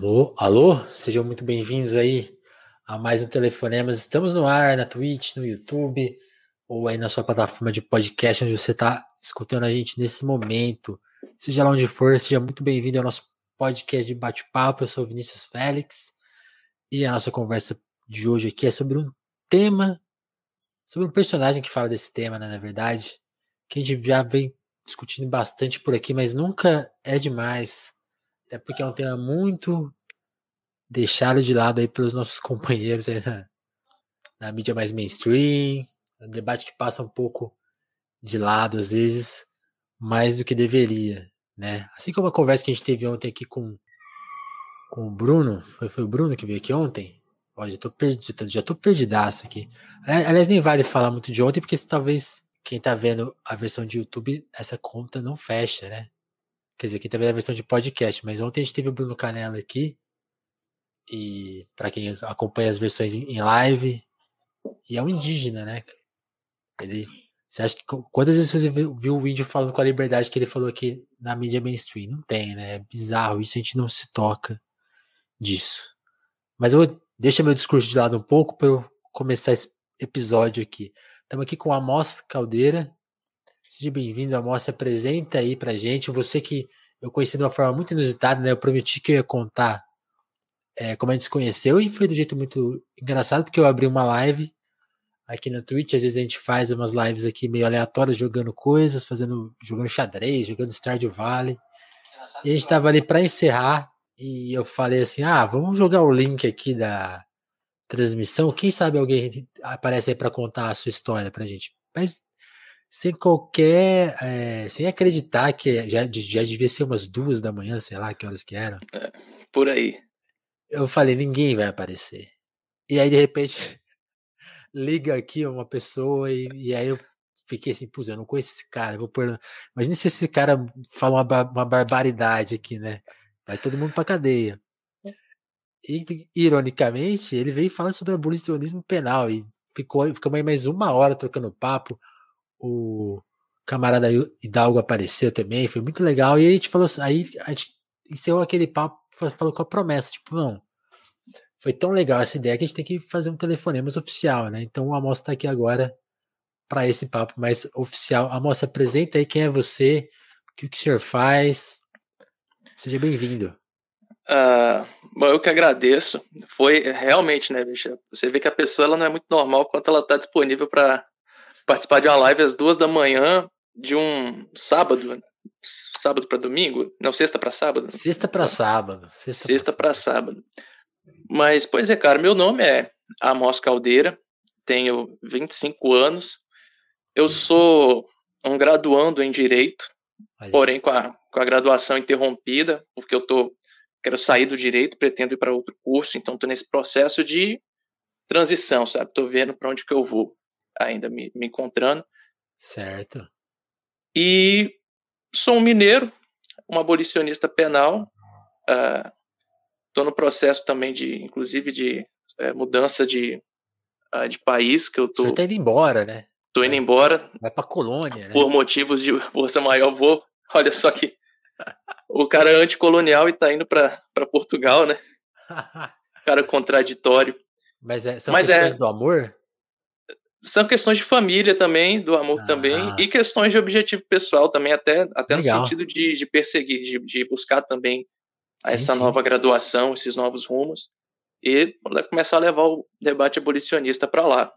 Alô, alô, sejam muito bem-vindos aí a mais um Telefonemas. Estamos no ar na Twitch, no YouTube, ou aí na sua plataforma de podcast, onde você está escutando a gente nesse momento. Seja lá onde for, seja muito bem-vindo ao nosso podcast de bate-papo. Eu sou Vinícius Félix e a nossa conversa de hoje aqui é sobre um tema, sobre um personagem que fala desse tema, né, na verdade, que a gente já vem discutindo bastante por aqui, mas nunca é demais até porque é um tema muito deixado de lado aí pelos nossos companheiros aí na, na mídia mais mainstream. É um debate que passa um pouco de lado, às vezes, mais do que deveria, né? Assim como a conversa que a gente teve ontem aqui com, com o Bruno, foi, foi o Bruno que veio aqui ontem? Ó, já tô perdido, já tô perdidaço aqui. Aliás, nem vale falar muito de ontem, porque se talvez quem tá vendo a versão de YouTube, essa conta não fecha, né? Quer dizer, aqui também é a versão de podcast, mas ontem a gente teve o Bruno Canela aqui. E para quem acompanha as versões em live, e é um indígena, né? Ele. Você acha que. Quantas vezes você viu, o vídeo falando com a liberdade que ele falou aqui na mídia mainstream? Não tem, né? É bizarro isso, a gente não se toca disso. Mas eu vou deixa meu discurso de lado um pouco para eu começar esse episódio aqui. Estamos aqui com Amos Caldeira, Seja bem-vindo, Amor. Se apresenta aí pra gente. Você que eu conheci de uma forma muito inusitada, né? Eu prometi que eu ia contar é, como a gente se conheceu e foi do jeito muito engraçado, porque eu abri uma live aqui na Twitch. Às vezes a gente faz umas lives aqui meio aleatórias, jogando coisas, fazendo, jogando xadrez, jogando Stardew Valley. E a gente tava ali para encerrar e eu falei assim: ah, vamos jogar o link aqui da transmissão. Quem sabe alguém aparece aí para contar a sua história pra gente. Mas sem qualquer. É, sem acreditar que já, já devia ser umas duas da manhã, sei lá que horas que eram. É, por aí. Eu falei, ninguém vai aparecer. E aí, de repente, liga aqui uma pessoa e, e aí eu fiquei assim, pô, eu não conheço esse cara, vou pôr. Imagina se esse cara fala uma, uma barbaridade aqui, né? Vai todo mundo pra cadeia. E, ironicamente, ele veio falando sobre abolicionismo penal e ficou, ficou mais uma hora trocando papo o camarada Hidalgo apareceu também, foi muito legal. E a gente falou assim, aí a gente encerrou aquele papo, falou com a promessa, tipo, não, foi tão legal essa ideia que a gente tem que fazer um telefonema oficial, né? Então o Amos está aqui agora para esse papo mais oficial. Amos, apresenta aí quem é você, o que o senhor faz. Seja bem-vindo. Uh, bom, eu que agradeço. Foi realmente, né, bicha? Você vê que a pessoa ela não é muito normal quando ela está disponível para participar de uma live às duas da manhã de um sábado, sábado para domingo, não, sexta para sábado. Sexta para sábado. Sexta, sexta para sábado. Mas, pois é, cara, meu nome é Amos Caldeira, tenho 25 anos, eu sou um graduando em Direito, porém com a, com a graduação interrompida, porque eu tô, quero sair do Direito, pretendo ir para outro curso, então estou nesse processo de transição, sabe? Estou vendo para onde que eu vou ainda me, me encontrando. Certo. E sou um mineiro, um abolicionista penal. Estou uh, no processo também de, inclusive, de uh, mudança de, uh, de país que eu tô. Você tá indo embora, né? Tô indo embora. Vai pra colônia, né? Por motivos de força maior, vou. Olha só que o cara é anticolonial e tá indo para Portugal, né? cara contraditório. Mas é, são Mas questões é... do amor? São questões de família também, do amor ah. também, e questões de objetivo pessoal também, até, até no sentido de, de perseguir, de, de buscar também sim, essa sim. nova graduação, esses novos rumos, e começar a levar o debate abolicionista para lá.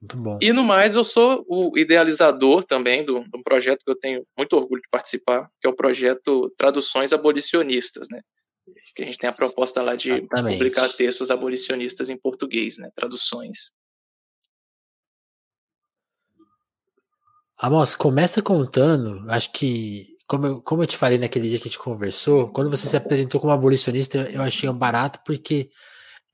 Muito bom. E no mais, eu sou o idealizador também de um projeto que eu tenho muito orgulho de participar, que é o projeto Traduções Abolicionistas, né? Que a gente tem a proposta lá de Exatamente. publicar textos abolicionistas em português, né? Traduções. Amos, começa contando, acho que, como eu, como eu te falei naquele dia que a gente conversou, quando você se apresentou como abolicionista, eu achei um barato, porque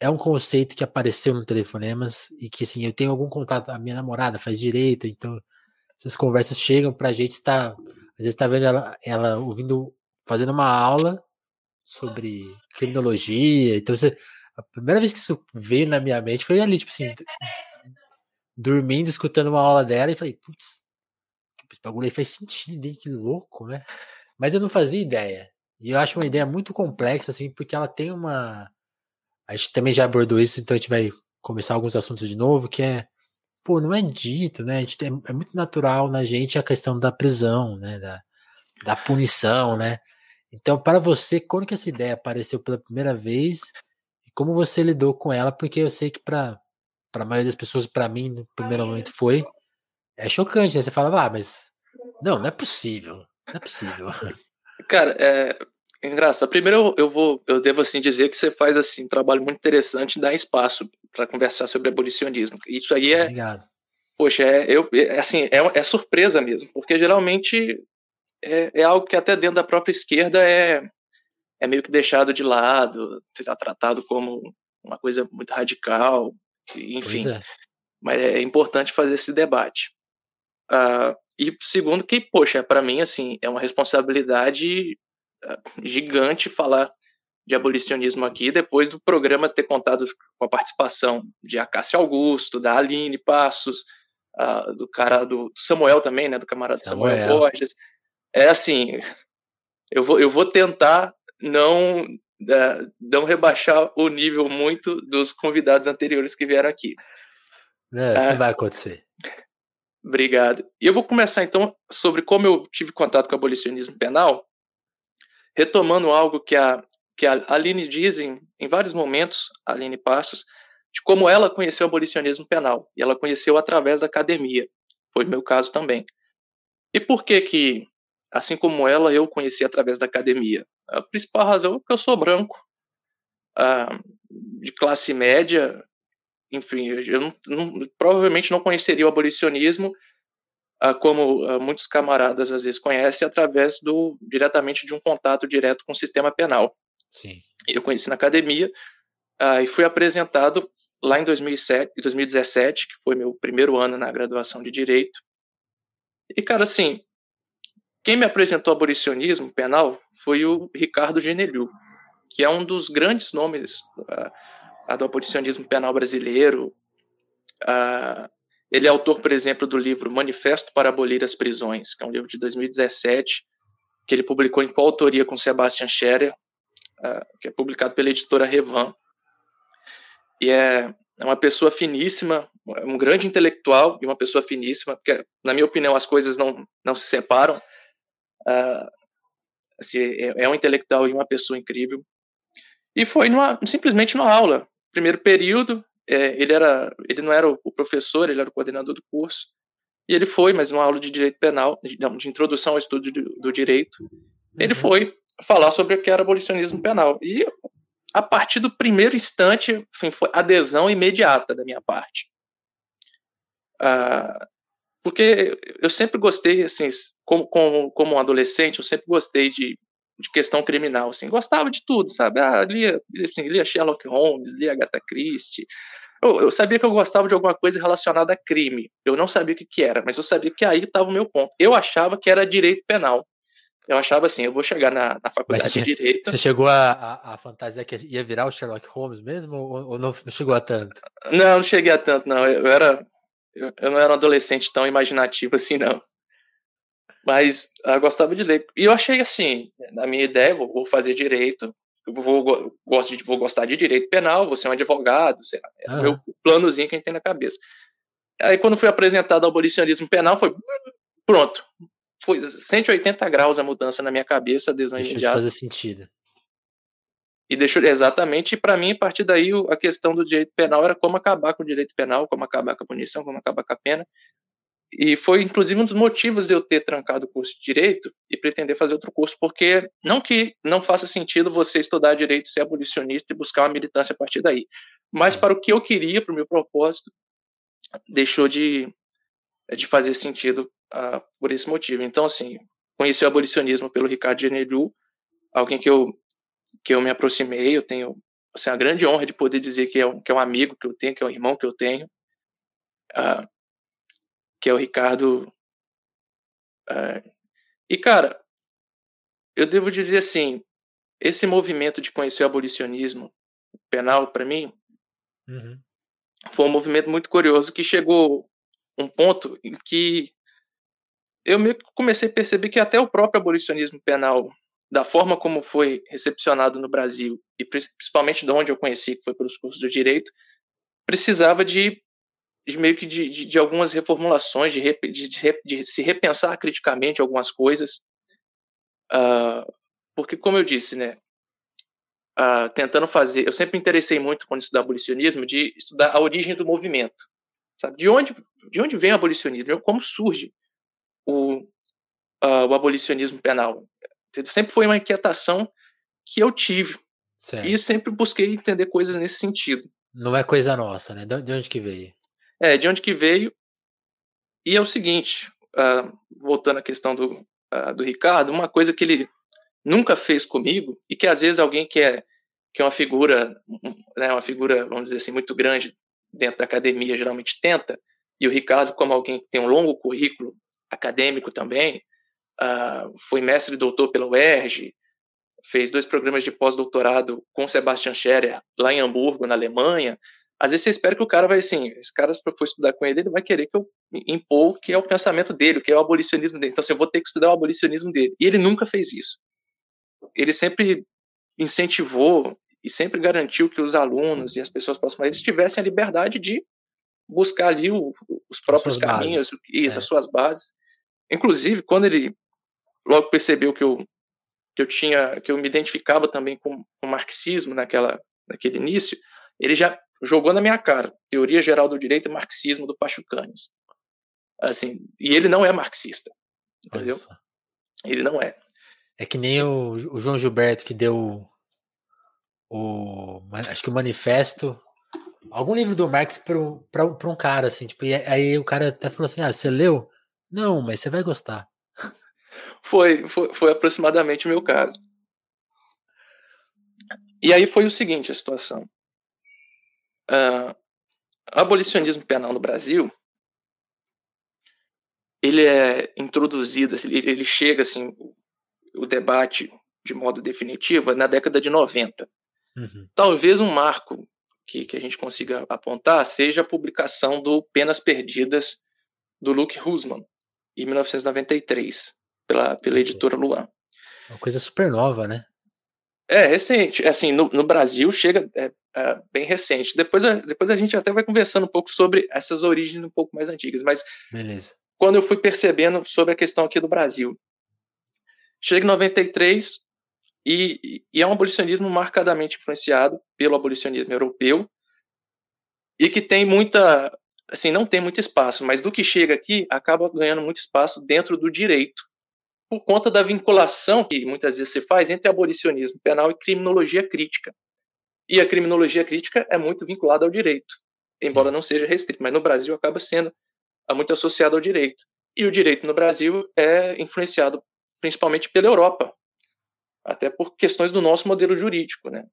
é um conceito que apareceu no Telefonemas e que, assim, eu tenho algum contato, a minha namorada faz direito, então essas conversas chegam pra gente estar, tá, às vezes tá vendo ela, ela ouvindo, fazendo uma aula sobre criminologia, então você, a primeira vez que isso veio na minha mente foi ali, tipo assim, dormindo, escutando uma aula dela e falei, putz, esse bagulho aí faz sentido, hein? Que louco, né? Mas eu não fazia ideia. E eu acho uma ideia muito complexa, assim, porque ela tem uma. A gente também já abordou isso, então a gente vai começar alguns assuntos de novo, que é. Pô, não é dito, né? A gente tem, é muito natural na gente a questão da prisão, né? Da, da punição, né? Então, para você, quando que essa ideia apareceu pela primeira vez e como você lidou com ela? Porque eu sei que para a maioria das pessoas, para mim, no primeiro momento foi é chocante, né? Você fala, ah, mas não, não é possível, não é possível. Cara, é, é engraçado. Primeiro eu, eu, vou, eu devo assim dizer que você faz assim um trabalho muito interessante, dá espaço para conversar sobre abolicionismo. Isso aí é, Obrigado. poxa, é, eu, é, assim, é, é surpresa mesmo, porque geralmente é, é algo que até dentro da própria esquerda é, é meio que deixado de lado, será tratado como uma coisa muito radical, enfim. É. Mas é importante fazer esse debate. Uh, e segundo que, poxa, para mim, assim, é uma responsabilidade uh, gigante falar de abolicionismo aqui, depois do programa ter contado com a participação de Acácio Augusto, da Aline Passos, uh, do cara do, Samuel também, né, do camarada Samuel, Samuel Borges, é assim, eu vou, eu vou tentar não, uh, não rebaixar o nível muito dos convidados anteriores que vieram aqui. Não, isso uh, não vai acontecer. Obrigado. E eu vou começar então sobre como eu tive contato com o abolicionismo penal, retomando algo que a, que a Aline diz em, em vários momentos, Aline Passos, de como ela conheceu o abolicionismo penal. E ela conheceu através da academia. Foi meu caso também. E por que que assim como ela, eu conheci através da academia. A principal razão é que eu sou branco, uh, de classe média, enfim, eu não, não, provavelmente não conheceria o abolicionismo uh, como uh, muitos camaradas às vezes conhecem, através do diretamente de um contato direto com o sistema penal. Sim. Eu conheci na academia e fui apresentado lá em 2007, 2017, que foi meu primeiro ano na graduação de Direito. E, cara, assim, quem me apresentou abolicionismo penal foi o Ricardo Genelhu, que é um dos grandes nomes uh, do abolicionismo penal brasileiro. Uh, ele é autor, por exemplo, do livro Manifesto para Abolir as Prisões, que é um livro de 2017, que ele publicou em coautoria com Sebastian Scherer, uh, que é publicado pela editora Revan. E é uma pessoa finíssima, um grande intelectual e uma pessoa finíssima, porque, na minha opinião, as coisas não, não se separam. Uh, assim, é, é, um intelectual e uma pessoa incrível. E foi numa, simplesmente numa aula. Primeiro período, é, ele, era, ele não era o professor, ele era o coordenador do curso. E ele foi, mas uma aula de direito penal, de, não, de introdução ao estudo do, do direito. Ele uhum. foi falar sobre o que era abolicionismo penal. E a partir do primeiro instante, enfim, foi adesão imediata da minha parte. Uh, porque eu sempre gostei, assim, como, como, como um adolescente, eu sempre gostei de, de questão criminal, assim, gostava de tudo, sabe? Ah, lia, assim, lia Sherlock Holmes, lia Agatha Christie. Eu, eu, sabia que eu gostava de alguma coisa relacionada a crime. Eu não sabia o que, que era, mas eu sabia que aí estava o meu ponto. Eu achava que era direito penal. Eu achava assim, eu vou chegar na, na faculdade você, de Direito. Você chegou a, a, a fantasia que ia virar o Sherlock Holmes mesmo, ou, ou não, não, chegou a tanto? Não, não cheguei a tanto, não. Eu, eu era eu, eu não era um adolescente tão imaginativo assim, não. Mas eu gostava de ler. E eu achei assim, na minha ideia, vou, vou fazer direito, vou, gosto de, vou gostar de direito penal, vou ser um advogado, sei lá, é o meu planozinho que a gente tem na cabeça. Aí quando fui apresentado ao abolicionismo penal, foi pronto. Foi 180 graus a mudança na minha cabeça, desde Deixou de fazer sentido. E deixou exatamente, para mim, a partir daí, a questão do direito penal era como acabar com o direito penal, como acabar com a punição, como acabar com a pena. E foi, inclusive, um dos motivos de eu ter trancado o curso de direito e pretender fazer outro curso, porque não que não faça sentido você estudar direito, ser abolicionista e buscar uma militância a partir daí, mas para o que eu queria, para o meu propósito, deixou de, de fazer sentido uh, por esse motivo. Então, assim, conheci o abolicionismo pelo Ricardo Genelhu, alguém que eu que eu me aproximei, eu tenho assim, a grande honra de poder dizer que é, um, que é um amigo que eu tenho, que é um irmão que eu tenho, uh, que é o Ricardo. Uh, e, cara, eu devo dizer assim, esse movimento de conhecer o abolicionismo penal, para mim, uhum. foi um movimento muito curioso que chegou um ponto em que eu meio que comecei a perceber que até o próprio abolicionismo penal da forma como foi recepcionado no Brasil, e principalmente de onde eu conheci, que foi pelos cursos de direito, precisava de meio que de, de, de, algumas reformulações, de, de, se repensar criticamente algumas coisas, uh, porque, como eu disse, né, uh, tentando fazer, eu sempre me interessei muito quando estudar abolicionismo, de estudar a origem do movimento, sabe? De onde, de onde vem o abolicionismo? Como surge o, uh, o abolicionismo penal? Sempre foi uma inquietação que eu tive. Certo. E sempre busquei entender coisas nesse sentido. Não é coisa nossa, né? De onde que veio? É, de onde que veio. E é o seguinte, uh, voltando à questão do, uh, do Ricardo, uma coisa que ele nunca fez comigo, e que às vezes alguém que é, que é uma figura, né, uma figura, vamos dizer assim, muito grande dentro da academia, geralmente tenta, e o Ricardo, como alguém que tem um longo currículo acadêmico também, uh, foi mestre e doutor pela UERJ, fez dois programas de pós-doutorado com Sebastian Scherer lá em Hamburgo, na Alemanha. Às vezes você espera que o cara vai assim, esse cara, se eu for estudar com ele, ele vai querer que eu impor o que é o pensamento dele, o que é o abolicionismo dele. Então, assim, eu vou ter que estudar o abolicionismo dele. E ele nunca fez isso. Ele sempre incentivou e sempre garantiu que os alunos e as pessoas próximas a eles tivessem a liberdade de buscar ali o, os próprios caminhos, bases, isso, as suas bases. Inclusive, quando ele logo percebeu que eu que eu tinha que eu me identificava também com o marxismo naquela naquele início, ele já jogou na minha cara teoria geral do direito e marxismo do Pachucanes. Assim, e ele não é marxista. Entendeu? Nossa. Ele não é. É que nem o, o João Gilberto que deu o acho que o manifesto algum livro do Marx para um cara assim, tipo, aí o cara até falou assim: "Ah, você leu?" Não, mas você vai gostar. Foi, foi, foi aproximadamente o meu caso. E aí foi o seguinte a situação. Uh, abolicionismo penal no Brasil, ele é introduzido, assim, ele, ele chega assim, o debate de modo definitivo na década de 90. Uhum. Talvez um marco que, que a gente consiga apontar seja a publicação do Penas Perdidas do Luke Husman, em 1993 pela, pela editora Luan. Uma coisa super nova, né? É, recente. Assim, no, no Brasil chega é, é, bem recente. Depois a, depois a gente até vai conversando um pouco sobre essas origens um pouco mais antigas. Mas Beleza. quando eu fui percebendo sobre a questão aqui do Brasil. Chega em 93 e, e é um abolicionismo marcadamente influenciado pelo abolicionismo europeu e que tem muita, assim, não tem muito espaço, mas do que chega aqui acaba ganhando muito espaço dentro do direito por conta da vinculação que muitas vezes se faz entre abolicionismo penal e criminologia crítica. E a criminologia crítica é muito vinculada ao direito, embora Sim. não seja restrita, mas no Brasil acaba sendo muito associada ao direito. E o direito no Brasil é influenciado principalmente pela Europa, até por questões do nosso modelo jurídico, né?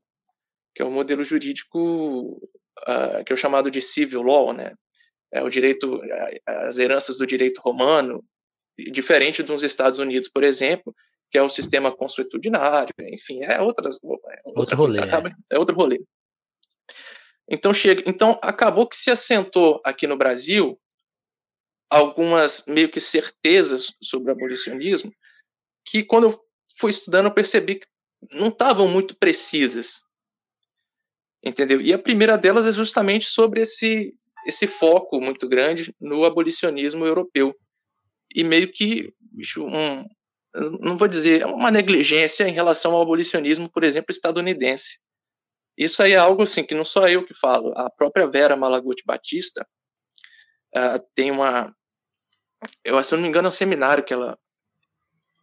Que é o modelo jurídico uh, que é o chamado de civil law, né? É o direito, as heranças do direito romano, diferente dos Estados Unidos, por exemplo, que é o sistema consuetudinário, enfim, é outras, é outro rolê, acaba, é. é outro rolê. Então chega, então acabou que se assentou aqui no Brasil algumas meio que certezas sobre o abolicionismo que quando eu fui estudando eu percebi que não estavam muito precisas. Entendeu? E a primeira delas é justamente sobre esse esse foco muito grande no abolicionismo europeu e meio que um, não vou dizer, uma negligência em relação ao abolicionismo, por exemplo, estadunidense. Isso aí é algo assim que não sou eu que falo. A própria Vera Malaguti Batista uh, tem uma, eu se não me engano, é um seminário que ela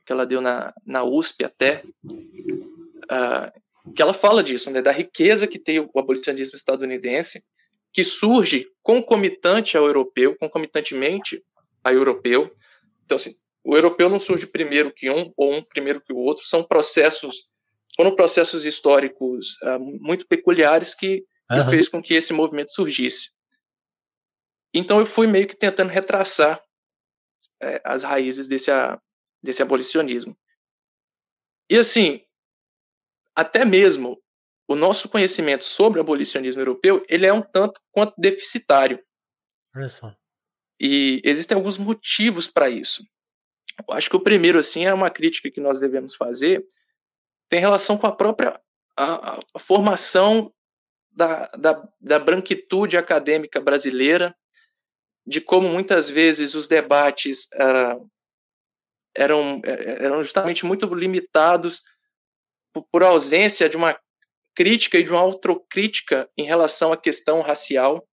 que ela deu na, na USP até, uh, que ela fala disso, né, da riqueza que tem o abolicionismo estadunidense, que surge concomitante ao europeu, concomitantemente ao europeu, então, assim, o europeu não surge primeiro que um ou um primeiro que o outro, são processos, foram processos históricos uh, muito peculiares que, uhum. que fez com que esse movimento surgisse. Então eu fui meio que tentando retraçar é, as raízes desse, a, desse abolicionismo. E assim, até mesmo o nosso conhecimento sobre o abolicionismo europeu, ele é um tanto quanto deficitário. Olha só. E existem alguns motivos para isso. Acho que o primeiro, assim, é uma crítica que nós devemos fazer tem relação com a própria a, a formação da, da, da branquitude acadêmica brasileira, de como muitas vezes os debates uh, eram, eram justamente muito limitados por, por ausência de uma crítica e de uma autocrítica em relação à questão racial,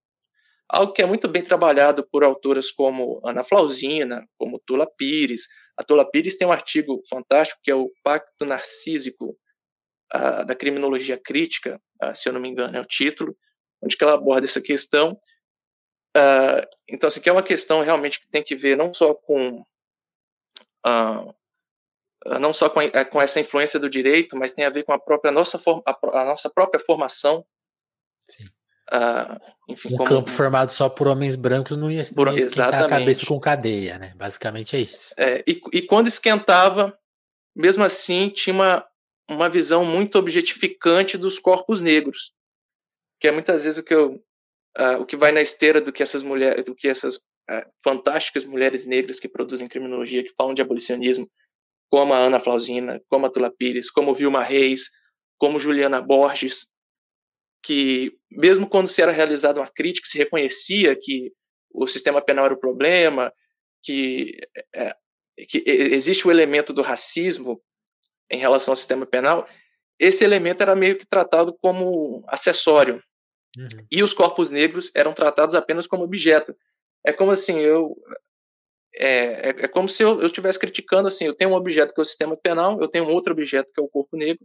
algo que é muito bem trabalhado por autoras como Ana Flausina, como Tula Pires. A Tula Pires tem um artigo fantástico que é o Pacto Narcísico uh, da Criminologia Crítica, uh, se eu não me engano é o título, onde ela aborda essa questão. Uh, então, assim, que é uma questão realmente que tem que ver não só com não só com, a, com, essa influência do direito, mas tem a ver com a própria nossa, a, a nossa própria formação. Sim. Uh, enfim, um como... campo formado só por homens brancos não ia, por, não ia esquentar a cabeça com cadeia, né? Basicamente é isso. É, e, e, quando esquentava, mesmo assim, tinha uma, uma visão muito objetificante dos corpos negros, que é muitas vezes o que eu, uh, o que vai na esteira do que essas mulheres, do que essas uh, fantásticas mulheres negras que produzem criminologia, que falam de abolicionismo, como a Ana Flausina, como a Tula Pires, como Vilma Reis, como Juliana Borges, que mesmo quando se era realizada uma crítica, se reconhecia que o sistema penal era o problema, que, é, que existe o elemento do racismo em relação ao sistema penal, esse elemento era meio que tratado como acessório. Uhum. E os corpos negros eram tratados apenas como objeto. É como assim, eu é, é, é, como se eu estivesse criticando assim, eu tenho um objeto que é o sistema penal, eu tenho um outro objeto que é o corpo negro,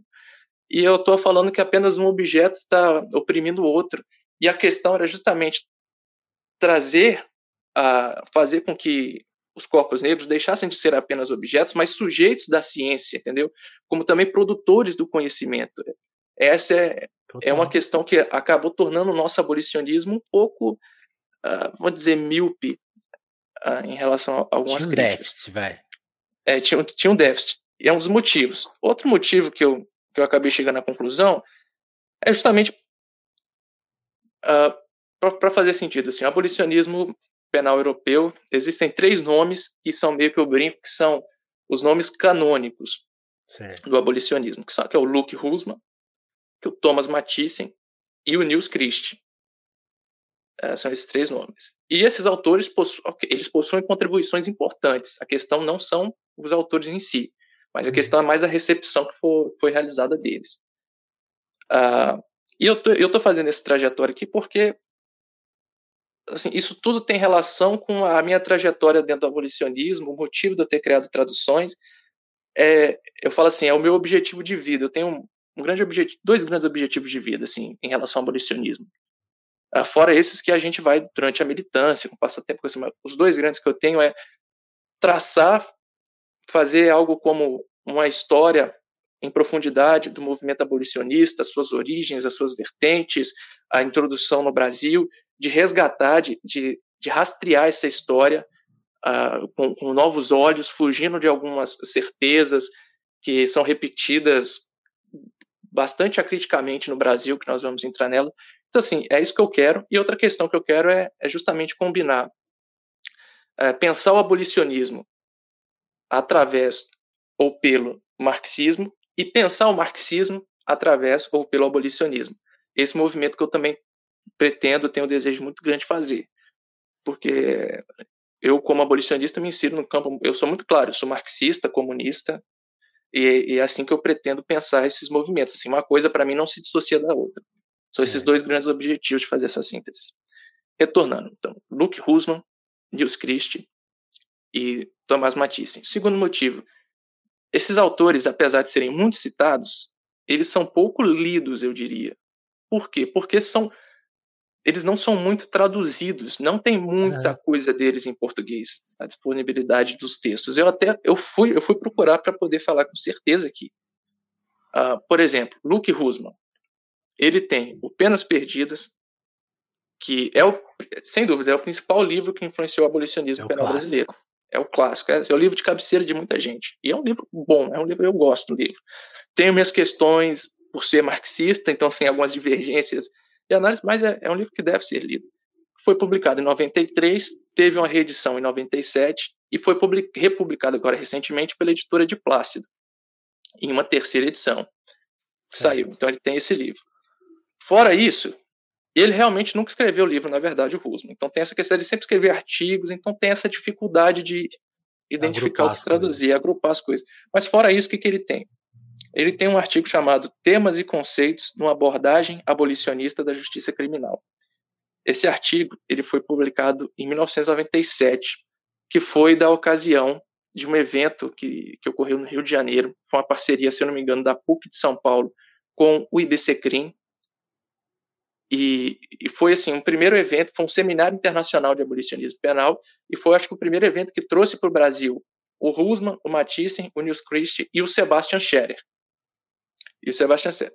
e eu estou falando que apenas um objeto está oprimindo o outro. E a questão era justamente trazer, a fazer com que os corpos negros deixassem de ser apenas objetos, mas sujeitos da ciência, entendeu? Como também produtores do conhecimento. Essa é, é uma questão que acabou tornando o nosso abolicionismo um pouco, uh, vou dizer, míope uh, em relação a algumas tinha um críticas. déficit, vai. É, tinha, tinha um déficit. E é um dos motivos. Outro motivo que eu, que eu acabei chegando à conclusão é justamente uh, ah, para fazer sentido. Assim, abolicionismo penal europeu, existem três nomes que são meio que o brinco, que são os nomes canônicos certo. do abolicionismo, que, são, que é o Luke Husman, que é o Thomas Mathiesen e o Nils Christie. É, são esses três nomes. E esses autores possu eles possuem contribuições importantes. A questão não são os autores em si, mas a questão é mais a recepção que for, foi realizada deles. Uh, e eu tô, eu tô fazendo esse trajetório aqui porque assim, isso tudo tem relação com a minha trajetória dentro do abolicionismo, o motivo de eu ter criado traduções. É, eu falo assim, é o meu objetivo de vida. Eu tenho um, um grande objetivo, dois grandes objetivos de vida, assim, em relação ao abolicionismo. Uh, fora esses que a gente vai durante a militância, com o passatempo, assim, os dois grandes que eu tenho é traçar, fazer algo como uma história em profundidade do movimento abolicionista, suas origens, as suas vertentes, a introdução no Brasil, de resgatar, de, de, de rastrear essa história uh, com, com novos olhos, fugindo de algumas certezas que são repetidas bastante acriticamente no Brasil, que nós vamos entrar nela, então, assim, é isso que eu quero. E outra questão que eu quero é, é justamente combinar, é, pensar o abolicionismo através ou pelo marxismo e pensar o marxismo através ou pelo abolicionismo. Esse movimento que eu também pretendo, tenho um desejo muito grande de fazer. Porque eu, como abolicionista, me insiro no campo. Eu sou muito claro, eu sou marxista, comunista, e, e é assim que eu pretendo pensar esses movimentos. Assim, uma coisa, para mim, não se dissocia da outra. São esses dois grandes objetivos de fazer essa síntese. Retornando, então, Luke Husman, Nils Christie e Thomas Mathiesen. Segundo motivo, esses autores, apesar de serem muito citados, eles são pouco lidos, eu diria. Por quê? Porque são eles não são muito traduzidos, não tem muita é. coisa deles em português, a disponibilidade dos textos. Eu até eu fui eu fui procurar para poder falar com certeza aqui. Uh, por exemplo, Luke Husman, ele tem o Penas Perdidas, que é o, sem dúvida, é o principal livro que influenciou o abolicionismo é penal brasileiro. É o clássico, é, é, o livro de cabeceira de muita gente. E é um livro bom, é um livro eu gosto do livro. Tenho minhas questões por ser marxista, então sem algumas divergências de análise, mas é, é um livro que deve ser lido. Foi publicado em 93, teve uma reedição em 97 e foi republicado agora recentemente pela editora de Plácido, em uma terceira edição. saiu. Então ele tem esse livro. Fora isso, ele realmente nunca escreveu livro, na verdade, o Rusman. Então tem essa questão de sempre escrever artigos, então tem essa dificuldade de identificar agrupar o que traduzir, coisas. agrupar as coisas. Mas fora isso, o que, que ele tem? Ele tem um artigo chamado Temas e Conceitos numa abordagem abolicionista da justiça criminal. Esse artigo ele foi publicado em 1997, que foi da ocasião de um evento que, que ocorreu no Rio de Janeiro. Foi uma parceria, se eu não me engano, da PUC de São Paulo com o IBCCRIM. E, e foi assim, um primeiro evento, foi um seminário internacional de abolicionismo penal, e foi, acho que, o primeiro evento que trouxe para o Brasil o Rusman, o Mathiesen, o Nils Christie e o Sebastian Scherer. E o Sebastian Scherer.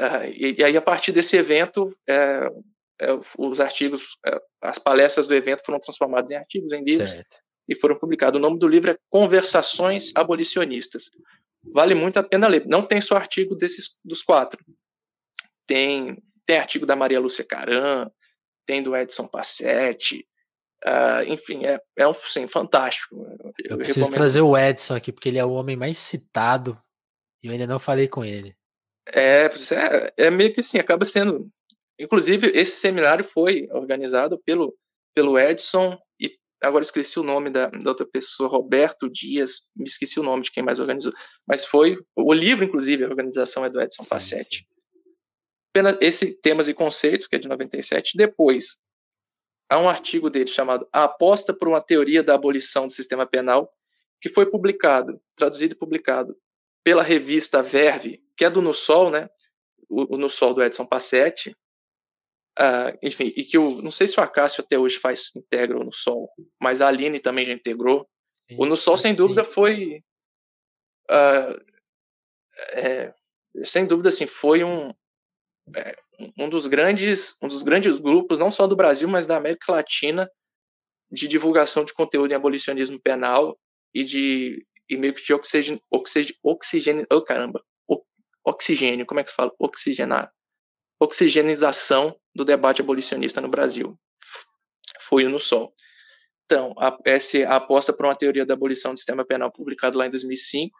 Uh, e, e, aí, a partir desse evento, é, é, os artigos, é, as palestras do evento foram transformadas em artigos, em livros, certo. e foram publicados. O nome do livro é Conversações Abolicionistas. Vale muito a pena ler. Não tem só artigo desses dos quatro. Tem, tem artigo da Maria Lúcia Caran, tem do Edson Passetti, Uh, enfim, é, é um sim, fantástico. Eu, eu preciso recomendo. trazer o Edson aqui, porque ele é o homem mais citado e eu ainda não falei com ele. É, é, é meio que assim, acaba sendo. Inclusive, esse seminário foi organizado pelo, pelo Edson e agora esqueci o nome da, da outra pessoa, Roberto Dias, me esqueci o nome de quem mais organizou, mas foi o livro, inclusive, a organização é do Edson Passetti. Esse Temas e Conceitos, que é de 97, depois há um artigo dele chamado A Aposta por uma Teoria da Abolição do Sistema Penal, que foi publicado, traduzido e publicado pela revista Verve, que é do No Sol, né? O, o No Sol do Edson Passetti. Uh, enfim, e que o, não sei se o Acácio até hoje faz integra o No Sol, mas a Aline também já integrou. Sim, o No Sol, sem sim. dúvida, foi. Uh, é, sem dúvida, assim, foi um, é, um dos grandes um dos grandes grupos não só do Brasil mas da América Latina de divulgação de conteúdo em abolicionismo penal e de e meio que de oxigênio oxigênio, oh, caramba oxigênio como é que se fala? Oxigenar oxigenização do debate abolicionista no Brasil. Foi no sol. Então a, essa a aposta para uma teoria da abolição do sistema penal publicado lá em 2005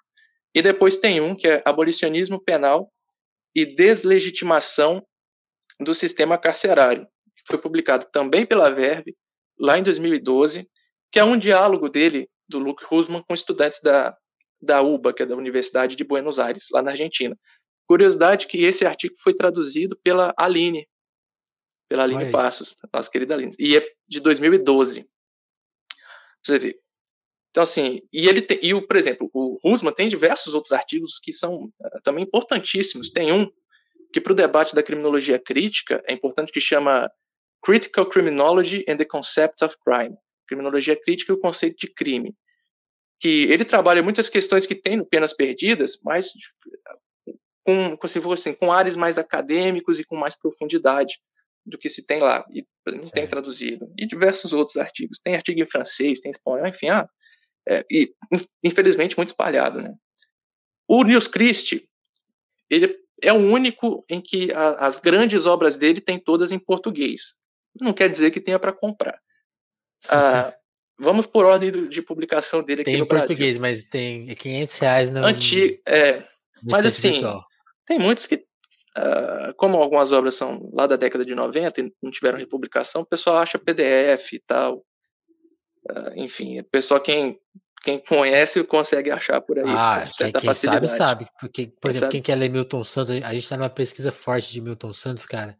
e depois tem um que é abolicionismo penal e deslegitimação do sistema carcerário, foi publicado também pela Verve, lá em 2012, que é um diálogo dele, do Luke Rusman, com estudantes da, da UBA, que é da Universidade de Buenos Aires, lá na Argentina. Curiosidade que esse artigo foi traduzido pela Aline, pela Aline Oi. Passos, nossa querida Aline, e é de 2012. Você vê. Então, assim, e ele tem, e o, por exemplo, o Rusman tem diversos outros artigos que são uh, também importantíssimos. Tem um que, para o debate da criminologia crítica, é importante que chama Critical Criminology and the Concept of Crime Criminologia Crítica e o Conceito de Crime. Que ele trabalha muitas questões que tem no Penas Perdidas, mas com, com, assim, com áreas mais acadêmicos e com mais profundidade do que se tem lá. E não tem traduzido. E diversos outros artigos. Tem artigo em francês, tem espanhol, enfim, ah, é, e infelizmente muito espalhado, né? O Nils Christie, ele é o único em que a, as grandes obras dele têm todas em português. Não quer dizer que tenha para comprar. Ah, vamos por ordem do, de publicação dele tem aqui no Brasil. Tem em português, mas tem 500 reais no. Anti, é, mas assim, virtual. tem muitos que, uh, como algumas obras são lá da década de 90 e não tiveram republicação, o pessoal acha PDF e tal. Uh, enfim, o pessoal quem quem conhece consegue achar por aí. Ah, quem, quem sabe, sabe. Porque, por quem exemplo, sabe? quem quer ler Milton Santos, a gente está numa pesquisa forte de Milton Santos, cara.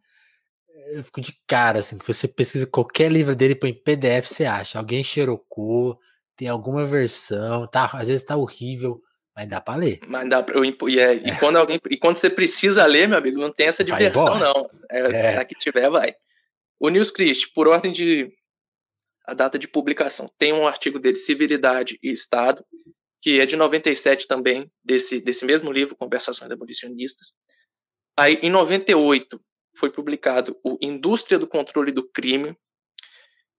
Eu fico de cara, assim, que você pesquisa qualquer livro dele põe PDF, você acha. Alguém xerocou, tem alguma versão, tá? Às vezes tá horrível, mas dá para ler. Mas dá pra, e, é, é. e, quando alguém, e quando você precisa ler, meu amigo, não tem essa diversão, não. É, é. que tiver, vai. O News Christ, por ordem de a data de publicação. Tem um artigo dele, Civilidade e Estado, que é de 97 também, desse, desse mesmo livro, Conversações Abolicionistas. Aí, em 98, foi publicado o Indústria do Controle do Crime,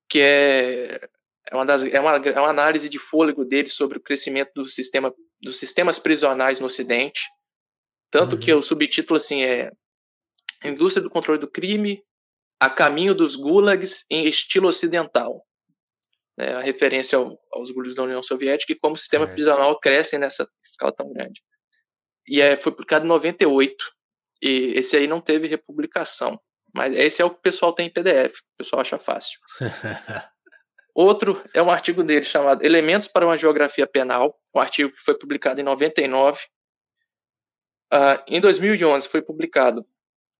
que é, é, uma, das, é, uma, é uma análise de fôlego dele sobre o crescimento do sistema, dos sistemas prisionais no Ocidente. Tanto uhum. que o subtítulo assim é Indústria do Controle do Crime, a caminho dos gulags em estilo ocidental né, a referência ao, aos gulhos da União Soviética e como o sistema prisional cresce nessa escala tão grande. e é, foi publicado em 98. E esse aí não teve republicação. Mas esse é o que o pessoal tem em PDF, o pessoal acha fácil. Outro é um artigo dele chamado Elementos para uma Geografia Penal, um artigo que foi publicado em 99. Uh, em 2011 foi publicado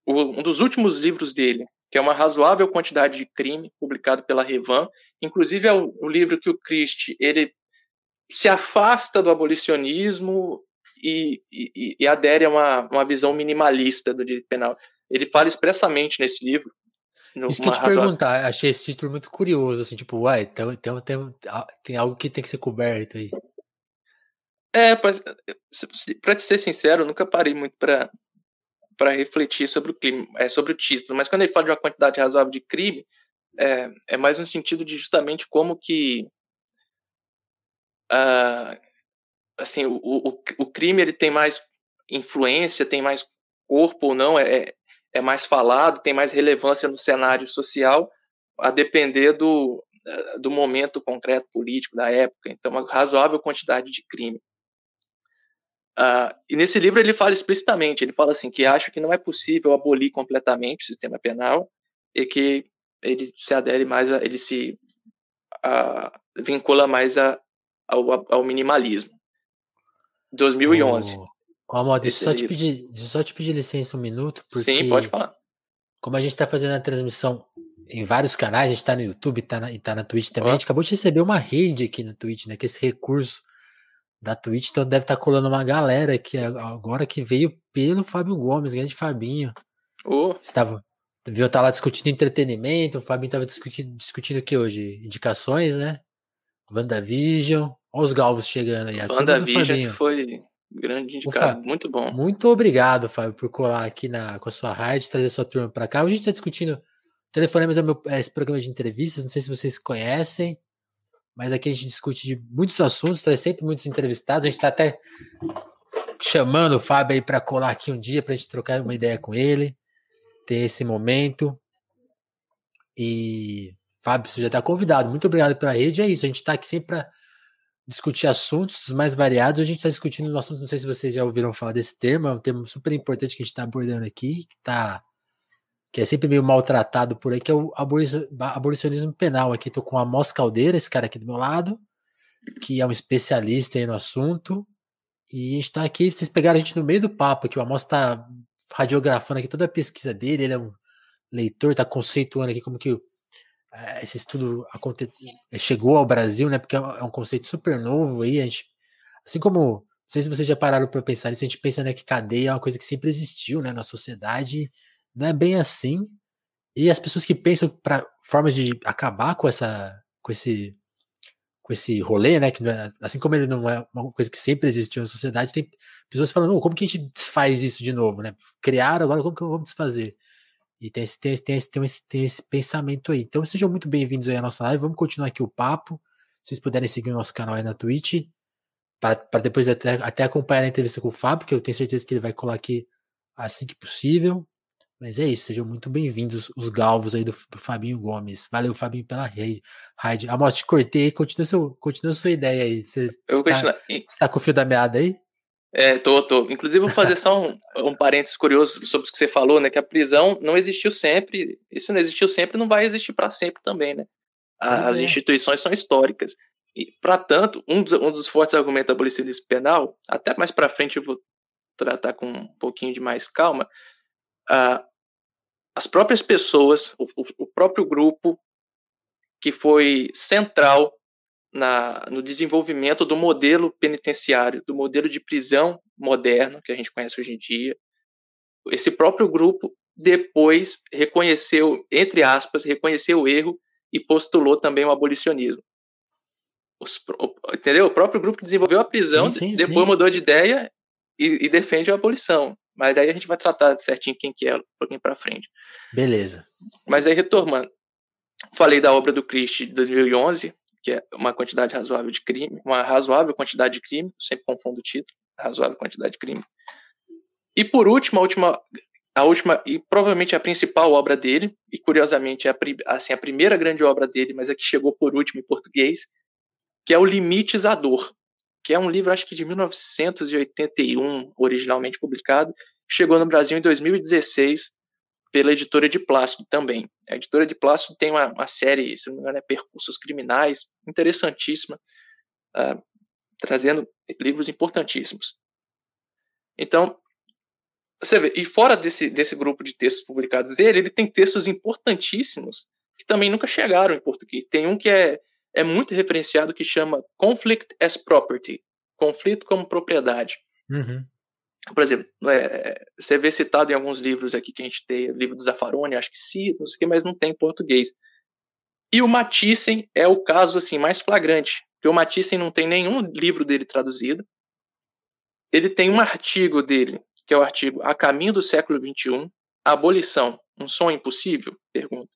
um dos últimos livros dele, que é uma razoável quantidade de crime, publicado pela Revan. Inclusive é o, o livro que o Christie ele se afasta do abolicionismo e, e, e adere a uma, uma visão minimalista do direito penal. Ele fala expressamente nesse livro. Isso que eu te razoável... perguntar, achei esse título muito curioso, assim, tipo, uai, tem, tem, tem, tem algo que tem que ser coberto aí. É, para te ser sincero, eu nunca parei muito para para refletir sobre o crime, é, sobre o título. Mas quando ele fala de uma quantidade razoável de crime, é, é mais no sentido de justamente como que uh, assim o, o, o crime ele tem mais influência, tem mais corpo ou não, é, é mais falado, tem mais relevância no cenário social, a depender do, do momento concreto político da época. Então, uma razoável quantidade de crime. Uh, e nesse livro ele fala explicitamente, ele fala assim que acha que não é possível abolir completamente o sistema penal e que ele se adere mais, a, ele se uh, vincula mais a, ao, ao minimalismo. 2011. Ó, oh, deixa, só te pedir, só te pedir licença um minuto. Porque Sim, pode falar. Como a gente está fazendo a transmissão em vários canais, a gente está no YouTube tá na, e está na Twitch também, oh. a gente acabou de receber uma rede aqui na Twitch, né? Que esse recurso da Twitch, então deve estar tá colando uma galera que agora que veio pelo Fábio Gomes, grande Fabinho. Oh. Estava, viu, tá lá discutindo entretenimento, o Fabinho estava discutindo, discutindo o que hoje? Indicações, né? WandaVision, olha os galvos chegando aí. WandaVision foi grande indicado, muito bom. Muito obrigado, Fábio, por colar aqui na, com a sua rádio, trazer sua turma para cá. Hoje a gente está discutindo Telefonemas é, meu, é esse programa de entrevistas, não sei se vocês conhecem mas aqui a gente discute de muitos assuntos, traz sempre muitos entrevistados. A gente está até chamando o Fábio aí para colar aqui um dia para a gente trocar uma ideia com ele, ter esse momento. E Fábio, você já está convidado. Muito obrigado pela rede. É isso, a gente está aqui sempre para discutir assuntos mais variados. A gente está discutindo um assunto, não sei se vocês já ouviram falar desse termo, é um termo super importante que a gente está abordando aqui, que está que é sempre meio maltratado por aí, que é o abolicionismo penal. Aqui estou com a Amos Caldeira, esse cara aqui do meu lado, que é um especialista no assunto. E a gente está aqui, vocês pegaram a gente no meio do papo, que o Amos está radiografando aqui toda a pesquisa dele, ele é um leitor, está conceituando aqui como que é, esse estudo chegou ao Brasil, né? Porque é, é um conceito super novo aí, a gente, assim como, não sei se vocês já pararam para pensar nisso, a gente pensa né, que cadeia é uma coisa que sempre existiu, né, na sociedade, não é bem assim. E as pessoas que pensam para formas de acabar com essa com esse com esse rolê, né, que é, assim como ele não é uma coisa que sempre existiu na sociedade, tem pessoas falando, como que a gente desfaz isso de novo, né? Criaram, agora como que vamos desfazer? E tem esse, tem, esse, tem, esse, tem, esse, tem esse pensamento aí. Então sejam muito bem-vindos aí à nossa live. Vamos continuar aqui o papo. Se vocês puderem seguir o nosso canal aí na Twitch, para depois até, até acompanhar a entrevista com o Fábio, que eu tenho certeza que ele vai colar aqui assim que possível. Mas é isso, sejam muito bem-vindos os galvos aí do, do, Fabinho Gomes. Valeu, Fabinho, pela rede. Amos, te cortei, continua, seu, continua sua ideia aí. Você está tá com o fio da meada aí? É, tô, tô. Inclusive, vou fazer só um, um parênteses curioso sobre o que você falou, né? Que a prisão não existiu sempre. Isso não existiu sempre, não vai existir para sempre também, né? As é. instituições são históricas. E, para tanto, um dos, um dos fortes argumentos da abolicionismo penal, até mais para frente eu vou tratar com um pouquinho de mais calma, uh, as próprias pessoas, o, o próprio grupo que foi central na, no desenvolvimento do modelo penitenciário, do modelo de prisão moderno que a gente conhece hoje em dia. Esse próprio grupo depois reconheceu, entre aspas, reconheceu o erro e postulou também o abolicionismo. Os, entendeu? O próprio grupo que desenvolveu a prisão sim, sim, depois sim. mudou de ideia e, e defende a abolição. Mas daí a gente vai tratar certinho quem que é um pouquinho para frente. Beleza. Mas aí retomando, falei da obra do Christie de 2011, que é uma quantidade razoável de crime, uma razoável quantidade de crime, sempre confundo o título, razoável quantidade de crime. E por último, a última, a última e provavelmente a principal obra dele, e curiosamente é a, assim, a primeira grande obra dele, mas a que chegou por último em português, que é o Limites à Dor. Que é um livro, acho que de 1981, originalmente publicado, chegou no Brasil em 2016 pela editora de Plástico também. A editora de Plástico tem uma, uma série, se não me engano, é Percursos Criminais, interessantíssima, uh, trazendo livros importantíssimos. Então, você vê, e fora desse, desse grupo de textos publicados dele, ele tem textos importantíssimos que também nunca chegaram em português. Tem um que é, é muito referenciado que chama Conflict as Property, conflito como propriedade. Uhum. Por exemplo, é, você vê citado em alguns livros aqui que a gente tem, livro do Zaffaroni, acho que cita, não sei o que, mas não tem em português. E o Matisse é o caso assim mais flagrante, porque o Matisse não tem nenhum livro dele traduzido. Ele tem um artigo dele, que é o artigo A Caminho do Século XXI, Abolição, um sonho impossível? Pergunta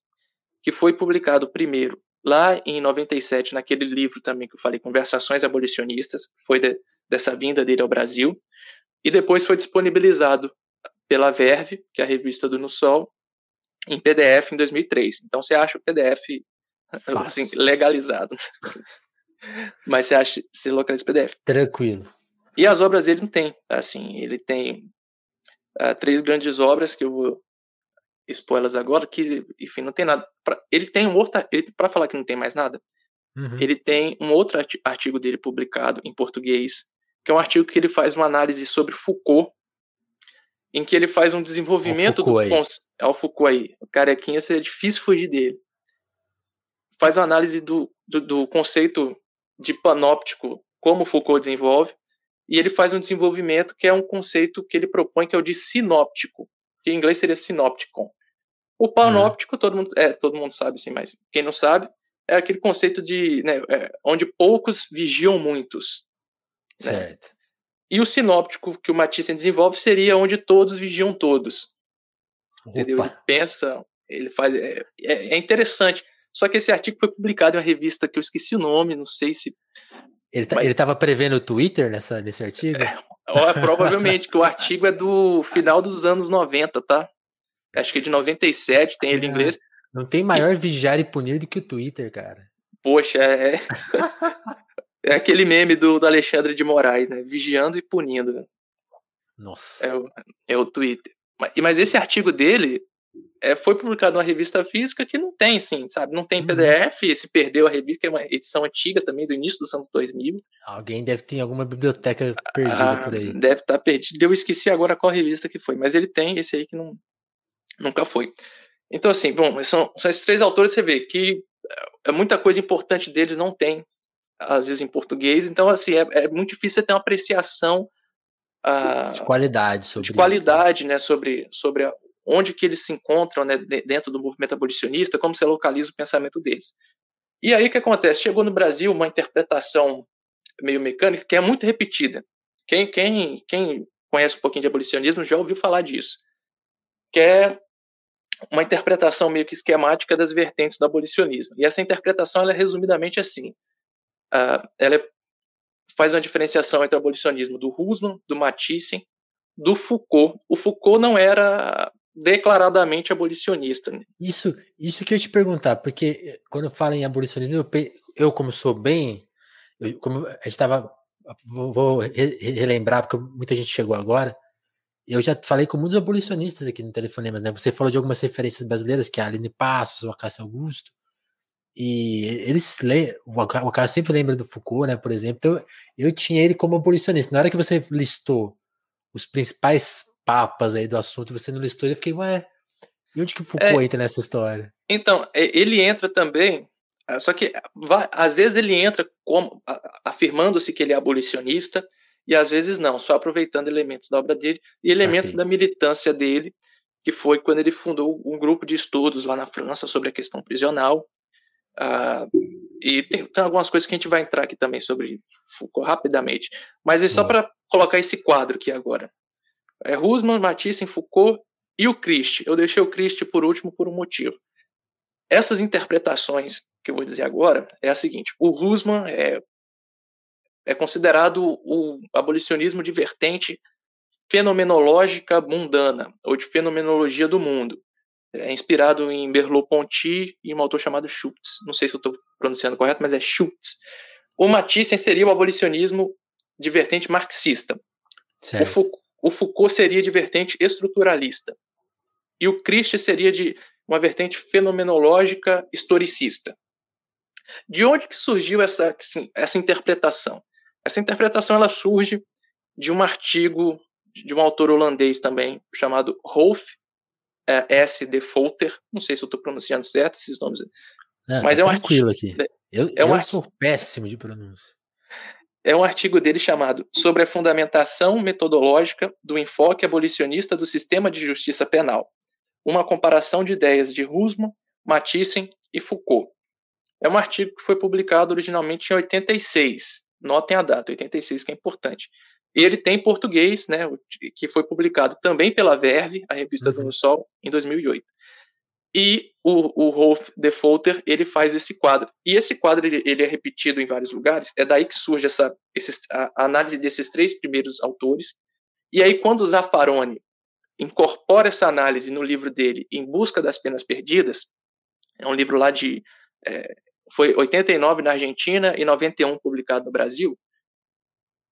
que foi publicado primeiro lá em 97, naquele livro também que eu falei, Conversações Abolicionistas, foi de, dessa vinda dele ao Brasil, e depois foi disponibilizado pela Verve, que é a revista do No Sol, em PDF em 2003. Então você acha o PDF assim, legalizado. Mas você acha se localiza PDF. Tranquilo. E as obras ele não tem, assim, ele tem uh, três grandes obras que eu vou spoilers agora, que, enfim, não tem nada. Pra, ele tem um outro. Para falar que não tem mais nada, uhum. ele tem um outro artigo dele publicado em português, que é um artigo que ele faz uma análise sobre Foucault, em que ele faz um desenvolvimento do. É o Foucault aí. O carequinha seria difícil fugir dele. Faz uma análise do, do, do conceito de panóptico, como Foucault desenvolve, e ele faz um desenvolvimento que é um conceito que ele propõe, que é o de sinóptico, que em inglês seria sinopticon. O panóptico, uhum. todo, mundo, é, todo mundo sabe, sim, mas quem não sabe, é aquele conceito de né, é, onde poucos vigiam muitos. Né? Certo. E o sinóptico que o Matisse desenvolve seria onde todos vigiam todos. Opa. Entendeu? Ele pensa, ele faz. É, é, é, interessante. Só que esse artigo foi publicado em uma revista que eu esqueci o nome, não sei se. Ele tá, estava prevendo o Twitter nessa, nesse artigo? É, provavelmente, que o artigo é do final dos anos 90, tá? Acho que é de 97, tem ele em inglês. Não tem maior e... vigiar e punir do que o Twitter, cara. Poxa, é. é aquele meme do, do Alexandre de Moraes, né? Vigiando e punindo. Né? Nossa. É o, é o Twitter. Mas, mas esse artigo dele é, foi publicado numa revista física que não tem, assim, sabe? Não tem uhum. PDF, se perdeu a revista, que é uma edição antiga também, do início dos anos 2000. Alguém deve ter alguma biblioteca perdida ah, por aí. Deve estar tá perdido. Eu esqueci agora qual revista que foi, mas ele tem esse aí que não, Nunca foi. Então, assim, bom, são, são esses três autores, você vê que é muita coisa importante deles não tem, às vezes, em português. Então, assim, é, é muito difícil ter uma apreciação uh, de qualidade sobre de qualidade, isso. né, sobre, sobre a, onde que eles se encontram né, dentro do movimento abolicionista, como se localiza o pensamento deles. E aí o que acontece? Chegou no Brasil uma interpretação meio mecânica que é muito repetida. Quem, quem, quem conhece um pouquinho de abolicionismo já ouviu falar disso. Que é uma interpretação meio que esquemática das vertentes do abolicionismo. E essa interpretação ela é resumidamente assim. Uh, ela é, faz uma diferenciação entre o abolicionismo do Husserl, do Matisse, do Foucault. O Foucault não era declaradamente abolicionista. Né? Isso, isso que eu te perguntar, porque eh, quando eu falo em abolicionismo, eu, eu como sou bem, eu, como a gente estava, vou, vou relembrar, porque muita gente chegou agora, eu já falei com muitos abolicionistas aqui no Telefonemas, né? Você falou de algumas referências brasileiras, que é a Aline Passos, o Acácio Augusto, e eles o Acácio sempre lembra do Foucault, né, por exemplo, então eu tinha ele como abolicionista. Na hora que você listou os principais papas aí do assunto, você não listou, eu fiquei, ué, e onde que o Foucault é, entra nessa história? Então, ele entra também, ah, só que às vezes ele entra como afirmando-se que ele é abolicionista, e às vezes não, só aproveitando elementos da obra dele e elementos okay. da militância dele, que foi quando ele fundou um grupo de estudos lá na França sobre a questão prisional. Uh, e tem, tem, algumas coisas que a gente vai entrar aqui também sobre Foucault rapidamente. Mas é só para colocar esse quadro aqui agora. É Husserl, Matisse, Foucault e o Christ. Eu deixei o Christ por último por um motivo. Essas interpretações que eu vou dizer agora é a seguinte: o Husserl é é considerado o abolicionismo de vertente fenomenológica mundana, ou de fenomenologia do mundo. É inspirado em Merleau-Ponty e um autor chamado Schultz. Não sei se eu estou pronunciando correto, mas é Schultz. O Matisse seria o abolicionismo de vertente marxista. O Foucault, o Foucault seria de vertente estruturalista. E o Christie seria de uma vertente fenomenológica historicista. De onde que surgiu essa, essa interpretação? Essa interpretação ela surge de um artigo de um autor holandês também, chamado Rolf é, S. de Folter. Não sei se eu estou pronunciando certo esses nomes. Não, mas tá é um tranquilo artigo, aqui. Eu, é um eu sou péssimo de pronúncia. É um artigo dele chamado Sobre a Fundamentação Metodológica do Enfoque Abolicionista do Sistema de Justiça Penal. Uma comparação de ideias de Husman, Mathiesen e Foucault. É um artigo que foi publicado originalmente em 86. Notem a data, 86, que é importante. Ele tem português, né, que foi publicado também pela Verve, a revista uhum. do Sol, em 2008. E o, o Rolf Defolter, ele faz esse quadro. E esse quadro, ele, ele, é repetido em vários lugares. É daí que surge essa esses, a, análise desses três primeiros autores. E aí, quando o Zaffaroni incorpora essa análise no livro dele, Em Busca das Penas Perdidas, é um livro lá de... É, foi 89 na Argentina e 91 publicado no Brasil.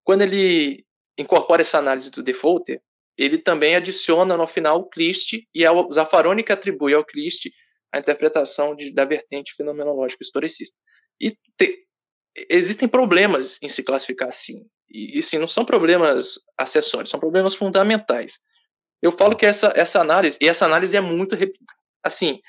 Quando ele incorpora essa análise do defaulter, ele também adiciona no final o Christie, e é o Zaffaroni que atribui ao Christie a interpretação de, da vertente fenomenológica historicista. E te, existem problemas em se classificar assim. E, e sim, não são problemas acessórios, são problemas fundamentais. Eu falo que essa, essa análise, e essa análise é muito. Assim,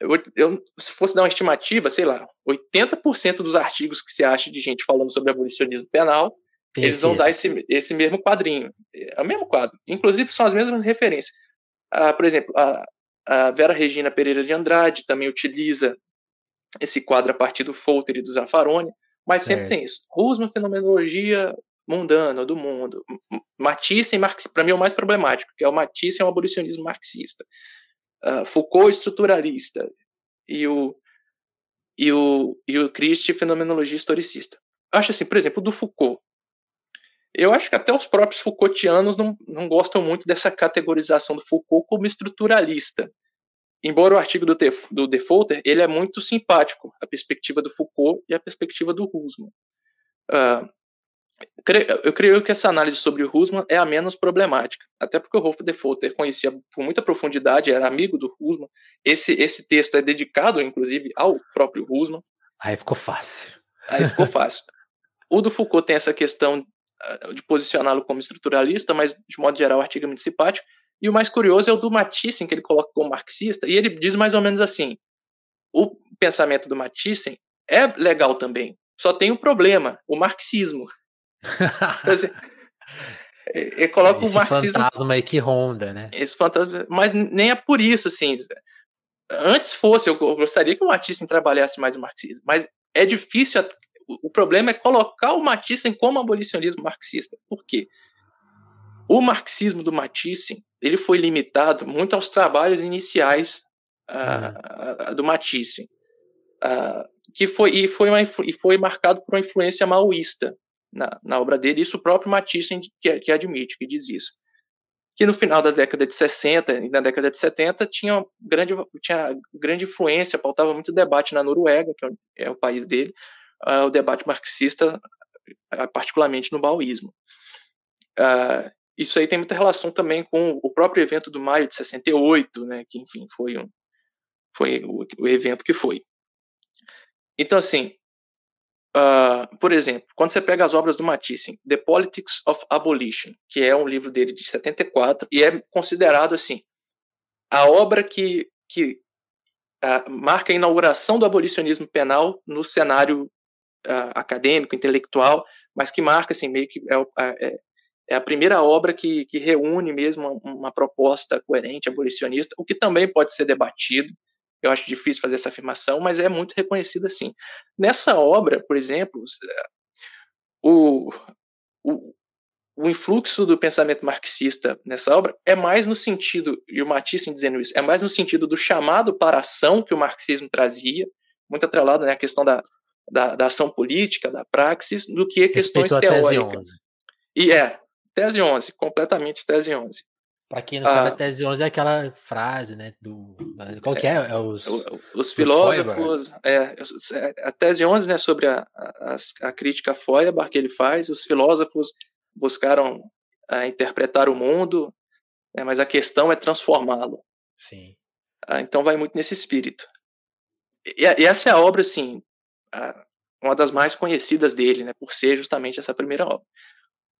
eu, eu, se fosse dar uma estimativa, sei lá, 80% dos artigos que se acha de gente falando sobre abolicionismo penal eles vão dar esse, esse mesmo quadrinho. É o mesmo quadro. Inclusive, são as mesmas referências. Ah, por exemplo, a, a, Vera Regina Pereira de Andrade também utiliza esse quadro a partir do Folter e do Zaffaroni, mas certo. sempre tem isso. Rusma, fenomenologia mundana, do mundo. Matisse, para mim, é o mais problemático, que é o Matisse é um abolicionismo marxista. Uh, Foucault, estruturalista. E o, e o, e o Christie, fenomenologia historicista. Acho assim, por exemplo, do Foucault. Eu acho que até os próprios Foucaultianos não, não gostam muito dessa categorização do Foucault como estruturalista. Embora o artigo do, do Defaulter, ele é muito simpático, a perspectiva do Foucault e a perspectiva do Husserl. Uh, eu creio que essa análise sobre o Husserl é a menos problemática, até porque o Rolf Defaulter conhecia com muita profundidade, era amigo do Husserl. Esse, esse texto é dedicado, inclusive, ao próprio Husserl. Aí ficou fácil. Aí ficou fácil. O do Foucault tem essa questão eh, de posicioná-lo como estruturalista, mas de modo geral o artigo é muito simpático. E o mais curioso é o do Matisse, que ele coloca como marxista, e ele diz mais ou menos assim: o pensamento do Matisse é legal também, só tem um problema, o marxismo. Dizer, ele coloca esse o marxismo. fantasma aí que ronda, né? Esse fantasma, mas nem é por isso, assim. Antes fosse, eu gostaria que o Matisse trabalhasse mais o marxismo, mas é difícil o problema é colocar o Matisse como abolicionismo marxista. Por quê? O marxismo do Matisse ele foi limitado muito aos trabalhos iniciais uh, uh, do Matisse, uh, que foi e foi, uma, e foi marcado por uma influência maoísta na, na obra dele. Isso o próprio Matisse que, que admite, que diz isso que no final da década de 60 e na década de 70 tinha grande, tinha grande influência, pautava muito debate na Noruega, que é o país dele, uh, o debate marxista, uh, particularmente no maoísmo. Uh, isso aí tem muita relação também com o próprio evento do maio de 68, né, que enfim foi um, foi o, o evento que foi. Então assim, uh, por exemplo, quando você pega as obras do Matisse, The Politics of Abolition, que é um livro dele de 74 e é considerado assim a obra que que uh, marca a inauguração do abolicionismo penal no cenário uh, acadêmico, intelectual, mas que marca assim meio que é, é, é a primeira obra que, que reúne mesmo uma, uma, proposta coerente abolicionista, o que também pode ser debatido. Eu acho difícil fazer essa afirmação, mas é muito reconhecido assim. Nessa obra, por exemplo, o, o, o influxo do pensamento marxista nessa obra é mais no sentido, e o Matisse dizendo isso, é mais no sentido do chamado para a ação que o marxismo trazia, muito atrelado né, à questão da, da, da ação política, da praxis, do que questões teóricas. E é, tese 11, completamente tese 11. Para quem não ah, sabe, a tese 11 é aquela frase, né? Do, qual que é? é os, os filósofos. É, a tese 11 né, sobre a, a, a crítica a Feuerbach que ele faz, os filósofos buscaram a, interpretar o mundo, né, mas a questão é transformá-lo. Sim. Ah, então vai muito nesse espírito. E, e essa é a obra, assim, uma das mais conhecidas dele, né, por ser justamente essa primeira obra.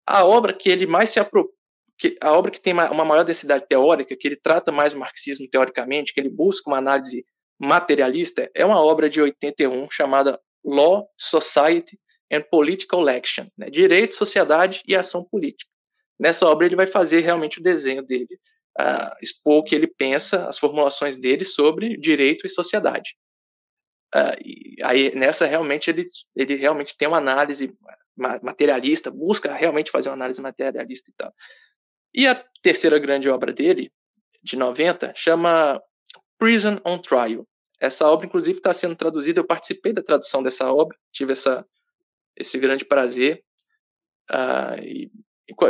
A obra que ele mais se apropria que a obra que tem uma maior densidade teórica, que ele trata mais o marxismo teoricamente, que ele busca uma análise materialista, é uma obra de 81 chamada Law, Society and Political Action, né? Direito, Sociedade e Ação Política. Nessa obra ele vai fazer realmente o desenho dele, uh, expor o que ele pensa, as formulações dele sobre direito e sociedade. Uh, e aí nessa realmente ele, ele realmente tem uma análise materialista, busca realmente fazer uma análise materialista e tal. E a terceira grande obra dele, de 90, chama Prison on Trial. Essa obra, inclusive, está sendo traduzida. Eu participei da tradução dessa obra, tive essa, esse grande prazer. Uh, e,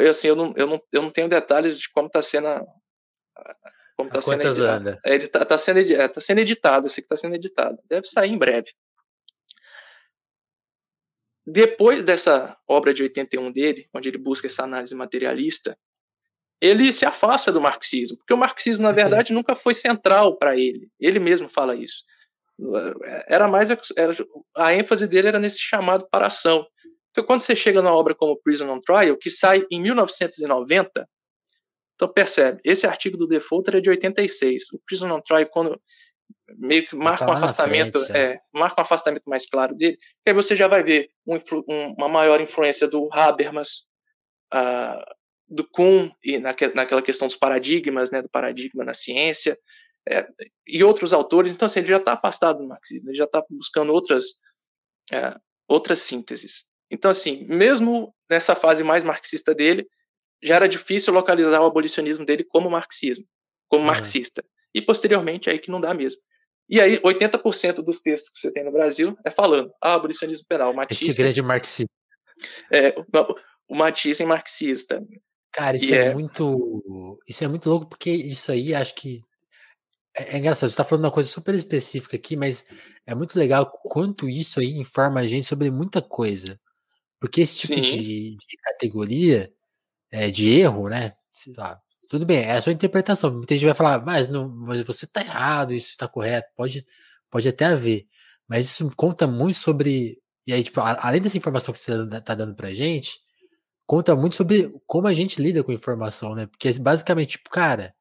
assim, eu não, eu, não, eu não tenho detalhes de como está sendo a, como está sendo editado. É, ele está tá sendo, é, tá sendo editado, eu sei que está sendo editado. Deve sair em breve. Depois dessa obra de 81 dele, onde ele busca essa análise materialista, ele se afasta do marxismo, porque o marxismo, na verdade, nunca foi central para ele. Ele mesmo fala isso. Era mais era, a ênfase dele era nesse chamado para ação. Então, quando você chega numa obra como Prison on Trial, que sai em 1990, então percebe, esse artigo do Defaulter é de 86. O Prison on Trial, quando meio que marca tá um afastamento, frente, é. é. marca um afastamento mais claro dele, que aí você já vai ver um, um, uma maior influência do Habermas, uh, do Kuhn e naquela questão dos paradigmas, né, do paradigma na ciência, é, e outros autores. Então, assim, ele já está afastado do marxismo, ele já está buscando outras, é, outras sínteses. Então, assim, mesmo nessa fase mais marxista dele, já era difícil localizar o abolicionismo dele como marxismo, como uhum. marxista. E posteriormente, aí que não dá mesmo. E aí, 80% dos textos que você tem no Brasil é falando ah, abolicionismo penal. Matisse, Esse grande marxista. É, o Matisse é marxista. Cara, isso é, é, muito. Isso é muito louco, porque isso aí acho que. É, é engraçado, você está falando uma coisa super específica aqui, mas é muito legal quanto isso aí informa a gente sobre muita coisa. Porque esse tipo de, de, categoria é, de erro, né? Lá, tudo bem, é a sua interpretação. Muita gente vai falar, mas, não, mas você está errado, isso está correto. Pode, pode até haver. Mas isso conta muito sobre. E aí, tipo, além dessa informação que você está dando pra gente, conta muito sobre como a gente lida com informação, né? Porque basicamente, tipo, cara,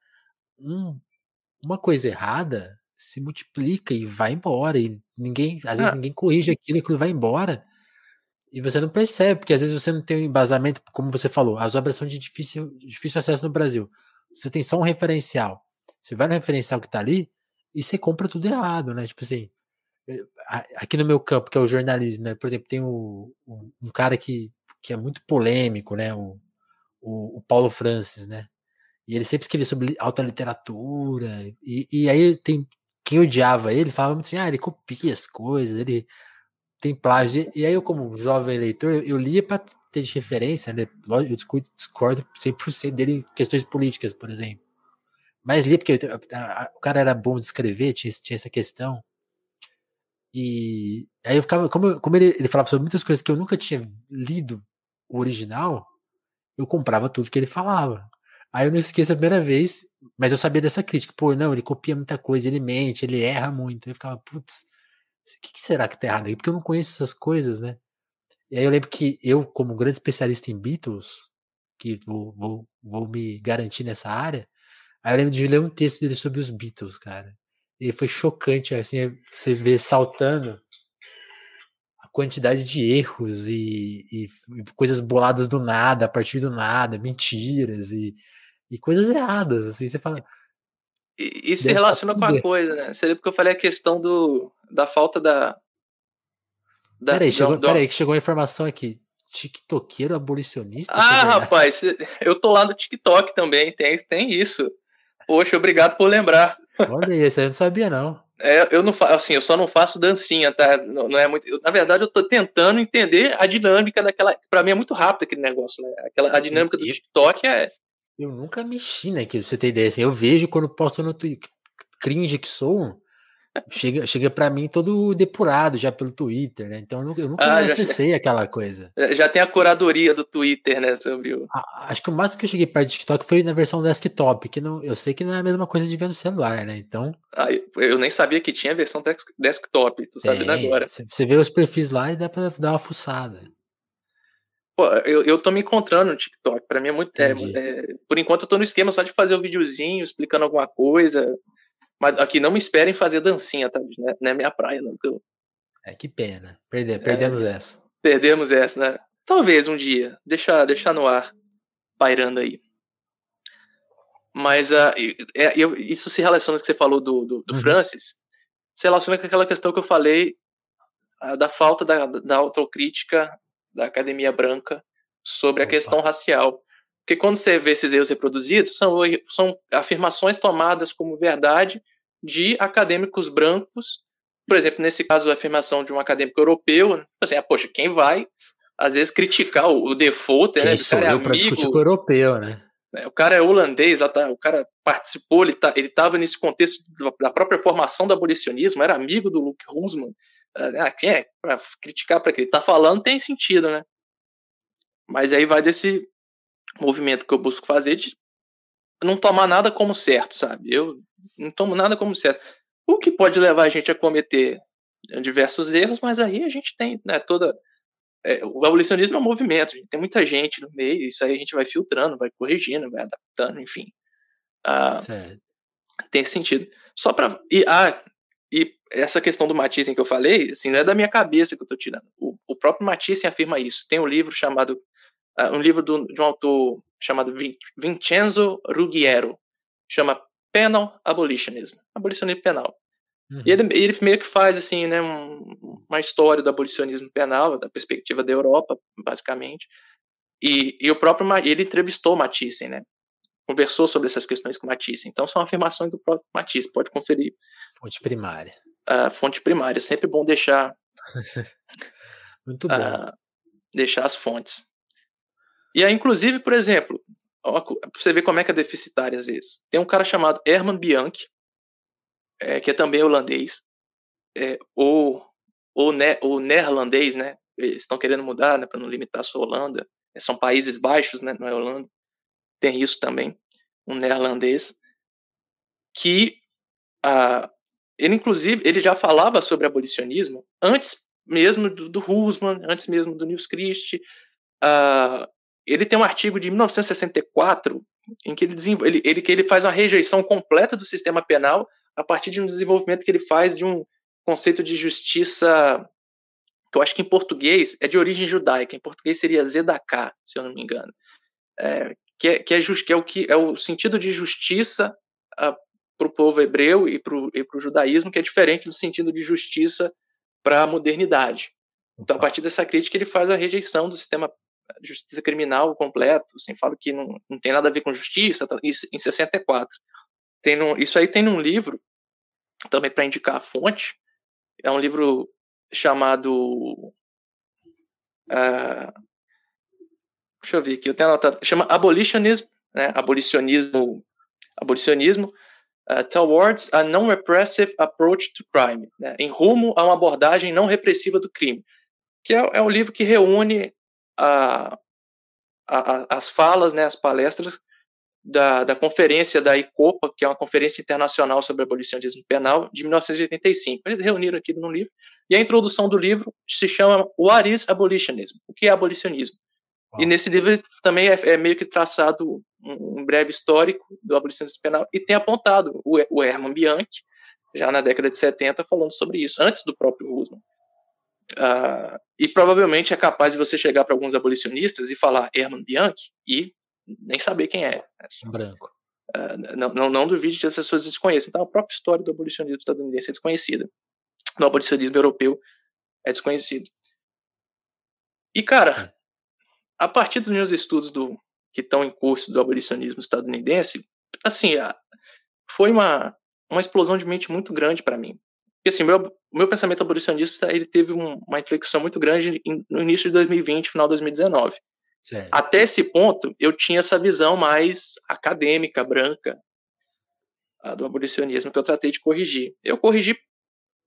um, uma coisa errada se multiplica e vai embora. E ninguém, às vezes, ah. ninguém corrige aquilo, aquilo vai embora. E você não percebe, porque às vezes você não tem um embasamento, como você falou, as obras são de difícil, difícil acesso no Brasil. Você tem só um referencial. Você vai no referencial que tá ali e você compra tudo errado, né? Tipo assim, eh, aqui no meu campo, que é o jornalismo, né? Por exemplo, tem um, um cara que que é muito polêmico, né? O, o, o Paulo Francis, né? E ele sempre escrevia sobre alta literatura. E, e aí tem quem odiava ele falava muito assim: ah, ele copia as coisas, ele tem plágio. E aí eu, como jovem leitor, eu, lia para ter de referência, né? Eu discordo 100% dele em questões políticas, por exemplo. Mas lia porque o cara era bom de escrever, tinha, tinha essa questão. E aí eu ficava, como, como ele, ele falava sobre muitas coisas que eu nunca tinha lido o original, eu comprava tudo que ele falava. Aí eu não esqueço a primeira vez, mas eu sabia dessa crítica. Pô, não, ele copia muita coisa, ele mente, ele erra muito. Eu ficava, putz, o que, que, será que tá errado aí? Porque eu não conheço essas coisas, né? E aí eu lembro que eu, como grande especialista em Beatles, que vou, vou, vou me garantir nessa área, aí eu lembro de ler um texto dele sobre os Beatles, cara. E foi chocante, assim, você ver saltando quantidade de erros e, e, e, coisas boladas do nada, a partir do nada, mentiras e, e coisas erradas, assim, você fala... E, e se relaciona com a coisa, né? Você lembra que eu falei a questão do, da falta da... da peraí, chegou, do... peraí, que chegou a informação aqui. TikTokeiro abolicionista? Ah, rapaz, eu tô lá no TikTok também, tem, tem isso. Poxa, obrigado por lembrar. Olha isso, eu não sabia, não. É, eu não faço, assim, eu só não faço dancinha, tá? Não, não é muito. Eu, na verdade, eu tô tentando entender a dinâmica daquela. Para mim é muito rápido aquele negócio, né? Aquela, a dinâmica do TikTok é, Eu nunca mexi naquilo, pra você ter ideia. Assim, eu vejo quando posto no Twitter, cringe que sou, chega, chega para mim todo depurado já pelo Twitter, né? Então eu nunca, eu nunca ah, acessei já, aquela coisa. Já tem a curadoria do Twitter, né, sobre o... Acho que o máximo que eu cheguei perto do TikTok foi na versão desktop, que não, eu sei que não é a mesma coisa de ver no celular, né? Então. Ah, eu nem sabia que tinha versão desktop, tô sabendo agora. Você vê os perfis lá e dá pra dar uma fuçada. Pô, eu, eu tô me encontrando no TikTok. Pra mim é muito. É, é, por enquanto eu tô no esquema só de fazer o um videozinho, explicando alguma coisa. Mas aqui não me esperem fazer dancinha, tá? Não é, não é minha praia, não. Eu... É que pena. Perde, perdemos é, essa. Perdemos essa, né? Talvez um dia. Deixar, deixar no ar, pairando aí. Mas uh, é, eu, isso se relaciona com o que você falou do, do, do uhum. Francis, se relaciona com aquela questão que eu falei uh, da falta da, da autocrítica da academia branca sobre Opa. a questão racial. Porque quando você vê esses erros reproduzidos, são, são afirmações tomadas como verdade de acadêmicos brancos. Por exemplo, nesse caso, a afirmação de um acadêmico europeu, assim, ah, poxa, quem vai, às vezes, criticar o, o default, né? Sou é eu para discutir com o europeu, né? É, o cara é holandês, tá, o cara participou, ele tá, estava nesse contexto da própria formação do abolicionismo, era amigo do Luke Husman. Ah, quem é? Pra criticar para que ele tá falando tem sentido, né? Mas aí vai desse movimento que eu busco fazer de não tomar nada como certo, sabe? Eu não tomo nada como certo. O que pode levar a gente a cometer diversos erros, mas aí a gente tem né, toda. É, o abolicionismo é um movimento, tem muita gente no meio, isso aí a gente vai filtrando, vai corrigindo, vai adaptando, enfim. Ah, certo. Tem sentido. Só para. E, ah, e essa questão do Matisse que eu falei, assim, não é da minha cabeça que eu estou tirando. O, o próprio Matisse afirma isso. Tem um livro chamado uh, um livro do, de um autor chamado Vincenzo Ruggiero, chama Penal Abolitionism, abolicionismo penal. Uhum. E ele, ele, meio que faz assim, né, um, uma história do abolicionismo penal, da perspectiva da Europa, basicamente. E, e o próprio ele entrevistou Matisse, né? Conversou sobre essas questões com Matisse. Então são afirmações do próprio Matisse, pode conferir. Fonte primária. Uh, fonte primária, sempre bom deixar. Muito bom. Uh, deixar as fontes. E aí, inclusive, por exemplo, pra você ver como é que é deficitário às vezes. Tem um cara chamado Herman Bianchi, é, que é também holandês, é, ou, ou, ne, ou neerlandês, né? Eles estão querendo mudar, né, para não limitar a Holanda. É, são países baixos, né? Não é Holanda. Tem isso também, um neerlandês, que ah, ele, inclusive, ele já falava sobre abolicionismo antes mesmo do, do Husman, antes mesmo do Nils Christie. Ele tem um artigo de 1964 em que ele, ele, ele, que ele faz uma rejeição completa do sistema penal a partir de um desenvolvimento que ele faz de um conceito de justiça que eu acho que em português é de origem judaica, em português seria Zedaká, se eu não me engano, é, que, é, que, é just, que, é, o que é o sentido de justiça uh, para o povo hebreu e para o judaísmo, que é diferente do sentido de justiça para a modernidade. Então, a partir dessa crítica, ele faz a rejeição do sistema justiça criminal completo, assim, fala que não, não tem nada a ver com justiça, tá, em 64. Tem no, isso aí tem num livro, também para indicar a fonte, é um livro chamado. Uh, deixa eu ver aqui, eu tenho anotado, chama Abolitionism, né, abolicionismo, abolicionismo uh, Towards a Non-Repressive Approach to Crime, né, em rumo a uma abordagem não repressiva do crime, que é, é um livro que reúne a, a, as falas, né, as palestras da, da conferência da ICOPA, que é uma conferência internacional sobre abolicionismo penal, de 1985. Eles reuniram aqui no livro, e a introdução do livro se chama What is Abolitionism? O que é abolicionismo? E nesse livro também é, é, meio que traçado um, um, breve histórico do abolicionismo penal e tem apontado o, o Herman Bianchi, já na década de 70, falando sobre isso, antes do próprio Roosevelt. Uh, e provavelmente é capaz de você chegar para alguns abolicionistas e falar Herman Bianchi e nem saber quem é. Branco. Uh, não, não, não duvide que as pessoas desconheçam. Então, a própria história do abolicionismo estadunidense é desconhecida. Do abolicionismo europeu é desconhecido. E, cara, é. a partir dos meus estudos do, que estão em curso do abolicionismo estadunidense, assim, foi uma, uma explosão de mente muito grande para mim. Porque, assim, meu, meu pensamento abolicionista ele teve um, uma inflexão muito grande em, no início de 2020, final de 2019. Certo. Até esse ponto, eu tinha essa visão mais acadêmica, branca, do abolicionismo, que eu tratei de corrigir. Eu corrigi,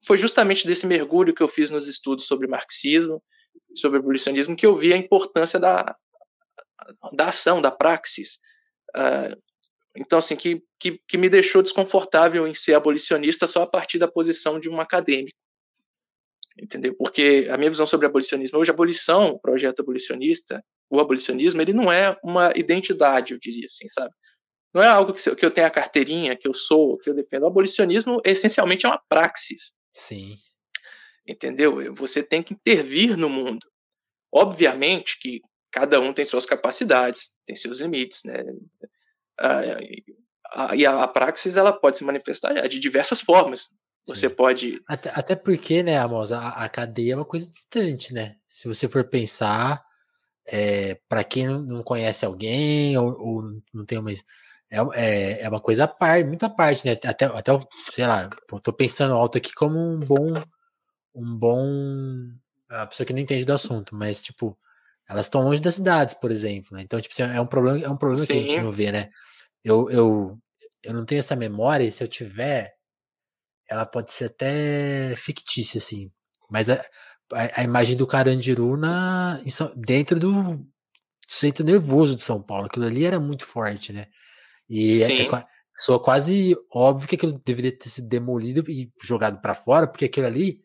foi justamente desse mergulho que eu fiz nos estudos sobre marxismo, sobre abolicionismo, que eu vi a importância da, da ação, da praxis. Uh, então, assim, que, que, que me deixou desconfortável em ser abolicionista só a partir da posição de um acadêmico entendeu? Porque a minha visão sobre abolicionismo, hoje a abolição, o projeto abolicionista, o abolicionismo, ele não é uma identidade, eu diria assim, sabe? Não é algo que, que eu tenha a carteirinha, que eu sou, que eu defendo. O abolicionismo, essencialmente, é uma praxis. Sim. Entendeu? Você tem que intervir no mundo. Obviamente que cada um tem suas capacidades, tem seus limites, né? E a, a praxis, ela pode se manifestar de diversas formas. Você Sim. pode. Até, até porque, né, Amos, a, a, cadeia é uma coisa distante, né? Se você for pensar, é, para quem não conhece alguém ou, ou não tem uma. É, é, é, uma coisa à parte, muito à parte, né? Até, até sei lá, tô pensando alto aqui como um bom. Um bom. A pessoa que não entende do assunto, mas, tipo, elas estão longe das cidades, por exemplo. Né? Então, tipo, assim, é um problema, é um problema que a gente não vê, né? Eu, eu, eu não tenho essa memória, e se eu tiver, ela pode ser até fictícia, assim. Mas a, a, a imagem do Carandiru na, dentro do centro nervoso de São Paulo, aquilo ali era muito forte, né? E é, é, soa quase óbvio que aquilo deveria ter sido demolido e jogado para fora, porque aquilo ali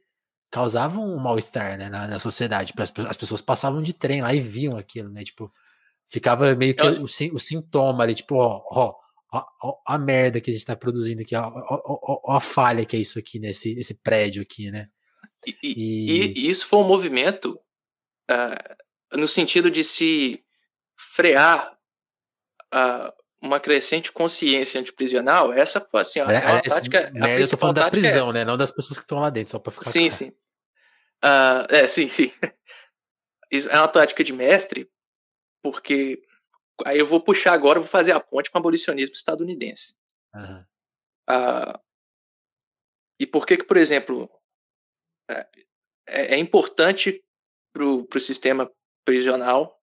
causava um mal-estar né, na, na, sociedade. As, as, pessoas passavam de trem lá e viam aquilo, né? Tipo, ficava meio que Eu... o, o, sintoma ali, tipo, ó, ó, ó, a merda que a gente tá produzindo aqui, ó, ó, ó, a falha que é isso aqui, nesse né, esse prédio aqui, né? E, e... e isso foi um movimento uh, no sentido de se frear uh, uma crescente consciência antiprisional. Essa foi assim, a, a, a tática. A eu tô falando da é prisão, é né? Não das pessoas que estão lá dentro, só para ficar. Sim, claro. sim. Uh, é, sim, sim. Isso é uma tática de mestre, porque Aí eu vou puxar agora, vou fazer a ponte com o abolicionismo estadunidense. Uhum. Ah, e por que que, por exemplo, é, é, é importante para o sistema prisional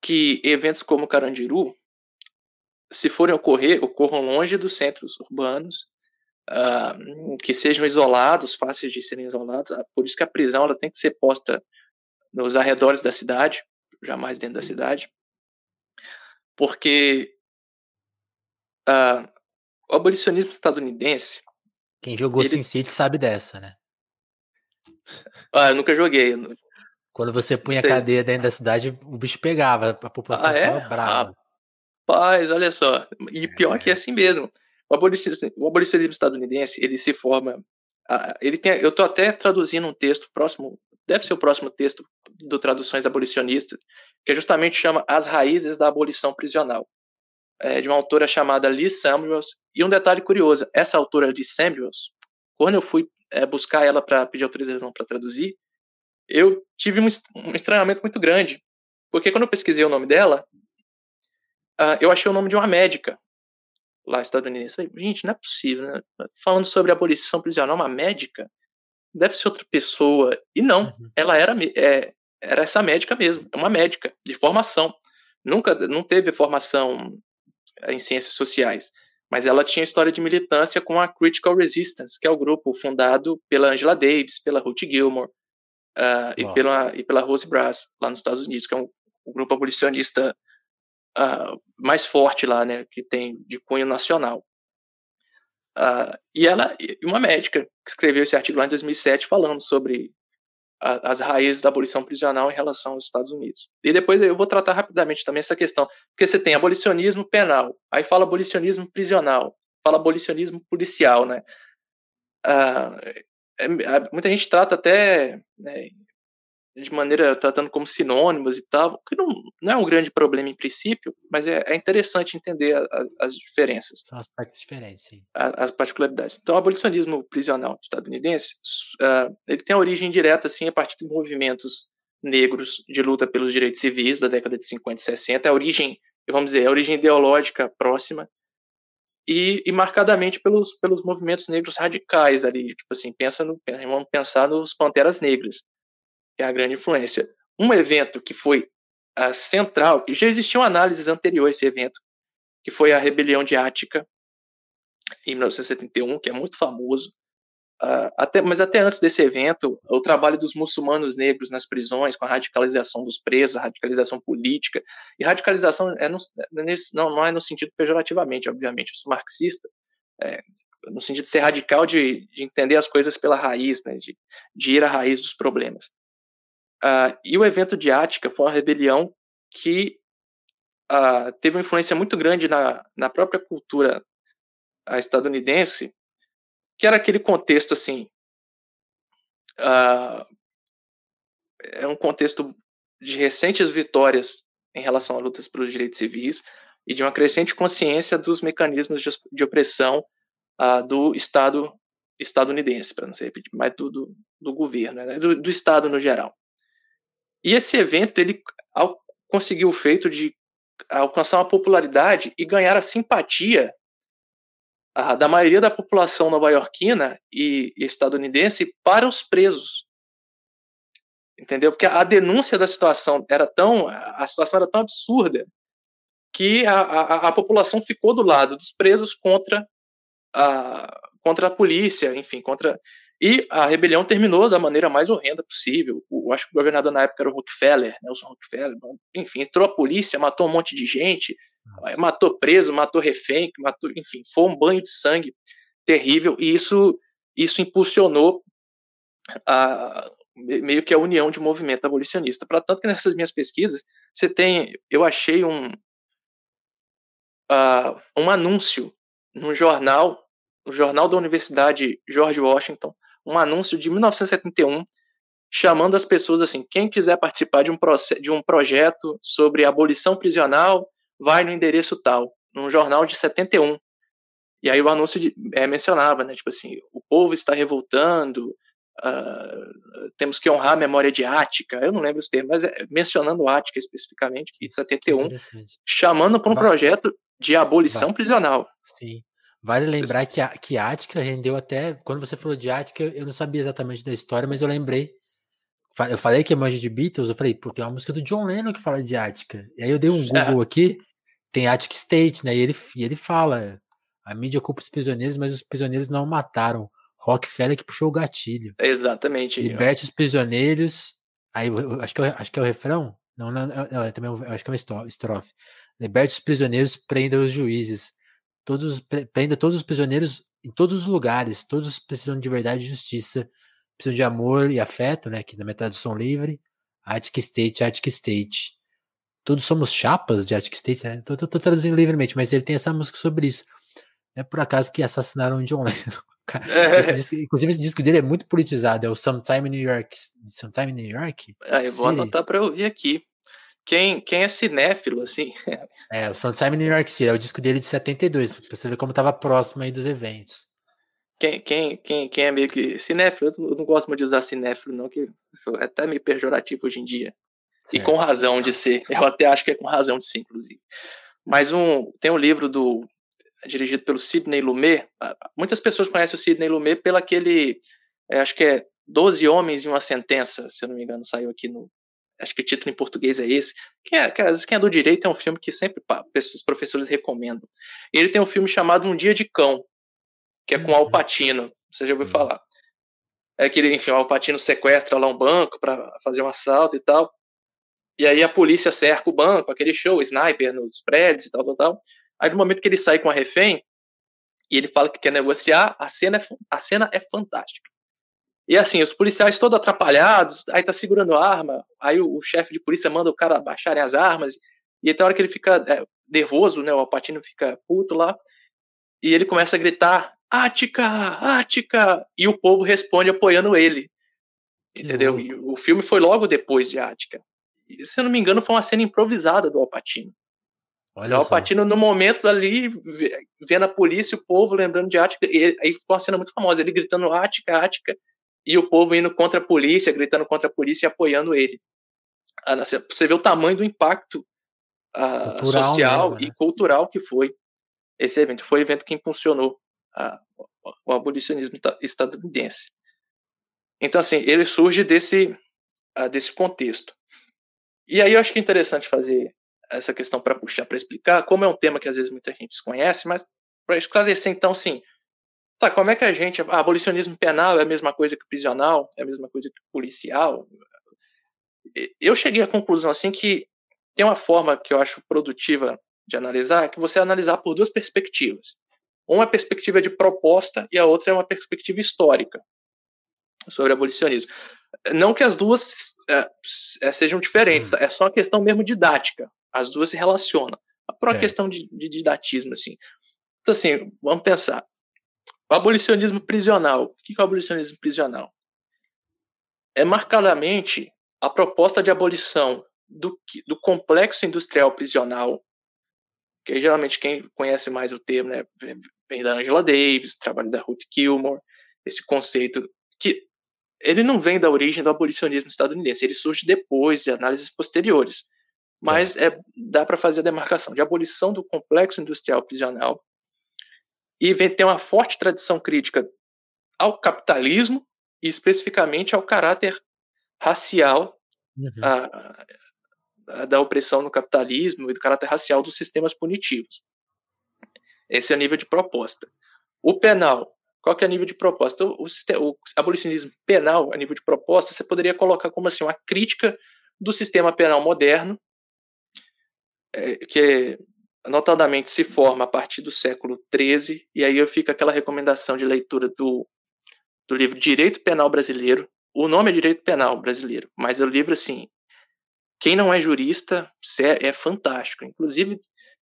que eventos como Carandiru, se forem ocorrer, ocorram longe dos centros urbanos, uh, que sejam isolados, fáceis de serem isolados. Ah, por isso que a prisão ela tem que ser posta nos arredores da cidade, jamais dentro da cidade porque uh, o abolicionismo estadunidense. Quem jogou ele... SimCity sabe dessa, né? Ah, eu nunca joguei. Quando você punha a cadeia dentro da cidade, o bicho pegava, a população ah, é? brava. Rapaz, olha só. E pior é. que é assim mesmo. O abolicionismo, o abolicionismo estadunidense, ele se forma. Ele tem, eu estou até traduzindo um texto próximo, deve ser o próximo texto do Traduções Abolicionistas, que justamente chama As Raízes da Abolição Prisional, é, de uma autora chamada Liz Samuels. E um detalhe curioso, essa autora Liz Samuels, quando eu fui é, buscar ela para pedir autorização para traduzir, eu tive um, um, estranhamento muito grande, porque quando eu pesquisei o nome dela, uh, eu achei o nome de uma médica lá estadunidense. Falei, gente, não é possível, né? Falando sobre abolição prisional, uma médica deve ser outra pessoa. E não, uhum. ela era é, era essa médica mesmo, é uma médica de formação. Nunca não teve formação em ciências sociais, mas ela tinha história de militância com a Critical Resistance, que é o grupo fundado pela Angela Davis, pela Ruth Gilmore uh, e, pela, e pela Rose Brass, lá nos Estados Unidos, que é um, um grupo abolicionista uh, mais forte lá, né, que tem de cunho nacional. Uh, e ela, uma médica, que escreveu esse artigo lá em 2007 falando sobre a, as raízes da abolição prisional em relação aos Estados Unidos. E depois eu vou tratar rapidamente também essa questão, porque você tem abolicionismo penal, aí fala abolicionismo prisional, fala abolicionismo policial, né? Ah, é, muita gente trata até né, de maneira tratando como sinônimos e tal, que não, não é um grande problema em princípio, mas é, é interessante entender a, a, as diferenças. São aspectos diferentes, sim. A, as particularidades. Então, o abolicionismo prisional estadunidense, uh, ele tem origem direta, assim, a partir dos movimentos negros de luta pelos direitos civis da década de 50 e 60, a origem, vamos dizer, a origem ideológica próxima, e, e, marcadamente pelos, pelos movimentos negros radicais ali, tipo assim, pensa no, vamos pensar nos Panteras Negras, é a grande influência. Um evento que foi uh, central, que já existiam análises anteriores a esse evento, que foi a rebelião de Ática, em 1971, que é muito famoso. Uh, até, mas até antes desse evento, o trabalho dos muçulmanos negros nas prisões, com a radicalização dos presos, a radicalização política, e radicalização é no, é não, não é no sentido pejorativamente, obviamente, marxista, é, no sentido de ser radical, de, de, entender as coisas pela raiz, né, de, de ir à raiz dos problemas. Uh, e o evento de Ática foi uma rebelião que uh, teve uma influência muito grande na, na própria cultura estadunidense, que era aquele contexto assim. É um contexto de recentes vitórias em relação a lutas pelos direitos civis e de uma crescente consciência dos mecanismos de, de opressão do Estado estadunidense, para não ser repetir, mas do, do, do governo, né, do, do, Estado no geral. E esse evento ele conseguiu o feito de alcançar uma popularidade e ganhar a simpatia da maioria da população nova-iorquina e estadunidense para os presos. Entendeu? Porque a denúncia da situação era tão. A situação era tão absurda que a, a, a população ficou do lado dos presos contra a, contra a polícia, enfim, contra. E a rebelião terminou da maneira mais horrenda possível. O, acho que o governador na época era o Rockefeller, Nelson Rockefeller. Enfim, entrou a polícia, matou um monte de gente, nossa. Matou preso, matou refém, matou, enfim, foi um banho de sangue terrível e isso isso impulsionou a, meio que a união de movimento abolicionista. Para tanto que nessas minhas pesquisas você tem, eu achei um uh, um anúncio no jornal, no jornal da Universidade George Washington, um anúncio de 1971 chamando as pessoas assim, quem quiser participar de um, de um projeto sobre abolição prisional vai no endereço tal, num jornal de 71. E aí o anúncio de, é, mencionava, né, tipo assim, o povo está revoltando, uh, temos que honrar a memória de Ática, eu não lembro os termos, mas é, mencionando Ática especificamente, de 71, chamando para um vai. projeto de abolição vai. prisional. Sim. Vale lembrar que, a, que Ática rendeu até. Quando você falou de Ática, eu não sabia exatamente da história, mas eu lembrei eu falei que é manja de Beatles, eu falei, pô, tem uma música do John Lennon que fala de Ática. E aí eu dei um Google aqui, tem Attic State, né? E ele, e ele fala: a mídia culpa os prisioneiros, mas os prisioneiros não mataram. Rockefeller que puxou o gatilho. Exatamente. Liberte os prisioneiros. Aí eu, acho, que é, acho que é o refrão? Não, não, não, não é também, eu acho que é uma estrofe. Liberte os prisioneiros, prenda os juízes. Todos, prenda todos os prisioneiros em todos os lugares. Todos precisam de verdade e justiça precisam de amor e afeto, né? Que na metade são livre. Attic State, Attic State. Todos somos chapas de Attic State, né? Tô, tô, tô, traduzindo livremente, mas ele tem essa música sobre isso. Não é por acaso que assassinaram o John Lennon. Esse disco, inclusive, esse disco dele é muito politizado. É o Sometime in New York. Sometime in New York? Ah, eu vou City. anotar para ouvir aqui. Quem, quem é cinéfilo, assim? é, o in New York City. É o disco dele de 72. Pra você ver como tava próximo aí dos eventos. Quem, quem, quem, quem é meio que cinéfilo, eu não gosto muito de usar cinéfilo, não, que é até meio pejorativo hoje em dia. Certo. E com razão de ser. Eu até acho que é com razão de ser, inclusive. Mas um, tem um livro do dirigido pelo Sidney Lumet. Muitas pessoas conhecem o Sidney Lumet pelo aquele, é, acho que é Doze Homens e uma Sentença, se eu não me engano, saiu aqui no. Acho que o título em português é esse. Quem é, quem é do direito é um filme que sempre os professores recomendam. Ele tem um filme chamado Um Dia de Cão, que é com o Alpatino. Você já ouviu falar? É que, enfim, o Alpatino sequestra lá um banco para fazer um assalto e tal. E aí a polícia cerca o banco, aquele show, sniper nos prédios e tal, tal, tal. Aí no momento que ele sai com a refém, e ele fala que quer negociar, a cena é, a cena é fantástica. E assim, os policiais todos atrapalhados, aí tá segurando a arma, aí o, o chefe de polícia manda o cara baixarem as armas, e até a hora que ele fica é, nervoso, né, o Alpatino fica puto lá, e ele começa a gritar, Ática, Ática! E o povo responde apoiando ele. Entendeu? E o filme foi logo depois de Ática. E, se eu não me engano, foi uma cena improvisada do Alpatino. Olha o Alpatino, no momento ali, vendo a polícia, o povo lembrando de Ática, e aí ficou uma cena muito famosa, ele gritando Ática, Ática, e o povo indo contra a polícia, gritando contra a polícia e apoiando ele. Ah, você vê o tamanho do impacto uh, social mesmo, né? e cultural que foi esse evento. Foi o evento que impulsionou a, o abolicionismo estadunidense. Então, assim, ele surge desse, uh, desse contexto. E aí eu acho que é interessante fazer essa questão para puxar, para explicar, como é um tema que às vezes muita gente desconhece, mas para esclarecer, então, sim, tá, como é que a gente, abolicionismo penal é a mesma coisa que prisional, é a mesma coisa que policial? Eu cheguei à conclusão, assim, que tem uma forma que eu acho produtiva de analisar, que você analisar por duas perspectivas. Uma é perspectiva de proposta e a outra é uma perspectiva histórica sobre abolicionismo. Não que as duas é, sejam diferentes, hum. é só uma questão mesmo didática. As duas se relacionam. Por uma questão de, de, didatismo, assim. Então, assim, vamos pensar. O abolicionismo prisional. O que é o abolicionismo prisional? É marcadamente a proposta de abolição do, do complexo industrial prisional, que geralmente quem conhece mais o termo né, vem da Angela Davis, o trabalho da Ruth Gilmore, esse conceito que ele não vem da origem do abolicionismo estadunidense, ele surge depois de análises posteriores. Mas é, dá para fazer a demarcação de abolição do complexo industrial prisional e vem ter uma forte tradição crítica ao capitalismo e especificamente ao caráter racial uhum. a, a, da opressão no capitalismo e do caráter racial dos sistemas punitivos. Esse é o nível de proposta. O penal, qual que é o nível de proposta? O, o, o abolicionismo penal, a nível de proposta, você poderia colocar como assim uma crítica do sistema penal moderno é, que notadamente se forma a partir do século XIII, e aí eu fico aquela recomendação de leitura do, do livro Direito Penal Brasileiro. O nome é Direito Penal Brasileiro, mas o livro, assim, quem não é jurista é, é fantástico. Inclusive,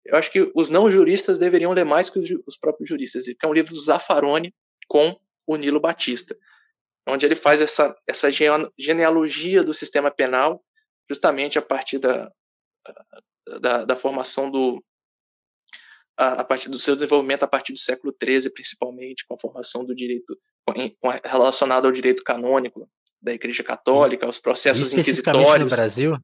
eu acho que os não juristas deveriam ler mais que os, os próprios juristas, é um livro do Zaffaroni com o Nilo Batista, onde ele faz essa, essa genealogia do sistema penal, justamente a partir da, da, da formação do a, a, partir do seu desenvolvimento a partir do século XIII, principalmente, com a formação do direito com, relacionado ao direito canônico da Igreja Católica, aos processos inquisitórios. no Brasil?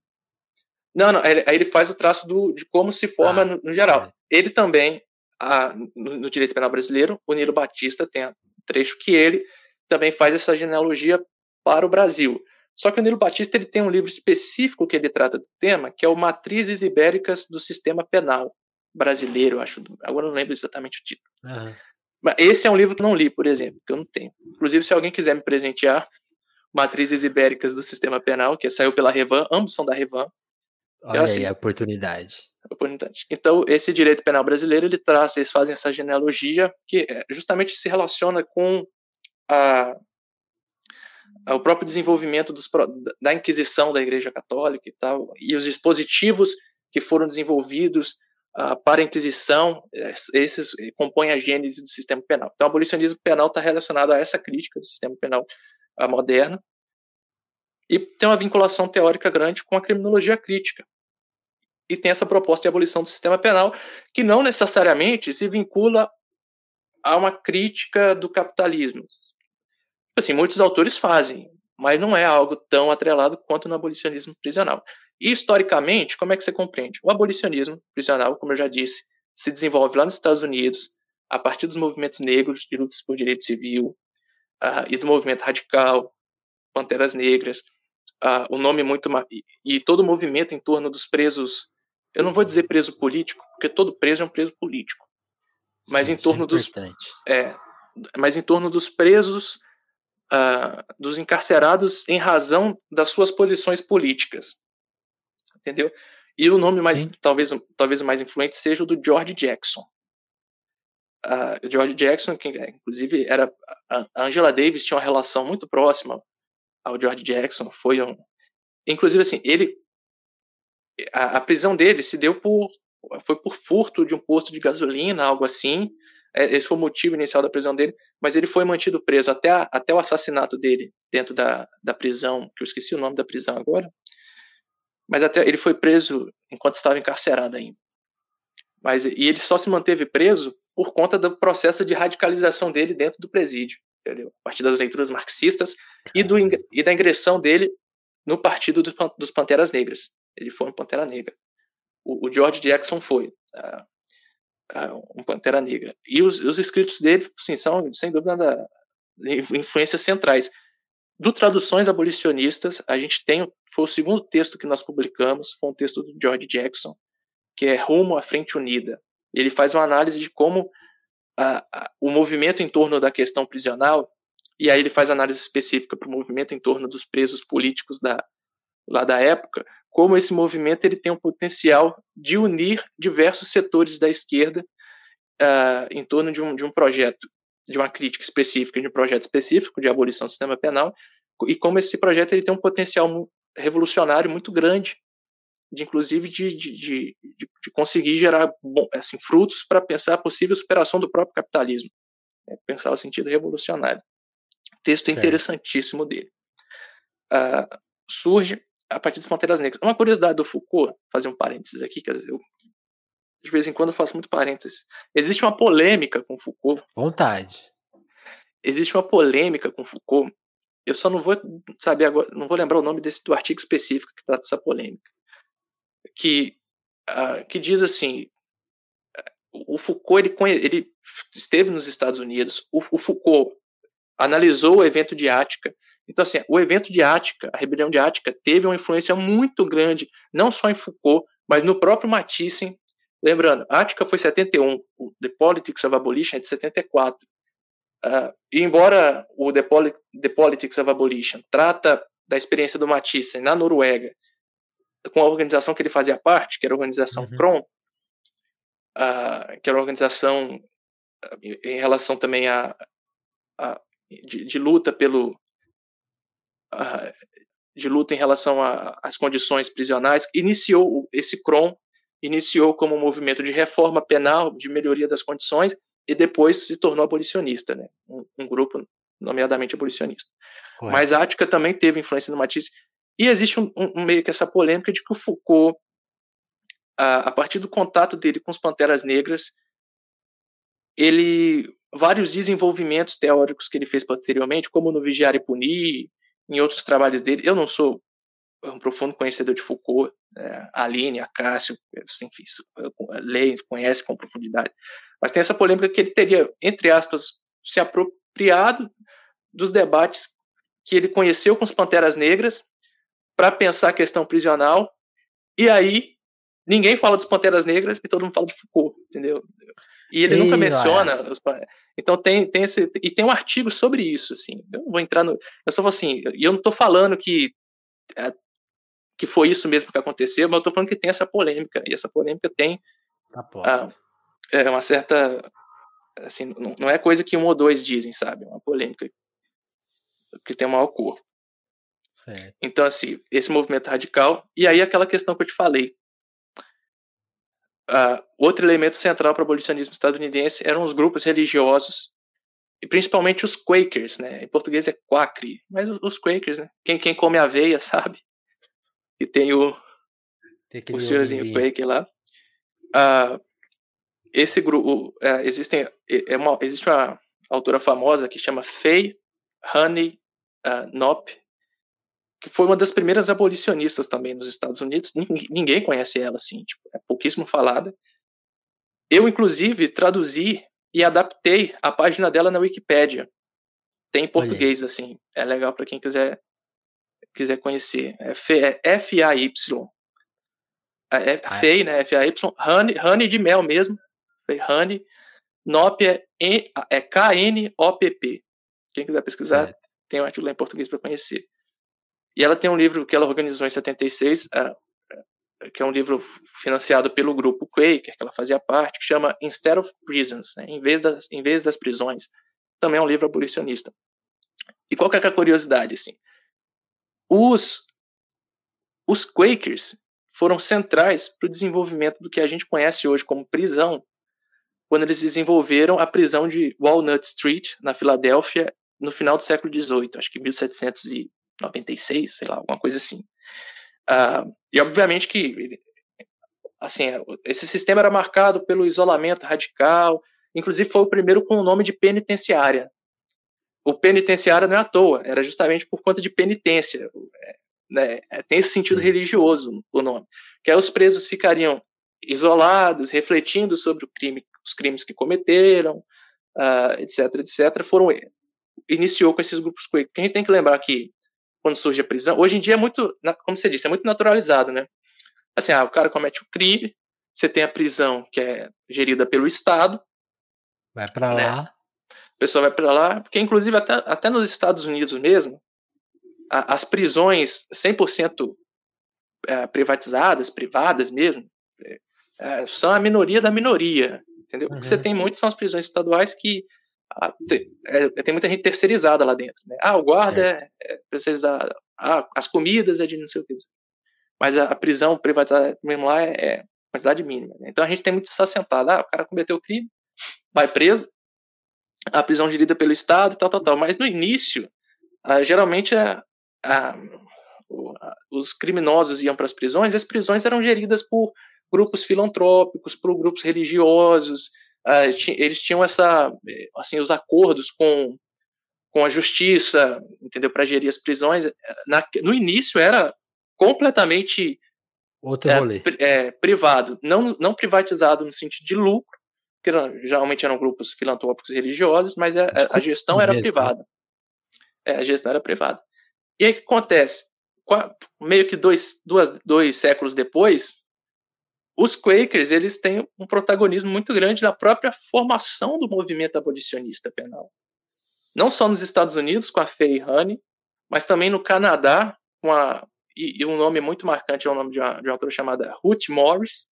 Não, não. Aí ele faz o traço do, de como se forma ah, no, no, geral. É. Ele também, a, no, no, direito penal brasileiro, o Nilo Batista tem um trecho que ele também faz essa genealogia para o Brasil. Só que o Nilo Batista ele tem um livro específico que ele trata do tema, que é o Matrizes Ibéricas do Sistema Penal Brasileiro, acho. Agora não lembro exatamente o título. Uhum. Mas esse é um livro que eu não li, por exemplo, que eu não tenho. Inclusive, se alguém quiser me presentear, Matrizes Ibéricas do Sistema Penal, que saiu pela Revan, ambos são da Revan. Olha então, assim, aí a oportunidade. oportunidade. Então, esse direito penal brasileiro, ele traz, eles fazem essa genealogia que é, justamente se relaciona com a, o próprio desenvolvimento dos, da Inquisição da Igreja Católica e tal, e os dispositivos que foram desenvolvidos para a Inquisição, esses compõem a gênese do sistema penal. Então, o abolicionismo penal está relacionado a essa crítica do sistema penal uh, moderno e tem uma vinculação teórica grande com a criminologia crítica. E tem essa proposta de abolição do sistema penal que não necessariamente se vincula a uma crítica do capitalismo assim, muitos autores fazem, mas não é algo tão atrelado quanto no abolicionismo prisional. E, historicamente, como é que você compreende? O abolicionismo prisional, como eu já disse, se desenvolve lá nos Estados Unidos, a partir dos movimentos negros de lutas por direito civil uh, e do movimento radical, Panteras Negras, uh, o nome muito e, e todo o movimento em torno dos presos. Eu não vou dizer preso político, porque todo preso é um preso político, mas Sim, em torno é dos é, mas em torno dos presos uh, dos encarcerados em razão das suas posições políticas. Entendeu? E o nome mais, talvez, talvez o mais influente seja o do George Jackson. Uh, George Jackson, que inclusive era a Angela Davis tinha uma relação muito próxima ao George Jackson, foi um, inclusive assim, ele a, a prisão dele se deu por foi por furto de um posto de gasolina, algo assim, é, esse foi o motivo inicial da prisão dele, mas ele foi mantido preso até, a, até o assassinato dele dentro da, da prisão, que eu esqueci o nome da prisão agora, mas até ele foi preso enquanto estava encarcerado ainda. Mas e ele só se manteve preso por conta do processo de radicalização dele dentro do presídio, entendeu? A partir das leituras marxistas e, do, e da ingressão dele no partido dos, dos Panteras Negras. Ele foi um Pantera Negra. O, o George Jackson foi. Uh, um Pantera Negra. E os, os escritos dele, sim, são, sem dúvida, da, influências centrais. Do Traduções Abolicionistas, a gente tem, foi o segundo texto que nós publicamos, foi um texto do George Jackson, que é Rumo à Frente Unida. Ele faz uma análise de como a, a, o movimento em torno da questão prisional, e aí ele faz análise específica para o movimento em torno dos presos políticos da, lá da época, como esse movimento ele tem um potencial de unir diversos setores da esquerda uh, em torno de um, de um projeto de uma crítica específica, de um projeto específico de abolição do sistema penal, e como esse projeto ele tem um potencial revolucionário muito grande, de inclusive de, de, de, de conseguir gerar bom, assim, frutos para pensar a possível superação do próprio capitalismo, né, pensar o sentido revolucionário. Texto certo. interessantíssimo dele. Uh, surge a partir das Panteras Negras. Uma curiosidade do Foucault, fazer um parênteses aqui, que eu de vez em quando eu faço muito parênteses. Existe uma polêmica com Foucault. Vontade. Existe uma polêmica com Foucault. Eu só não vou saber agora, não vou lembrar o nome desse do artigo específico que trata dessa polêmica. Que uh, que diz assim, o Foucault ele, conhe, ele esteve nos Estados Unidos. O, o Foucault analisou o evento de Ática. Então, assim, o evento de Ática, a rebelião de Ática, teve uma influência muito grande, não só em Foucault, mas no próprio Matisse Lembrando, Ática foi 71, o The Politics of Abolition é de 74. Uh, e embora o The, Poli The, Politics of Abolition trata da experiência do Matisse na Noruega, com a organização que ele fazia parte, que era a organização uhum. KRON, uh, que era uma organização uh, em relação também a, a de, de, luta pelo de luta em relação às condições prisionais, iniciou esse KRON iniciou como um movimento de reforma penal, de melhoria das condições, e depois se tornou abolicionista, né? um, um grupo nomeadamente abolicionista. Ué. Mas a Ática também teve influência no Matisse, e existe um, um, meio que essa polêmica de que o Foucault, a, a partir do contato dele com os Panteras Negras, ele vários desenvolvimentos teóricos que ele fez posteriormente, como no Vigiar e Punir, em outros trabalhos dele. Eu não sou um profundo conhecedor de Foucault, é, a Aline, a Cássio, enfim, lê, conhece com profundidade. Mas tem essa polêmica que ele teria, entre aspas, se apropriado dos debates que ele conheceu com os Panteras Negras para pensar a questão prisional, e aí ninguém fala dos Panteras Negras e todo mundo fala de Foucault, entendeu? E ele nunca menciona os, então tem, tem esse e tem um artigo sobre isso assim. Eu não vou entrar no eu só vou assim, e eu não estou falando que é, que foi isso mesmo que aconteceu, mas eu tô falando que tem essa polêmica, e essa polêmica tem ah, é uma certa assim, não, não, é coisa que um ou dois dizem, sabe? É uma polêmica que tem um maior cor. Certo. Então, assim, esse movimento radical, e aí aquela questão que eu te falei. Uh, outro elemento central para o abolicionismo estadunidense eram os grupos religiosos, e principalmente os Quakers, né? Em português é Quacre, mas os Quakers, né? Quem, quem come aveia sabe e tem o, tem o senhorzinho Quake lá. Uh, esse grupo, uh, existem, é uma, existe uma autora famosa que chama Faye Honey uh, Knopp, que foi uma das primeiras abolicionistas também nos Estados Unidos. Ninguém, ninguém conhece ela, assim, tipo, é pouquíssimo falada. Eu, inclusive, traduzi e adaptei a página dela na Wikipédia. Tem em português, assim. É legal para quem quiser quiser conhecer. É F-A-Y. É, é ah, FEI, né? F-A-Y. Honey, honey de mel mesmo. Honey. NOP é, é K-N-O-P-P. Quem quiser pesquisar, certo. tem um artigo lá em português para conhecer. E ela tem um livro que ela organizou em 76, uh, é, que é um livro financiado pelo grupo Quaker, que ela fazia parte, que chama Instead of Prisons, né? em, vez das, em vez das prisões. Também é um livro abolicionista. E qual que é a curiosidade? Assim? Os, os Quakers foram centrais para o desenvolvimento do que a gente conhece hoje como prisão, quando eles desenvolveram a prisão de Walnut Street, na Filadélfia, no final do século XVIII, acho que 1796, sei lá, alguma coisa assim. Uh, e obviamente que assim, esse sistema era marcado pelo isolamento radical, inclusive foi o primeiro com o nome de penitenciária, o penitenciário não é à toa, era justamente por conta de penitência. Né? Tem esse sentido religioso o nome. Que aí os presos ficariam isolados, refletindo sobre crime, os crimes que cometeram, uh, etc, etc. Foram iniciou com esses grupos. Porque a gente tem que lembrar que quando surge a prisão, hoje em dia é muito, como você disse, é muito naturalizado, né? Assim, ah, o cara comete o um crime, você tem a prisão que é gerida pelo Estado. Vai para né? lá. Pessoa vai para lá, porque inclusive até, até nos Estados Unidos mesmo, a, as prisões 100% é, privatizadas, privadas mesmo, é, é, são a minoria da minoria, entendeu? Uhum. O que você uhum. tem muito são as prisões estaduais que ah, tem, é, tem, muita gente terceirizada lá dentro. Né? Ah, o guarda é, é, terceirizado. Ah, as comidas é de não sei o que. Mas a, a prisão privatizada mesmo lá é, é quantidade mínima. Né? Então a gente tem muito isso assentado. Ah, o cara cometeu o crime, vai preso, a prisão gerida pelo Estado, tal, tal, tal. Mas no início, ah, geralmente a, a, os criminosos iam para as prisões, e as prisões eram geridas por grupos filantrópicos, por grupos religiosos, eles tinham essa, assim, os acordos com, com a justiça, entendeu, para gerir as prisões. Na, no início era completamente Outro. É, é, privado, não, não privatizado no sentido de lucro, que geralmente eram grupos filantrópicos e religiosos, mas a, a gestão era mesmo. privada. É, a gestão era privada. E aí o que acontece? Meio que dois, duas, dois séculos depois, os Quakers eles têm um protagonismo muito grande na própria formação do movimento abolicionista penal. Não só nos Estados Unidos, com a Faye Honey, mas também no Canadá, com a, e, e, um nome muito marcante é o nome de uma, de uma autora chamada Ruth Morris,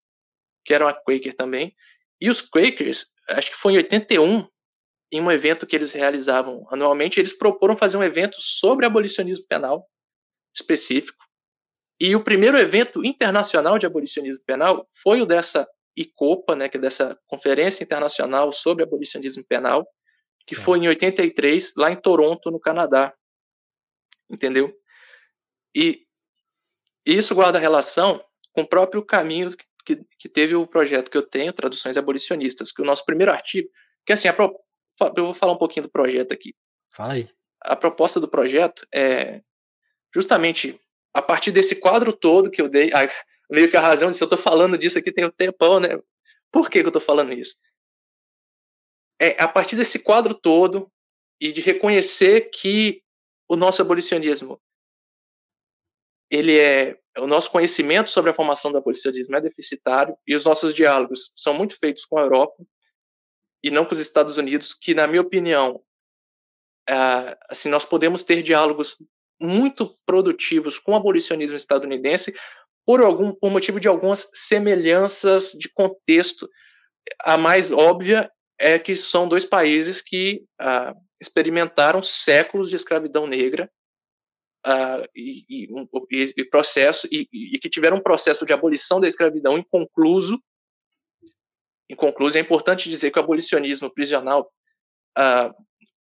que era uma Quaker também. E os Quakers, acho que foi em 81, em um evento que eles realizavam anualmente, eles proporam fazer um evento sobre abolicionismo penal específico. E o primeiro evento internacional de abolicionismo penal foi o dessa ICOPA, né, que é dessa Conferência Internacional sobre Abolicionismo Penal, que Sim. foi em 83, lá em Toronto, no Canadá. Entendeu? E isso guarda relação com o próprio caminho que, que teve o projeto que eu tenho, Traduções Abolicionistas, que o nosso primeiro artigo, que assim, pro, eu vou falar um pouquinho do projeto aqui. Fala aí. A proposta do projeto é justamente a partir desse quadro todo que eu dei, meio que a razão de se eu estou falando disso aqui tem um tempão, né? Por que, que eu estou falando isso? É a partir desse quadro todo e de reconhecer que o nosso abolicionismo ele é o nosso conhecimento sobre a formação do abolicionismo é deficitário e os nossos diálogos são muito feitos com a Europa e não com os Estados Unidos, que na minha opinião, é, assim nós podemos ter diálogos muito produtivos com o abolicionismo estadunidense por algum por motivo de algumas semelhanças de contexto. A mais óbvia é que são dois países que ah, experimentaram séculos de escravidão negra ah, e, e, e, processo e, e, que tiveram um processo de abolição da escravidão inconcluso. Inconcluso é importante dizer que o abolicionismo prisional ah,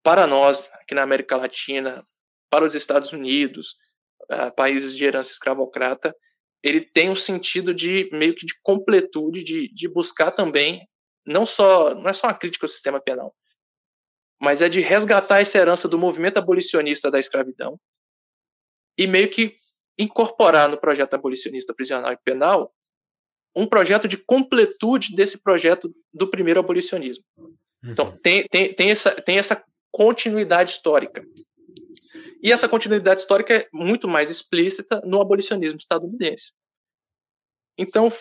para nós aqui na América Latina para os Estados Unidos, uh, países de herança escravocrata, ele tem um sentido de meio que de completude, de, de buscar também, não só, não é só uma crítica ao sistema penal, mas é de resgatar essa herança do movimento abolicionista da escravidão e meio que incorporar no projeto abolicionista prisional e penal um projeto de completude desse projeto do primeiro abolicionismo. Então, uhum. tem, tem, tem, essa, tem essa continuidade histórica. E essa continuidade histórica é muito mais explícita no abolicionismo estadunidense. Então,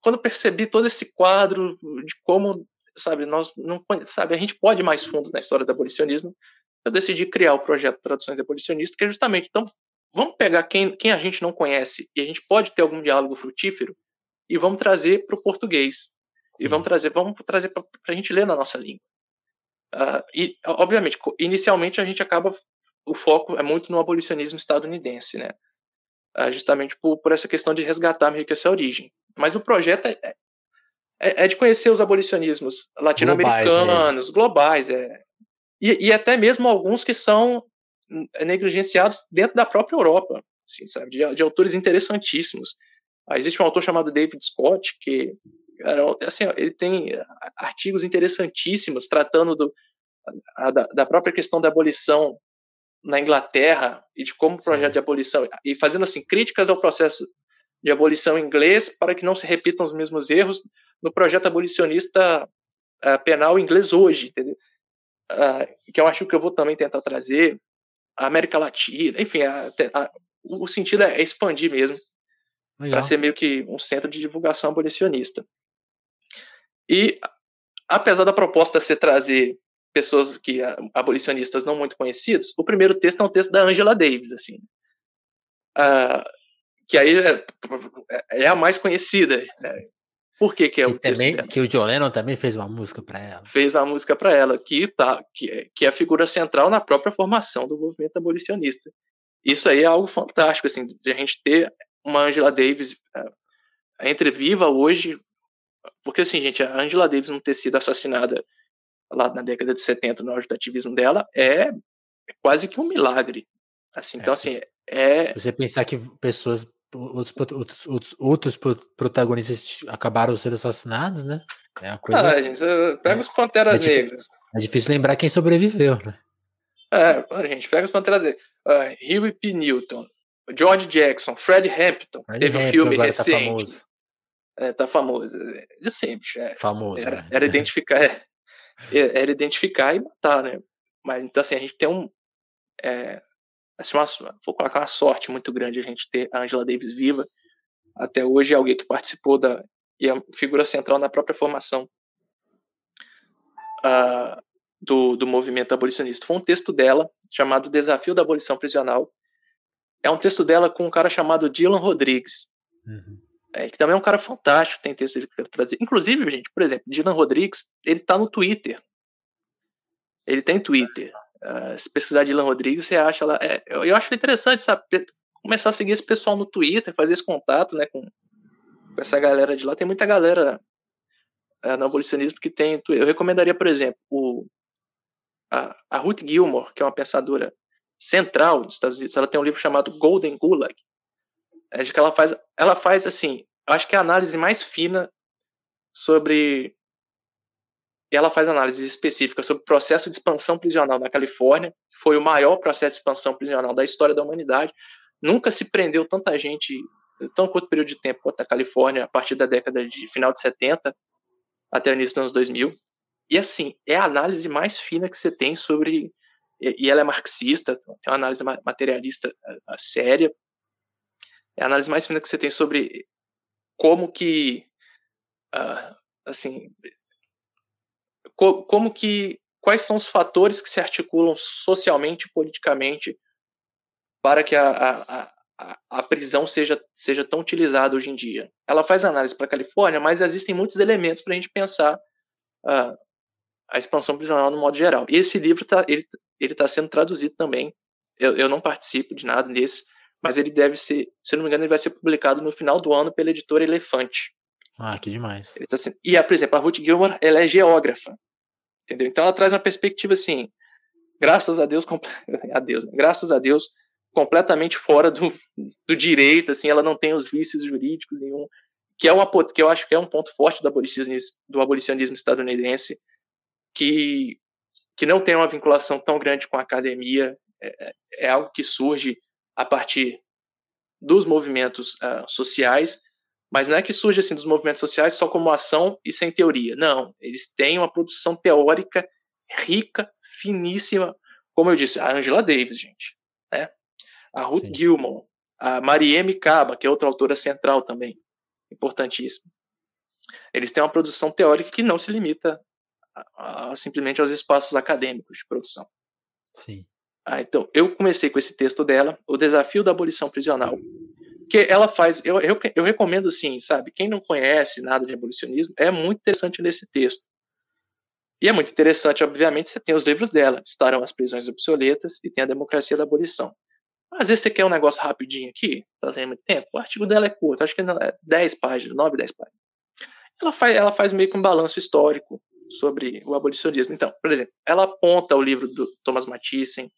quando percebi todo esse quadro de como, sabe, nós não, sabe, a gente pode ir mais fundo na história do abolicionismo, eu decidi criar o projeto Traduções Abolicionistas, que é justamente, então, vamos pegar quem, quem a gente não conhece e a gente pode ter algum diálogo frutífero e vamos trazer para o português. Sim. E vamos trazer, vamos trazer para a gente ler na nossa língua. Uh, e, obviamente, inicialmente a gente acaba o foco é muito no abolicionismo estadunidense, né? Ah, justamente por, por essa questão de resgatar meio que essa origem. Mas o projeto é, é, é de conhecer os abolicionismos latino-americanos, globais, globais, é. E, e, até mesmo alguns que são negligenciados dentro da própria Europa, assim, sabe? De, de, autores interessantíssimos. Ah, existe um autor chamado David Scott que assim, ele tem artigos interessantíssimos tratando do, a, da, da própria questão da abolição na Inglaterra e de como o projeto de abolição e fazendo assim críticas ao processo de abolição inglês para que não se repitam os mesmos erros no projeto abolicionista uh, penal inglês hoje, entendeu? uh, que eu acho que eu vou também tentar trazer a América Latina, enfim, a, a, o sentido é expandir mesmo, para ser meio que um centro de divulgação abolicionista. E, apesar da proposta ser trazer pessoas que abolicionistas não muito conhecidos, o primeiro texto é um texto da Angela Davis, assim, uh, que aí é, é, a mais conhecida. Né? Por que, que é que o também, Que o John Lennon também fez uma música para ela. Fez uma música para ela, que, tá, que, é, que é a figura central na própria formação do movimento abolicionista. Isso aí é algo fantástico, assim, de a gente ter uma Angela Davis é, entre viva hoje, porque assim, gente, a Angela Davis não ter sido assassinada lá na década de 70 no auge do ativismo dela é, é quase que um milagre. Assim, então, é, assim, é. Se você pensar que pessoas outros, outros, outros, protagonistas acabaram sendo assassinados, né? É uma coisa. Ah, gente, pega é, os Panteras é Negras. É difícil lembrar quem sobreviveu, né? É, a gente pega os Panteras Negras. Uh, Huey P. Newton, George Jackson, Fred Hampton. Fred teve um filme tá recente. Tá famoso. É, tá famoso. De sempre. É, famoso. Era, né? era identificar, é, era identificar e matar, né? Mas então assim, a gente tem um. É, assim, uma, vou colocar uma sorte muito grande a gente ter a Angela Davis viva. Até hoje é alguém que participou da e é figura central na própria formação uh, do, do movimento abolicionista. Foi um texto dela chamado Desafio da Abolição Prisional. É um texto dela com um cara chamado Dylan Rodrigues, uhum. é, que também é um cara fantástico, tem texto que eu quero trazer. Inclusive, gente, por exemplo, Dylan Rodrigues, ele tá no Twitter. Ele tem Twitter. Uh, se pesquisar Dylan Rodrigues, você acha lá. É, eu, eu, acho interessante, sabe? Começar a seguir esse pessoal no Twitter, fazer esse contato, né, com, com essa galera de lá. Tem muita galera uh, no abolicionismo que tem. Eu recomendaria, por exemplo, o, a, a Ruth Gilmore, que é uma pensadora central dos Estados Unidos. Ela tem um livro chamado Golden Gulag. É que ela faz, ela faz assim, eu acho que é a análise mais fina sobre ela faz análise específica sobre o processo de expansão prisional na Califórnia, que foi o maior processo de expansão prisional da história da humanidade. Nunca se prendeu tanta gente em tão curto período de tempo quanto a Califórnia, a partir da década de final de 70 até o início dos anos 2000. E assim, é a análise mais fina que você tem sobre. E ela é marxista, tem uma análise materialista séria. É a análise mais fina que você tem sobre como que. Uh, assim, co como que quais são os fatores que se articulam socialmente e politicamente para que a, a, a, a, prisão seja, seja tão utilizada hoje em dia. Ela faz análise para a Califórnia, mas existem muitos elementos para a gente pensar uh, a expansão prisional no modo geral. E esse livro tá, ele está sendo traduzido também. Eu, eu não participo de nada nesse, mas ele deve ser, se não me engano, ele vai ser publicado no final do ano pela editora Elefante. Ah, que demais. Tá sendo, e, por exemplo, a Ruth Gilmore, ela é geógrafa. Entendeu? Então ela traz uma perspectiva assim, graças a Deus, a Deus, né? graças a Deus, completamente fora do, do direito, assim, ela não tem os vícios jurídicos nenhum, que é uma que eu acho que é um ponto forte do abolicionismo, do abolicionismo estadunidense, que que não tem uma vinculação tão grande com a academia, é, é, é algo que surge a partir dos movimentos uh, sociais, mas não é que surge assim dos movimentos sociais só como ação e sem teoria. Não, eles têm uma produção teórica rica, finíssima, como eu disse, a Angela Davis, gente, né? A Ruth Sim. Gilman, a Marieme Caba, que é outra autora central também, importantíssima. Eles têm uma produção teórica que não se limita a, a, simplesmente aos espaços acadêmicos de produção. Sim. Ah, então, eu comecei com esse texto dela, O Desafio da Abolição Prisional, que ela faz, eu, eu, eu recomendo sim, sabe, quem não conhece nada de abolicionismo, é muito interessante nesse texto. E é muito interessante, obviamente, você tem os livros dela, Estarão as Prisões Obsoletas e tem A Democracia da Abolição. Às vezes você quer um negócio rapidinho aqui, fazendo muito tempo, o artigo dela é curto, acho que é 10 páginas, 9, 10 páginas. Ela faz, ela faz meio que um balanço histórico sobre o abolicionismo. Então, por exemplo, ela aponta o livro do Thomas Mathiesen,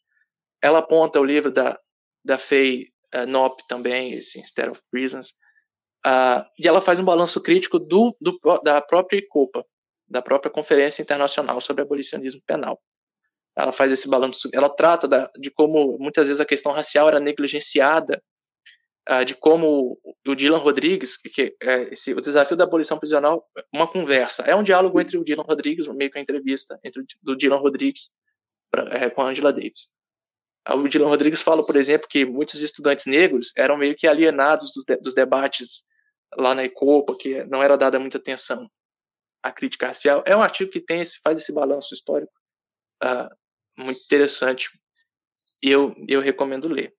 ela aponta o livro da, da Faye uh, Knopp também, esse Instead of Prisons, uh, e ela faz um balanço crítico do, do, da própria ICOPA, da própria Conferência Internacional sobre Abolicionismo Penal. Ela faz esse balanço, ela trata da, de como muitas vezes a questão racial era negligenciada, uh, de como o Dylan Rodrigues, que é esse, o desafio da abolição prisional, uma conversa, é um diálogo entre o Dylan Rodrigues, meio que uma entrevista entre o, do Dylan Rodrigues pra, é, com a Angela Davis. O Dylan Rodrigues fala, por exemplo, que muitos estudantes negros eram meio que alienados dos, de, dos debates lá na Ecopa, que não era dada muita atenção à crítica racial. É um artigo que tem esse, faz esse balanço histórico uh, muito interessante eu, eu recomendo ler.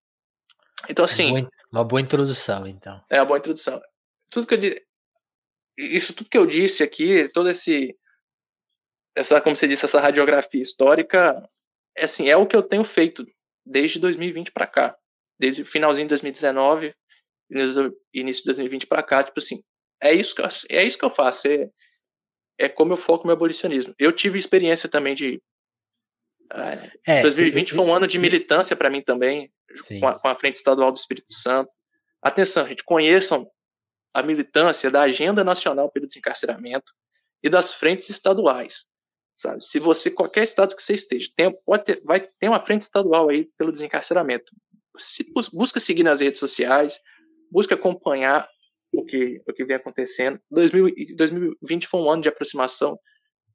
Então, assim. Uma boa, uma boa introdução, então. É uma boa introdução. Tudo que eu, isso tudo que eu disse aqui, todo esse. Essa, como você disse, essa radiografia histórica, é, assim, é o que eu tenho feito desde 2020 para cá. Desde o finalzinho de 2019, início de 2020 para cá, tipo assim, é isso que eu, é isso que eu faço, é, é como eu foco meu abolicionismo. Eu tive experiência também de é, 2020 foi um ano de militância para mim também, com a, com a, Frente Estadual do Espírito Santo. Atenção, gente, conheçam a militância da Agenda Nacional pelo Desencarceramento e das frentes estaduais. Sabe? Se você, qualquer estado que você esteja, tem, pode ter, vai ter uma frente estadual aí pelo desencarceramento. Se, busca seguir nas redes sociais, busca acompanhar o que, o que vem acontecendo. 2000, 2020 foi um ano de aproximação.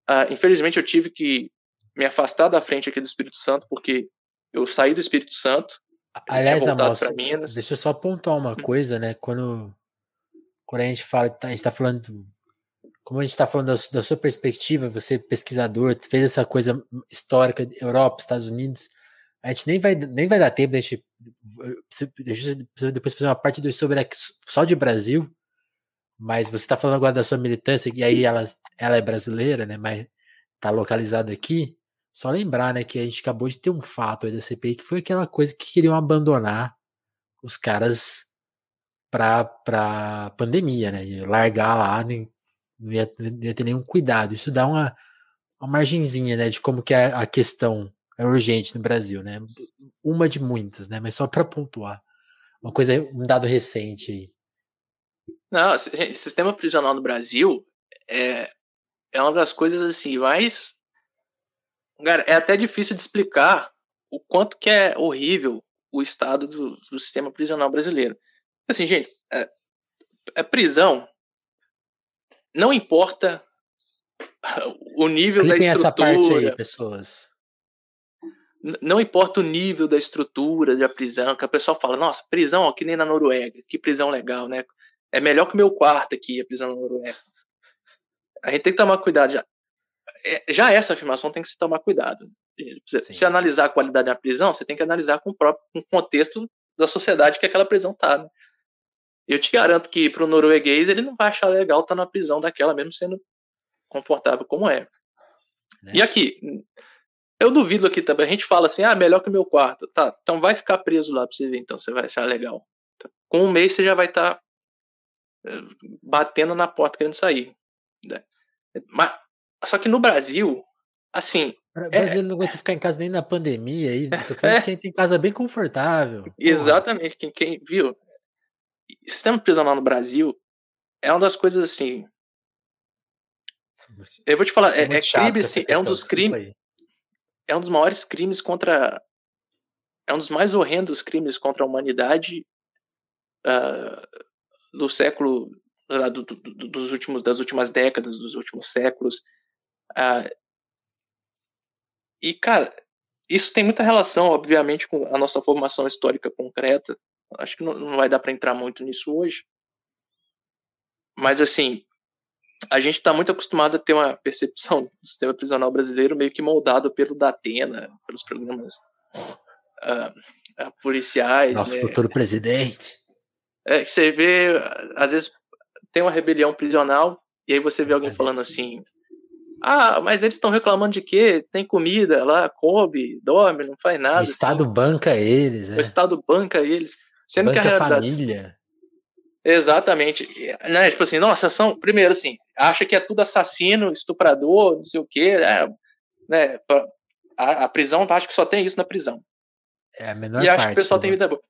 Uh, infelizmente, eu tive que me afastar da frente aqui do Espírito Santo, porque eu saí do Espírito Santo. Aliás, Amos, deixa eu só apontar uma hum. coisa, né? Quando, quando a gente fala, tá, a gente está falando, como a gente está falando da, da, sua perspectiva, você pesquisador, fez essa coisa histórica, Europa, Estados Unidos, a gente nem vai, nem vai dar tempo, a gente depois fazer uma parte do sobre só de Brasil, mas você está falando agora da sua militância, e aí ela, ela é brasileira, né? Mas está localizada aqui. Só lembrar, né, que a gente acabou de ter um fato aí da CPI que foi aquela coisa que queriam abandonar os caras para pra pandemia, né? E largar lá, nem, não, ia, não ia ter nenhum cuidado. Isso dá uma, uma margenzinha, né, de como que a, a questão é urgente no Brasil, né? Uma de muitas, né? Mas só para pontuar. Uma coisa, um dado recente aí. Não, sistema prisional no Brasil é, é uma das coisas assim mais Cara, é até difícil de explicar o quanto que é horrível o estado do, do sistema prisional brasileiro. Assim, gente, é, é prisão. Não importa o nível Clipem da estrutura. essa parte aí, pessoas. Não importa o nível da estrutura da prisão, que a pessoa fala, nossa, prisão ó, que nem na Noruega, que prisão legal, né? É melhor que o meu quarto aqui, a prisão na Noruega. A gente tem que tomar cuidado. Já. É, já essa afirmação tem que se tomar cuidado. Se, se analisar a qualidade da prisão, você tem que analisar com o próprio com o contexto da sociedade que aquela prisão está. Né? Eu te garanto que para o norueguês ele não vai achar legal estar tá na prisão daquela, mesmo sendo confortável como é. é. E aqui, eu duvido aqui também. A gente fala assim, ah, melhor que o meu quarto. Tá, então vai ficar preso lá para você ver, então você vai achar legal. Com um mês você já vai estar tá, eh, batendo na porta querendo sair. Né? Mas só que no Brasil, assim. O brasileiro é... não aguenta ficar em casa nem na pandemia aí. Tô falando é... de quem tem casa bem confortável. Exatamente. Quem, quem viu? Sistema prisional no Brasil é uma das coisas assim. Eu vou te falar, é, é, é crime, assim, é um dos crimes. É um dos maiores crimes contra. É um dos mais horrendos crimes contra a humanidade uh, do século. Do, do, dos últimos, das últimas décadas, dos últimos séculos. Ah, e, cara, isso tem muita relação, obviamente, com a nossa formação histórica concreta. Acho que não, não vai dar para entrar muito nisso hoje. Mas, assim, a gente está muito acostumado a ter uma percepção do sistema prisional brasileiro meio que moldado pelo Datena, pelos programas uh, uh, policiais. Nosso né? futuro presidente. É que você vê, às vezes tem uma rebelião prisional, e aí você vê alguém falando assim: ah, mas eles estão reclamando de quê? Tem comida lá, come, dorme, não faz nada. O Estado assim. banca eles. É. O Estado banca eles. Sendo banca que a realidade... família. Exatamente. Né? Tipo assim, nossa, são. Primeiro, assim, acha que é tudo assassino, estuprador, não sei o quê. É, né? A, a prisão, acho que só tem isso na prisão. É a menor E acha que o pessoal tem vida boa.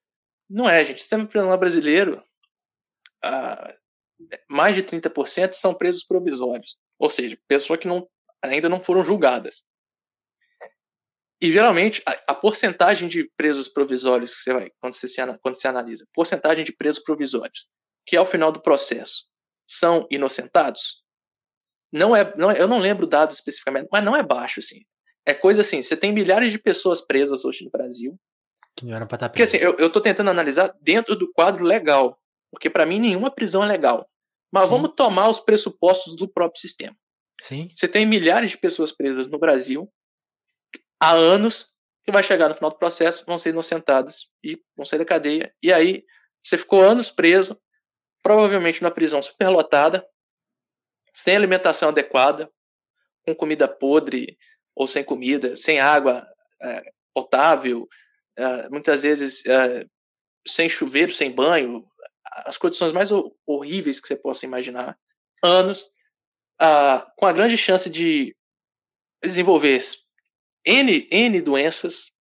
Não é, gente. O sistema prisional brasileiro, ah, mais de 30% são presos provisórios. Ou seja, pessoas que não, ainda não foram julgadas. E geralmente a, a, porcentagem de presos provisórios que você vai quando você se, quando você analisa, porcentagem de presos provisórios que ao final do processo são inocentados, não é, não é, eu não lembro o dado especificamente, mas não é baixo assim. É coisa assim, você tem milhares de pessoas presas hoje no Brasil. Que não era pra estar Porque assim, eu, eu tô tentando analisar dentro do quadro legal. Porque para mim nenhuma prisão é legal. Mas Sim. vamos tomar os pressupostos do próprio sistema. Sim. Você tem milhares de pessoas presas no Brasil há anos que vai chegar no final do processo, vão ser inocentadas e vão sair da cadeia. E aí você ficou anos preso, provavelmente numa prisão superlotada, sem alimentação adequada, com comida podre ou sem comida, sem água é, potável, é, muitas vezes é, sem chuveiro, sem banho, as condições mais horríveis que você possa imaginar, anos, com a grande chance de desenvolver N, N doenças,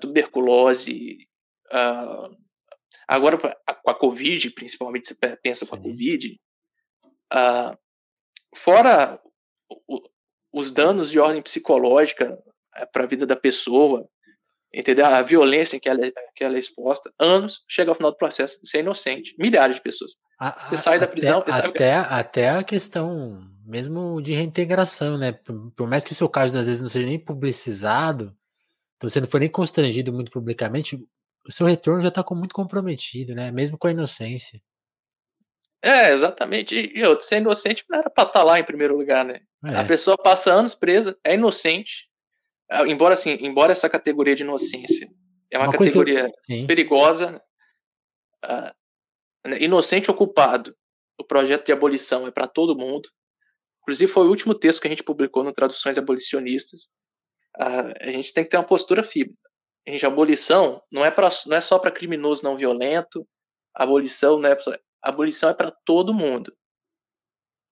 tuberculose, agora com a Covid, principalmente você pensa com a Covid, fora os danos de ordem psicológica é, para a vida da pessoa, entendeu? A violência que ela, é, que ela é exposta, anos, chega ao final do processo de ser inocente. Milhares de pessoas. A, você sai da prisão, até, sabe até, até a questão mesmo de reintegração, né? Por, por, mais que o seu caso às vezes não seja nem publicizado, então você não foi nem constrangido muito publicamente, o seu retorno já está muito comprometido, né? Mesmo com a inocência. É, exatamente. E, e outro, ser inocente não era pra estar tá lá em primeiro lugar, né? É. A pessoa passa anos presa, é inocente, embora assim, embora essa categoria de inocência é uma, uma categoria perigosa, uh, inocente ocupado, o projeto de abolição é para todo mundo. Inclusive foi o último texto que a gente publicou no Traduções Abolicionistas. Uh, a gente tem que ter uma postura firme. A gente, a abolição não é, pra, não é só para criminoso não violento, abolição não é a abolição é para todo mundo.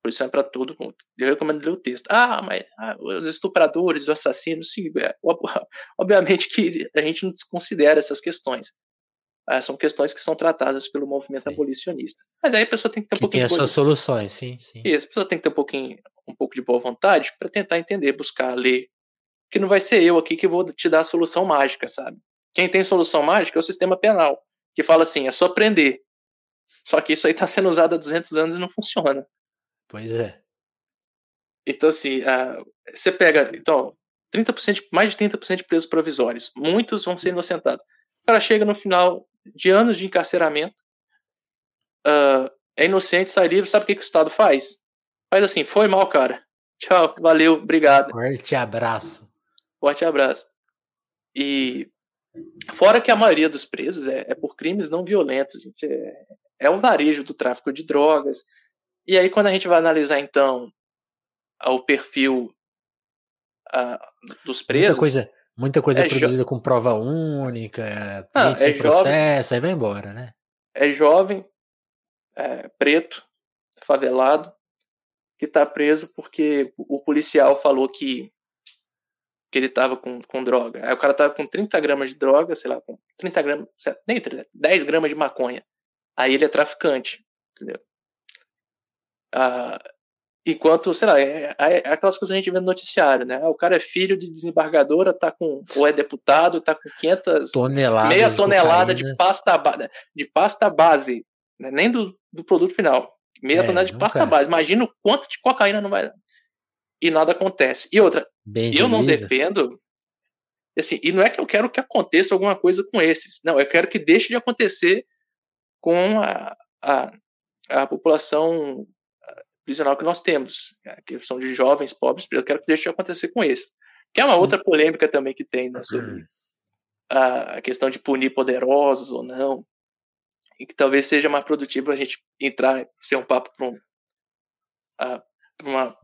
A abolição é para todo mundo. Eu recomendo ler o texto. Ah, mas ah, os estupradores, os assassinos, sim. É, obviamente que a gente não desconsidera essas questões. Ah, são questões que são tratadas pelo movimento sim. abolicionista. Mas aí a pessoa tem que ter um que pouquinho. Tem as suas soluções, sim, sim. Isso, a pessoa tem que ter um pouquinho, um pouco de boa vontade para tentar entender, buscar, ler. Que não vai ser eu aqui que vou te dar a solução mágica, sabe? Quem tem solução mágica é o sistema penal, que fala assim: é só prender. Só que isso aí está sendo usado há 200 anos e não funciona. Pois é. Então, assim, uh, você pega. Então, 30%, mais de 30% de presos provisórios. Muitos vão ser inocentados. O cara chega no final de anos de encarceramento, uh, é inocente, sai livre. Sabe o que, que o Estado faz? Faz assim: foi mal, cara. Tchau, valeu, obrigado. Forte abraço. Forte abraço. E fora que a maioria dos presos é, é por crimes não violentos, gente. É, é o varejo do tráfico de drogas. E aí, quando a gente vai analisar, então, o perfil uh, dos presos. Muita coisa, muita coisa é produzida com prova única, ah, gente é processo, aí vai embora, né? É jovem, é preto, favelado, que está preso porque o policial falou que, que ele estava com, com droga. Aí o cara estava com 30 gramas de droga, sei lá, com 30 gramas, nem 30, 10 gramas de maconha aí ele é traficante, entendeu? Ah, enquanto, sei lá, é, é, é, aquelas coisas que a gente vê no noticiário, né? O cara é filho de desembargadora, tá com, ou é deputado, tá com 500, toneladas meia tonelada de, de pasta, de pasta base, né? nem do, do produto final, meia é, tonelada de pasta base. Imagina o quanto de cocaína não vai e nada acontece. E outra, Bem eu não defendo assim, e não é que eu quero que aconteça alguma coisa com esses, não, eu quero que deixe de acontecer com a, a, a população prisional que nós temos, a questão de jovens pobres, eu quero que deixe de acontecer com esses. Que é uma Sim. outra polêmica também que tem né, sobre a questão de punir poderosos ou não, e que talvez seja mais produtivo a gente entrar, ser um papo para um, uh, uma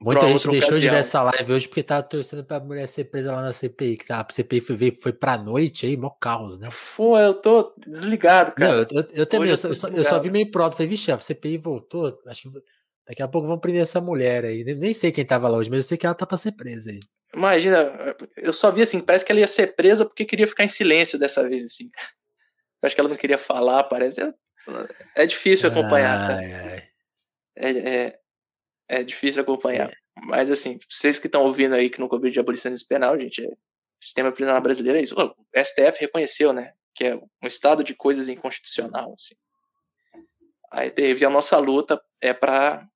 Muita gente deixou ocasião. de ver essa live hoje porque tava torcendo pra mulher ser presa lá na CPI, que a CPI foi, foi pra noite aí, mó caos, né? Pô, eu tô desligado, cara. Não, eu, eu, eu também, eu, só, eu, só, vi meio pronto, falei, vixe, a CPI voltou, acho que daqui a pouco vão prender essa mulher aí, nem sei quem tava lá hoje, mas eu sei que ela tá pra ser presa aí. Imagina, eu só vi assim, parece que ela ia ser presa porque queria ficar em silêncio dessa vez, assim. Eu acho que ela não queria falar, parece. É, é difícil acompanhar, ai, ai. É, é, é difícil acompanhar. É. Mas, assim, vocês que estão ouvindo aí que nunca ouviram de abolicionismo penal, gente, é, sistema prisional brasileiro é isso. O STF reconheceu, né, que é um estado de coisas inconstitucional, assim. Aí teve a nossa luta é para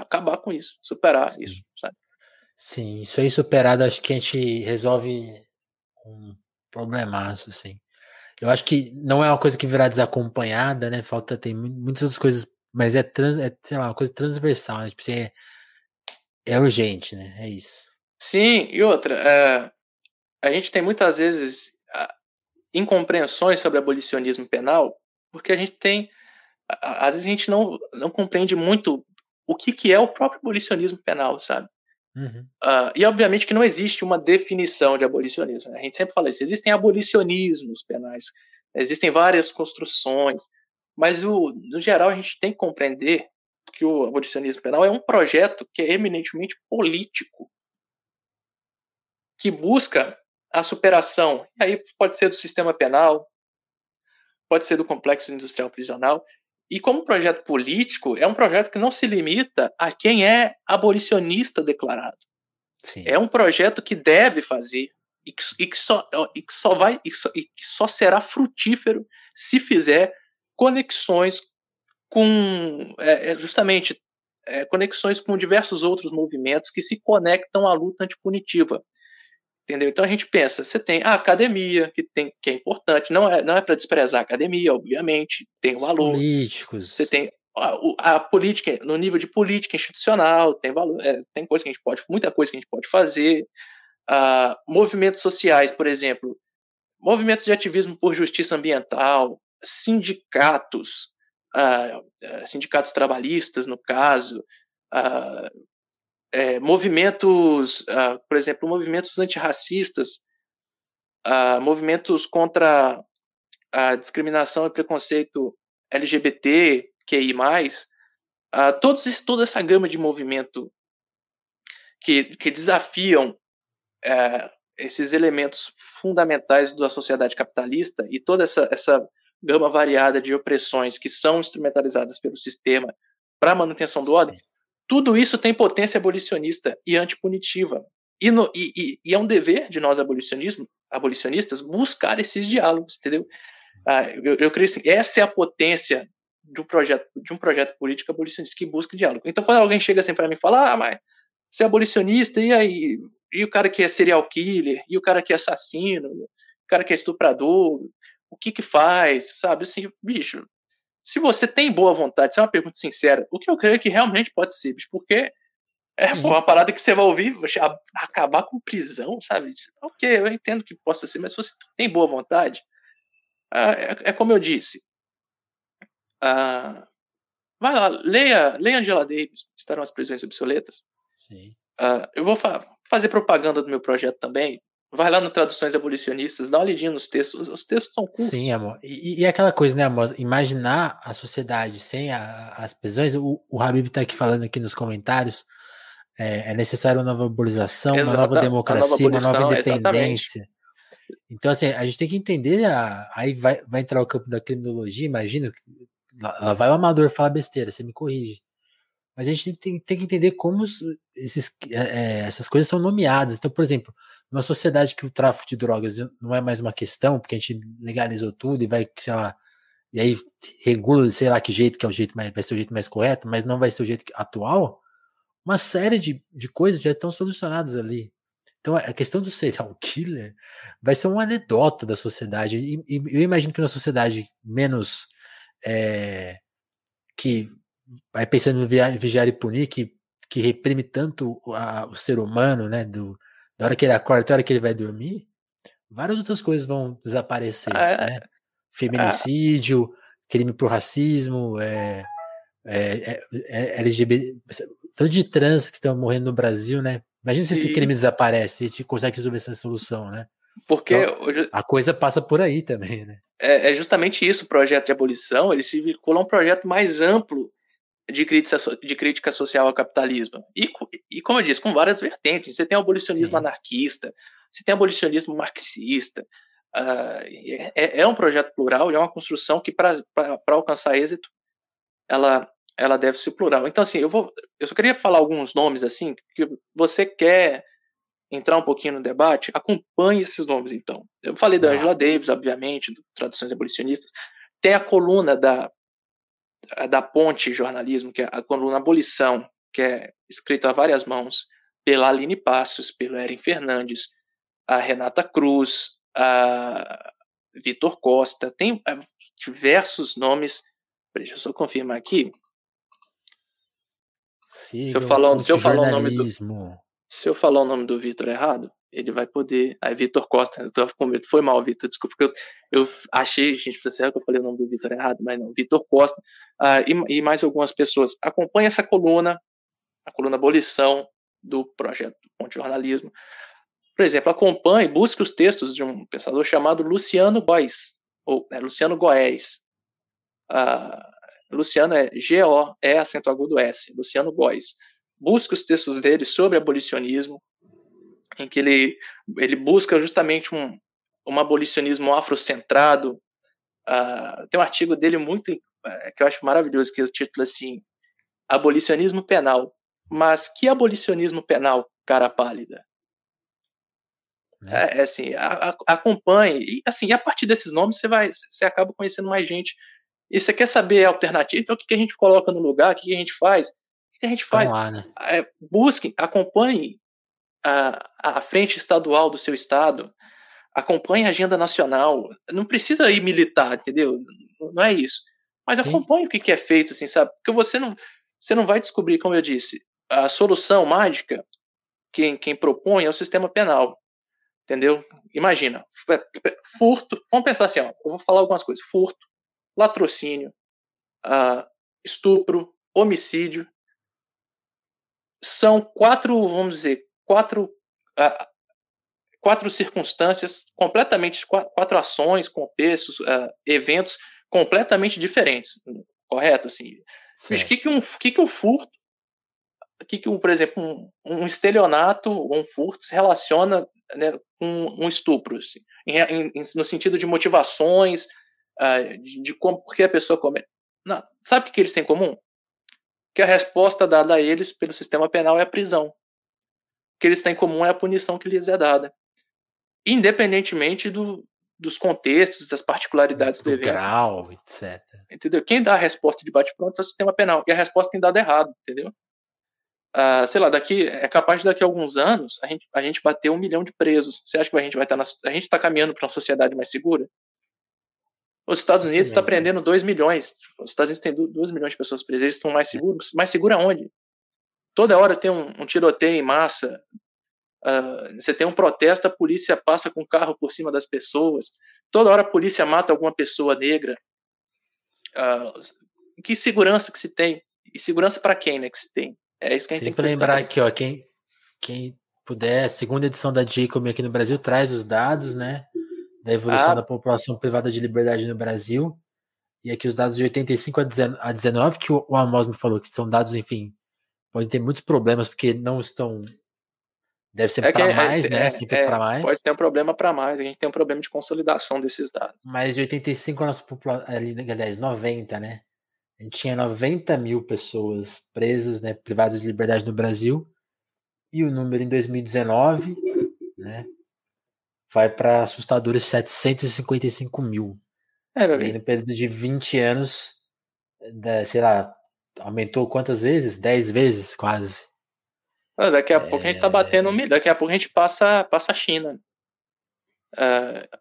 acabar com isso, superar Sim. isso, sabe? Sim, isso aí superado, acho que a gente resolve um problemaço, assim. Eu acho que não é uma coisa que virá desacompanhada, né? Falta, tem muitas outras coisas, mas é, trans, é sei lá, uma coisa transversal, né? Tipo, é, é urgente, né? É isso. Sim, e outra, é, a gente tem muitas vezes incompreensões sobre abolicionismo penal, porque a gente tem, às vezes a gente não, não compreende muito o que, que é o próprio abolicionismo penal, sabe? Uhum. Uh, e obviamente que não existe uma definição de abolicionismo. Né? A gente sempre fala isso. Existem abolicionismos penais, existem várias construções, mas o, no geral a gente tem que compreender que o abolicionismo penal é um projeto que é eminentemente político, que busca a superação. E aí pode ser do sistema penal, pode ser do complexo industrial prisional. E como projeto político, é um projeto que não se limita a quem é abolicionista declarado. Sim. É um projeto que deve fazer e que, e que, só, e que só vai e, só, e que só será frutífero se fizer conexões com é, é justamente é, conexões com diversos outros movimentos que se conectam à luta antipunitiva. Entendeu? Então a gente pensa, você tem a academia, que, tem, que é importante, não é, não é para desprezar a academia, obviamente, tem valor. Políticos. Você tem a, a, política, no nível de política institucional, tem valor, é, tem coisa que a gente pode, muita coisa que a gente pode fazer. Uh, movimentos sociais, por exemplo, movimentos de ativismo por justiça ambiental, sindicatos, uh, sindicatos trabalhistas, no caso, uh, é, movimentos, uh, por exemplo, movimentos antirracistas, uh, movimentos contra a discriminação e preconceito LGBT, QI+, uh, todos, toda essa gama de movimento que, que desafiam uh, esses elementos fundamentais da sociedade capitalista e toda essa, essa gama variada de opressões que são instrumentalizadas pelo sistema para a manutenção do ordem, tudo isso tem potência abolicionista e antipunitiva. E, no, e, e, e é um dever de nós abolicionistas buscar esses diálogos, entendeu? Ah, eu, eu creio assim, essa é a potência de um projeto, de um projeto político abolicionista que busca diálogo. Então, quando alguém chega assim para mim e fala, ah, mas você é abolicionista, e aí? E o cara que é serial killer, e o cara que é assassino, o cara que é estuprador, o que que faz, sabe? Assim, bicho, se você tem boa vontade, se é uma pergunta sincera, o que eu creio que realmente pode ser, porque é pô, uma parada que você vai ouvir, acabar com prisão, sabe? Ok, eu entendo que possa ser, mas se você tem boa vontade, ah, é, é, como eu disse. Ah, vai lá, leia, leia Angela Davis, estarão as prisões obsoletas. Sim. Ah, eu vou fa fazer propaganda do meu projeto também. Vai lá no Traduções Abolicionistas, dá uma olhadinha nos textos. Os textos são curtos. Sim, amor. E, e aquela coisa, né, amor? Imaginar a sociedade sem a, as prisões. O, o Habib está aqui falando aqui nos comentários. É, é necessário uma nova abolização, Exato, uma nova democracia, nova uma nova independência. Exatamente. Então, assim, a gente tem que entender. A, aí vai, vai entrar o campo da criminologia, imagina. Lá vai o amador falar besteira, você me corrige. Mas a gente tem, tem que entender como esses, é, é, essas coisas são nomeadas. Então, por exemplo, numa sociedade que o tráfico de drogas não é mais uma questão, porque a gente legalizou tudo e vai, sei lá, e aí regula, sei lá que jeito que é o jeito mais, vai ser o jeito mais correto, mas não vai ser o jeito atual, uma série de, de coisas já estão solucionadas ali. Então a questão do serial killer vai ser uma anedota da sociedade. E, e eu imagino que uma sociedade menos é, que vai pensando no vigiar e punir, que, que reprime tanto a, o ser humano, né? Do, da hora que ele acorda até a hora que ele vai dormir, várias outras coisas vão desaparecer. Ah, é, né? Feminicídio, ah. crime por racismo, é, é, é, é LGBT, tanto de trans que estão morrendo no Brasil, né? Imagina Sim. se esse crime desaparece, a gente consegue resolver essa solução, né? Porque então, a coisa passa por aí também, né? É, é, justamente isso, o projeto de abolição, ele se vincula a um projeto mais amplo de crítica, de crítica social ao capitalismo. E, e, como eu disse, com várias vertentes. Você tem o abolicionismo Sim. anarquista, você tem o abolicionismo marxista. Uh, é, é, um projeto plural, é uma construção que, para alcançar êxito, ela, ela deve ser plural. Então, assim, eu, vou, eu só queria falar alguns nomes, assim, que você quer entrar um pouquinho no debate, acompanhe esses nomes, então. Eu falei da Angela Davis, obviamente, do Traduções Abolicionistas. Tem a coluna da da Ponte Jornalismo, que é a coluna Abolição, que é escrito a várias mãos pela Aline Passos, pelo Eren Fernandes, a Renata Cruz, a Vitor Costa, tem é, diversos nomes. Deixa eu só confirmar aqui. se eu falar, se eu falar o nome do se eu falar o nome do Vitor errado, ele vai poder. Aí, Vitor Costa, eu tava com medo. Foi mal, Vitor, desculpa, porque eu, eu achei, gente, será que eu falei o nome do Vitor errado? Mas não, Vitor Costa uh, e, e, mais algumas pessoas. Acompanhe essa coluna, a coluna Abolição do projeto Ponte Jornalismo. Por exemplo, acompanhe, busque os textos de um pensador chamado Luciano Góes, ou é, Luciano Goés. Uh, Luciano é G-O, é acento agudo S, Luciano Góes busca os textos dele sobre abolicionismo, em que ele, ele busca justamente um, um abolicionismo afrocentrado. Uh, tem um artigo dele muito uh, que eu acho maravilhoso, que é o título assim, Abolicionismo Penal. Mas que abolicionismo penal, cara pálida? É, é assim, a, a, acompanhe. E, assim, a partir desses nomes você vai, você acaba conhecendo mais gente. E você quer saber a alternativa, então o que, que a gente coloca no lugar, o que, que a gente faz? que a gente faz? Lá, né? é, busque, acompanhe a, a frente estadual do seu estado, acompanhe a agenda nacional. Não precisa ir militar, entendeu? Não é isso. Mas Sim. acompanhe o que, que é feito, assim, sabe? Porque você não, você não vai descobrir, como eu disse, a solução mágica, quem, quem propõe é o sistema penal. Entendeu? Imagina, furto, vamos pensar assim, ó, eu vou falar algumas coisas: furto, latrocínio, uh, estupro, homicídio, são quatro, vamos dizer, quatro, uh, quatro circunstâncias completamente, quatro ações, contextos, uh, eventos completamente diferentes, correto? Assim, o que, que, um, que, que um furto, que, que um, por exemplo, um, um estelionato ou um furto se relaciona né, com um estupro, assim, em, em, no sentido de motivações, uh, de, de como, porque a pessoa comete. Não, sabe o que, que eles têm em comum? que a resposta dada a eles pelo sistema penal é a prisão. O que eles têm em comum é a punição que lhes é dada. Independentemente do, dos contextos, das particularidades do, do evento. grau, etc. Entendeu? Quem dá a resposta de bate-pronto é o sistema penal. E a resposta tem dado errado, entendeu? Ah, sei lá, daqui é capaz de daqui a alguns anos a gente, a gente bater um milhão de presos. Você acha que a gente vai estar na, a gente está caminhando para uma sociedade mais segura? Os Estados Unidos está prendendo 2 milhões. Os Estados Unidos tem 2 milhões de pessoas presas. Eles estão mais seguros. Mais seguro aonde? Toda hora tem um, um tiroteio em massa. Uh, você tem um protesto, a polícia passa com o carro por cima das pessoas. Toda hora a polícia mata alguma pessoa negra. Uh, que segurança que se tem? E segurança para quem, né, que se tem? É isso que a gente Sempre tem que lembrar aqui, ó, quem, quem puder, segunda edição da Jacob aqui no Brasil traz os dados, né? da evolução ah. da população privada de liberdade no Brasil. E aqui os dados de 85 a 19, que o Amos me falou, que são dados, enfim, podem ter muitos problemas, porque não estão. Deve ser é para é, mais, é, né? Sempre é, para mais. Pode ter um problema para mais, a gente tem um problema de consolidação desses dados. Mas de 85 a nossa população, aliás, 90, né? A gente tinha 90 mil pessoas presas, né, privadas de liberdade no Brasil. E o número em 2019, né, vai para assustadores 755 mil. É, meu e no período de 20 anos, sei lá, aumentou quantas vezes? 10 vezes, quase. Ah, daqui a é... pouco a gente tá batendo um milhão, daqui a pouco a gente passa, passa a China. Uh,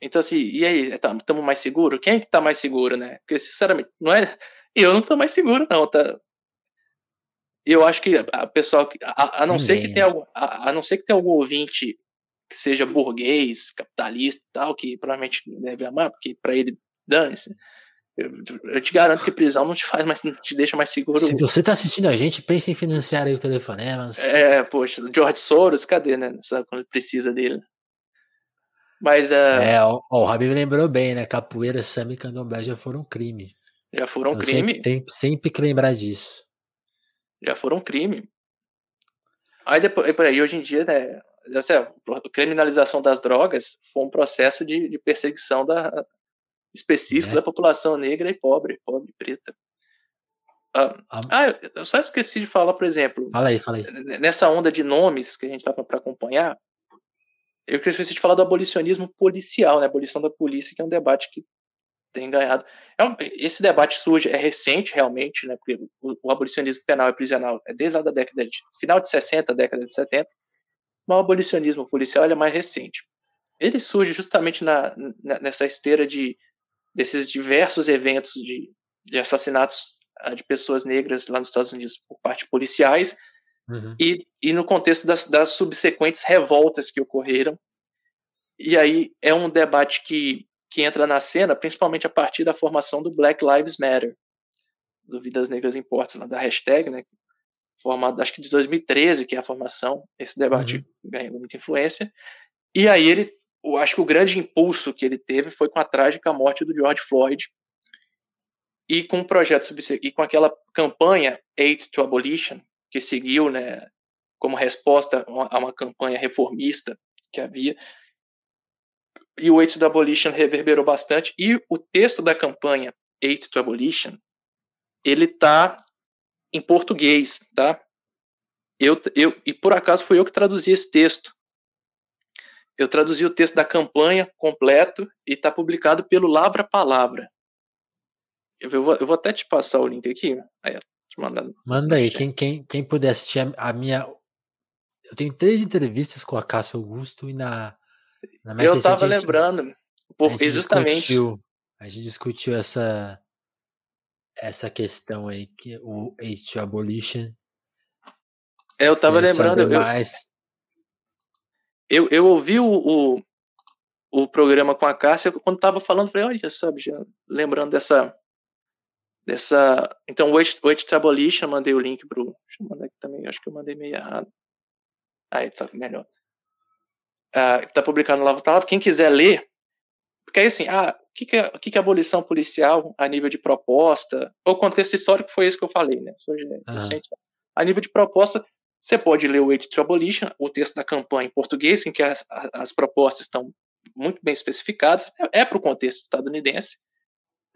então, assim, e aí, estamos tá, mais seguro? Quem é que tá mais seguro, né? Porque, sinceramente, não é. Eu não tô mais seguro, não, tá? Eu acho que a pessoa, a, a não ser que tenha algum, a, a não ser que tenha algum ouvinte que seja burguês, capitalista e tal, que provavelmente deve amar, porque para ele dane-se. Eu, te garanto que prisão não te faz mais, te deixa mais seguro. Se você tá assistindo a gente, pense em financiar aí o telefonemas. É, poxa, George Soros, cadê, né? Quando precisa dele. Mas é. É, ó, ó, o Rabi lembrou bem, né? Capoeira, samba e candomblé já foram crime. Já foram então, crime. Sempre, tem sempre que lembrar disso. Já foram crime. Aí depois, por aí, hoje em dia, né? assim, a criminalização das drogas foi um processo de, de perseguição da, específico é. da população negra e pobre, pobre e preta. Ah, ah, eu só esqueci de falar, por exemplo. Fala aí, fala aí. Nessa onda de nomes que a gente estava para acompanhar, eu esqueci de falar do abolicionismo policial, né? Abolição da polícia, que é um debate que tem ganhado. É um, esse debate surge, é recente realmente, né, porque o, o, abolicionismo penal e prisional é desde lá da década de, final de 60, década de 70, mas o abolicionismo policial é mais recente. Ele surge justamente na, na, nessa esteira de desses diversos eventos de, de assassinatos ah, de pessoas negras lá nos Estados Unidos por parte policiais uhum. e, e no contexto das, das subsequentes revoltas que ocorreram. E aí é um debate que que entra na cena, principalmente a partir da formação do Black Lives Matter, do Vidas Negras Importam, da hashtag, né, formado acho que de 2013, que é a formação, esse debate uhum. ganhou muita influência, e aí ele, eu acho que o grande impulso que ele teve foi com a trágica morte do George Floyd, e com o projeto e com aquela campanha Aid to Abolition, que seguiu, né, como resposta a uma campanha reformista que havia, e o Aid to Abolition reverberou bastante. E o texto da campanha Aid to Abolition, ele tá em português, tá? Eu, eu, e por acaso fui eu que traduzi esse texto. Eu traduzi o texto da campanha completo e está publicado pelo Lavra Palavra. Eu vou, eu vou até te passar o link aqui. Aí, Manda aí, quem, quem, quem puder assistir a, a minha. Eu tenho três entrevistas com a Cássia Augusto e na, eu estava lembrando, por, a justamente. Discutiu, a gente discutiu essa, essa questão aí, que o Age Abolition. É, eu estava lembrando. Eu, mais... eu, eu ouvi o, o, o, programa com a Cássia quando estava falando, falei, olha só, já, lembrando dessa. dessa então, o Age, o Abolition, mandei o link pro. Deixa eu mandar aqui também, acho que eu mandei meio errado. Aí tá melhor está publicado no Lava Palavra, quem quiser ler, porque aí assim, ah, o que, que, é, o que, que é abolição policial a nível de proposta? O contexto histórico foi isso que eu falei, né? Uhum. A nível de proposta, você pode ler o Aid to Abolition, o texto da campanha em português, em que as, as propostas estão muito bem especificadas, é, é para o contexto estadunidense,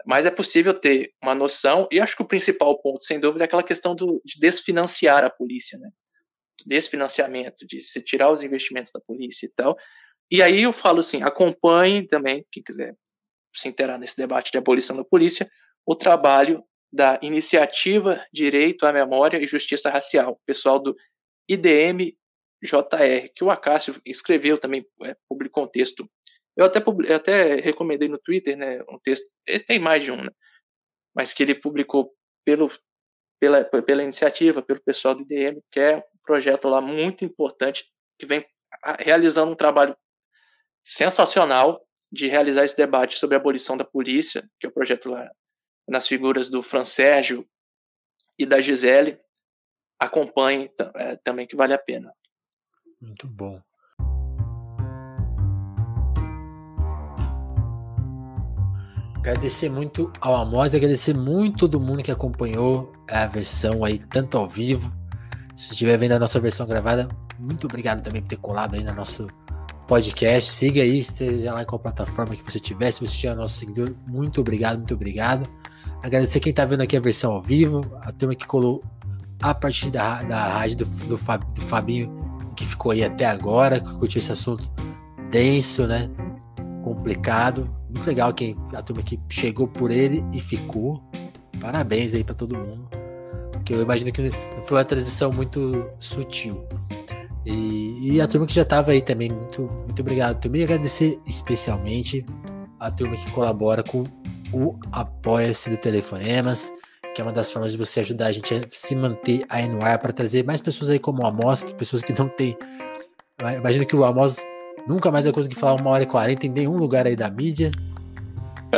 mas é possível ter uma noção, e acho que o principal ponto, sem dúvida, é aquela questão do, de desfinanciar a polícia, né? desse financiamento, de se tirar os investimentos da polícia e tal. E aí eu falo assim, acompanhe também, quem quiser se interar nesse debate de abolição da polícia, o trabalho da Iniciativa Direito à Memória e Justiça Racial, pessoal do IDM JR, que o Acácio escreveu também, é, publicou um texto. Eu até, eu até recomendei no Twitter, né, um texto, tem mais de um, né, mas que ele publicou pelo, pela, pela iniciativa, pelo pessoal do IDM, que é projeto lá muito importante que vem realizando um trabalho sensacional de realizar esse debate sobre a abolição da polícia, que é o projeto lá nas figuras do Fran Sérgio e da Gisele. Acompanhe é, também que vale a pena. Muito bom. Agradecer muito ao Amos, agradecer muito todo mundo que acompanhou a versão aí, tanto ao vivo se você estiver vendo a nossa versão gravada, muito obrigado também por ter colado aí no nosso podcast. Siga aí, esteja lá em qual plataforma que você tiver. Se você estiver nosso seguidor, muito obrigado, muito obrigado. Agradecer quem está vendo aqui a versão ao vivo, a turma que colou a partir da, da rádio do, do, Fab, do Fabinho, que ficou aí até agora, que curtiu esse assunto denso, né? Complicado. Muito legal quem, a turma que chegou por ele e ficou. Parabéns aí para todo mundo que eu imagino que foi uma transição muito sutil. E, e a turma que já estava aí também, muito, muito obrigado. Também agradecer especialmente a turma que colabora com o Apoia-se do Telefonemas, que é uma das formas de você ajudar a gente a se manter aí no ar para trazer mais pessoas aí como o Amos, que pessoas que não tem. Imagino que o Amos nunca mais vai conseguir falar uma hora e quarenta em nenhum lugar aí da mídia.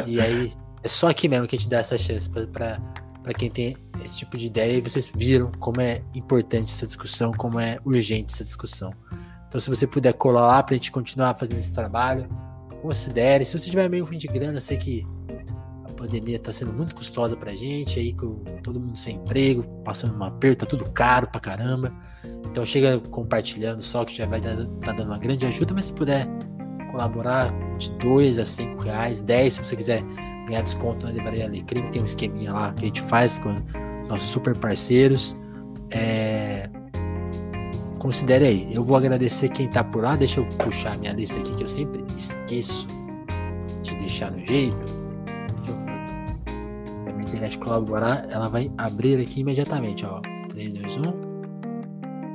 E aí é só aqui mesmo que a gente dá essa chance para quem tem esse tipo de ideia e vocês viram como é importante essa discussão, como é urgente essa discussão. Então, se você puder colar lá para a gente continuar fazendo esse trabalho, considere. Se você tiver meio ruim de grana, sei que pandemia está sendo muito custosa para a gente, aí com todo mundo sem emprego, passando um aperto, tá tudo caro pra caramba. Então, chega compartilhando só que já vai estar tá dando uma grande ajuda, mas se puder colaborar de 2 a 5 reais, 10 se você quiser ganhar desconto na Livraria Alecrim, tem um esqueminha lá que a gente faz com nossos super parceiros. É... Considere aí. Eu vou agradecer quem tá por lá. Deixa eu puxar minha lista aqui que eu sempre esqueço de deixar no jeito. Internet colaborar, ela vai abrir aqui imediatamente, ó. 3, 2, 1.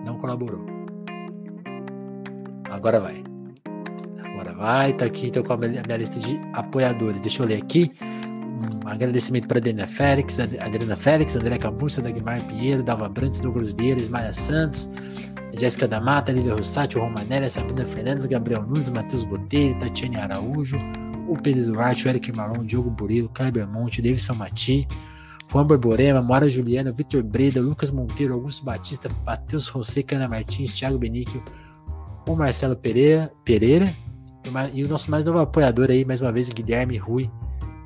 Não colaborou. Agora vai. Agora vai, tá aqui, tô com a minha, lista de apoiadores. Deixa eu ler aqui. Um agradecimento para Adriana Félix, Adriana Félix, André Camurça, Dagmar Pinheiro, Dalva Brantes, Douglas Vieira, Ismael Santos, Jéssica da Mata, Lívia Rossati, Romanelli, Sabrina Fernandes, Gabriel Nunes, Matheus Botelho, Tatiane Araújo, o Pedro Duarte, o Eric Marlon, o Diogo Burilo, Kleber Monte, Davidson Mati, Juan Borborema, Mora Juliana, Vitor Breda, Lucas Monteiro, Augusto Batista, Matheus Fonseca, Ana Martins, Thiago Benício, o Marcelo Pereira, Pereira e o nosso mais novo apoiador aí, mais uma vez, Guilherme Rui.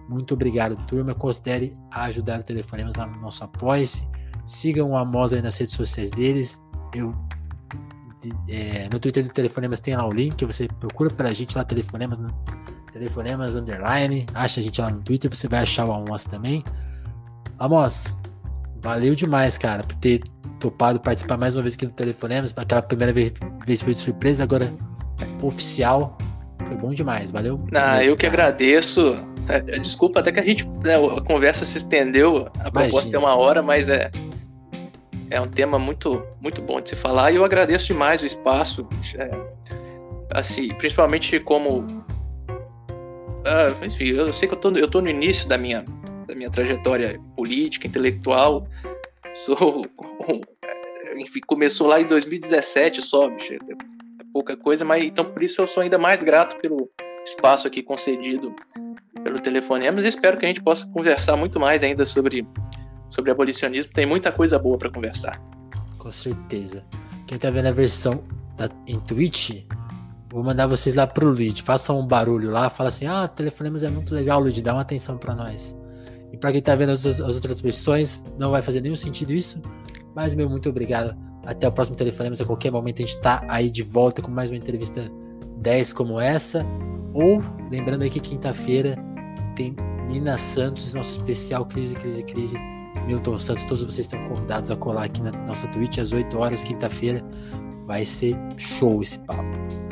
Muito obrigado, turma. Considere ajudar o Telefonemas no nosso apoia-se. Sigam o Amos aí nas redes sociais deles. Eu é, no Twitter do Telefonemas tem lá o link, você procura pra gente lá, Telefonemas, Telefonemas Underline, acha a gente lá no Twitter, você vai achar o Amos também. Amos, valeu demais, cara, por ter topado participar mais uma vez aqui do Telefonemas. Aquela primeira vez, vez foi de surpresa, agora é oficial. Foi bom demais, valeu. Ah, mesmo, eu que cara. agradeço. É, desculpa até que a gente, né, a conversa se estendeu, a proposta é uma hora, mas é, é um tema muito, muito bom de se falar e eu agradeço demais o espaço, é, assim, principalmente como, ah, enfim, eu sei que eu tô, eu tô no início da minha, da minha trajetória política, intelectual, sou, enfim, começou lá em 2017 só, bicho, é pouca coisa, mas então por isso eu sou ainda mais grato pelo espaço aqui concedido pelo telefonema, mas espero que a gente possa conversar muito mais ainda sobre sobre abolicionismo, tem muita coisa boa para conversar. Com certeza. Quem tá vendo a versão da, em Twitch, vou mandar vocês lá pro Luigi. Façam um barulho lá, fala assim: ah, telefonemas é muito legal, Luigi, dá uma atenção para nós. E para quem tá vendo as, as, outras versões, não vai fazer nenhum sentido isso. Mas, meu, muito obrigado. Até o próximo Telefonemas. A qualquer momento a gente tá aí de volta com mais uma entrevista 10 como essa. Ou, lembrando aí que quinta-feira tem Nina Santos, nosso especial Crise, Crise, Crise Milton Santos, todos vocês estão convidados a colar aqui na nossa Twitch às 8 horas, quinta-feira. Vai ser show esse papo.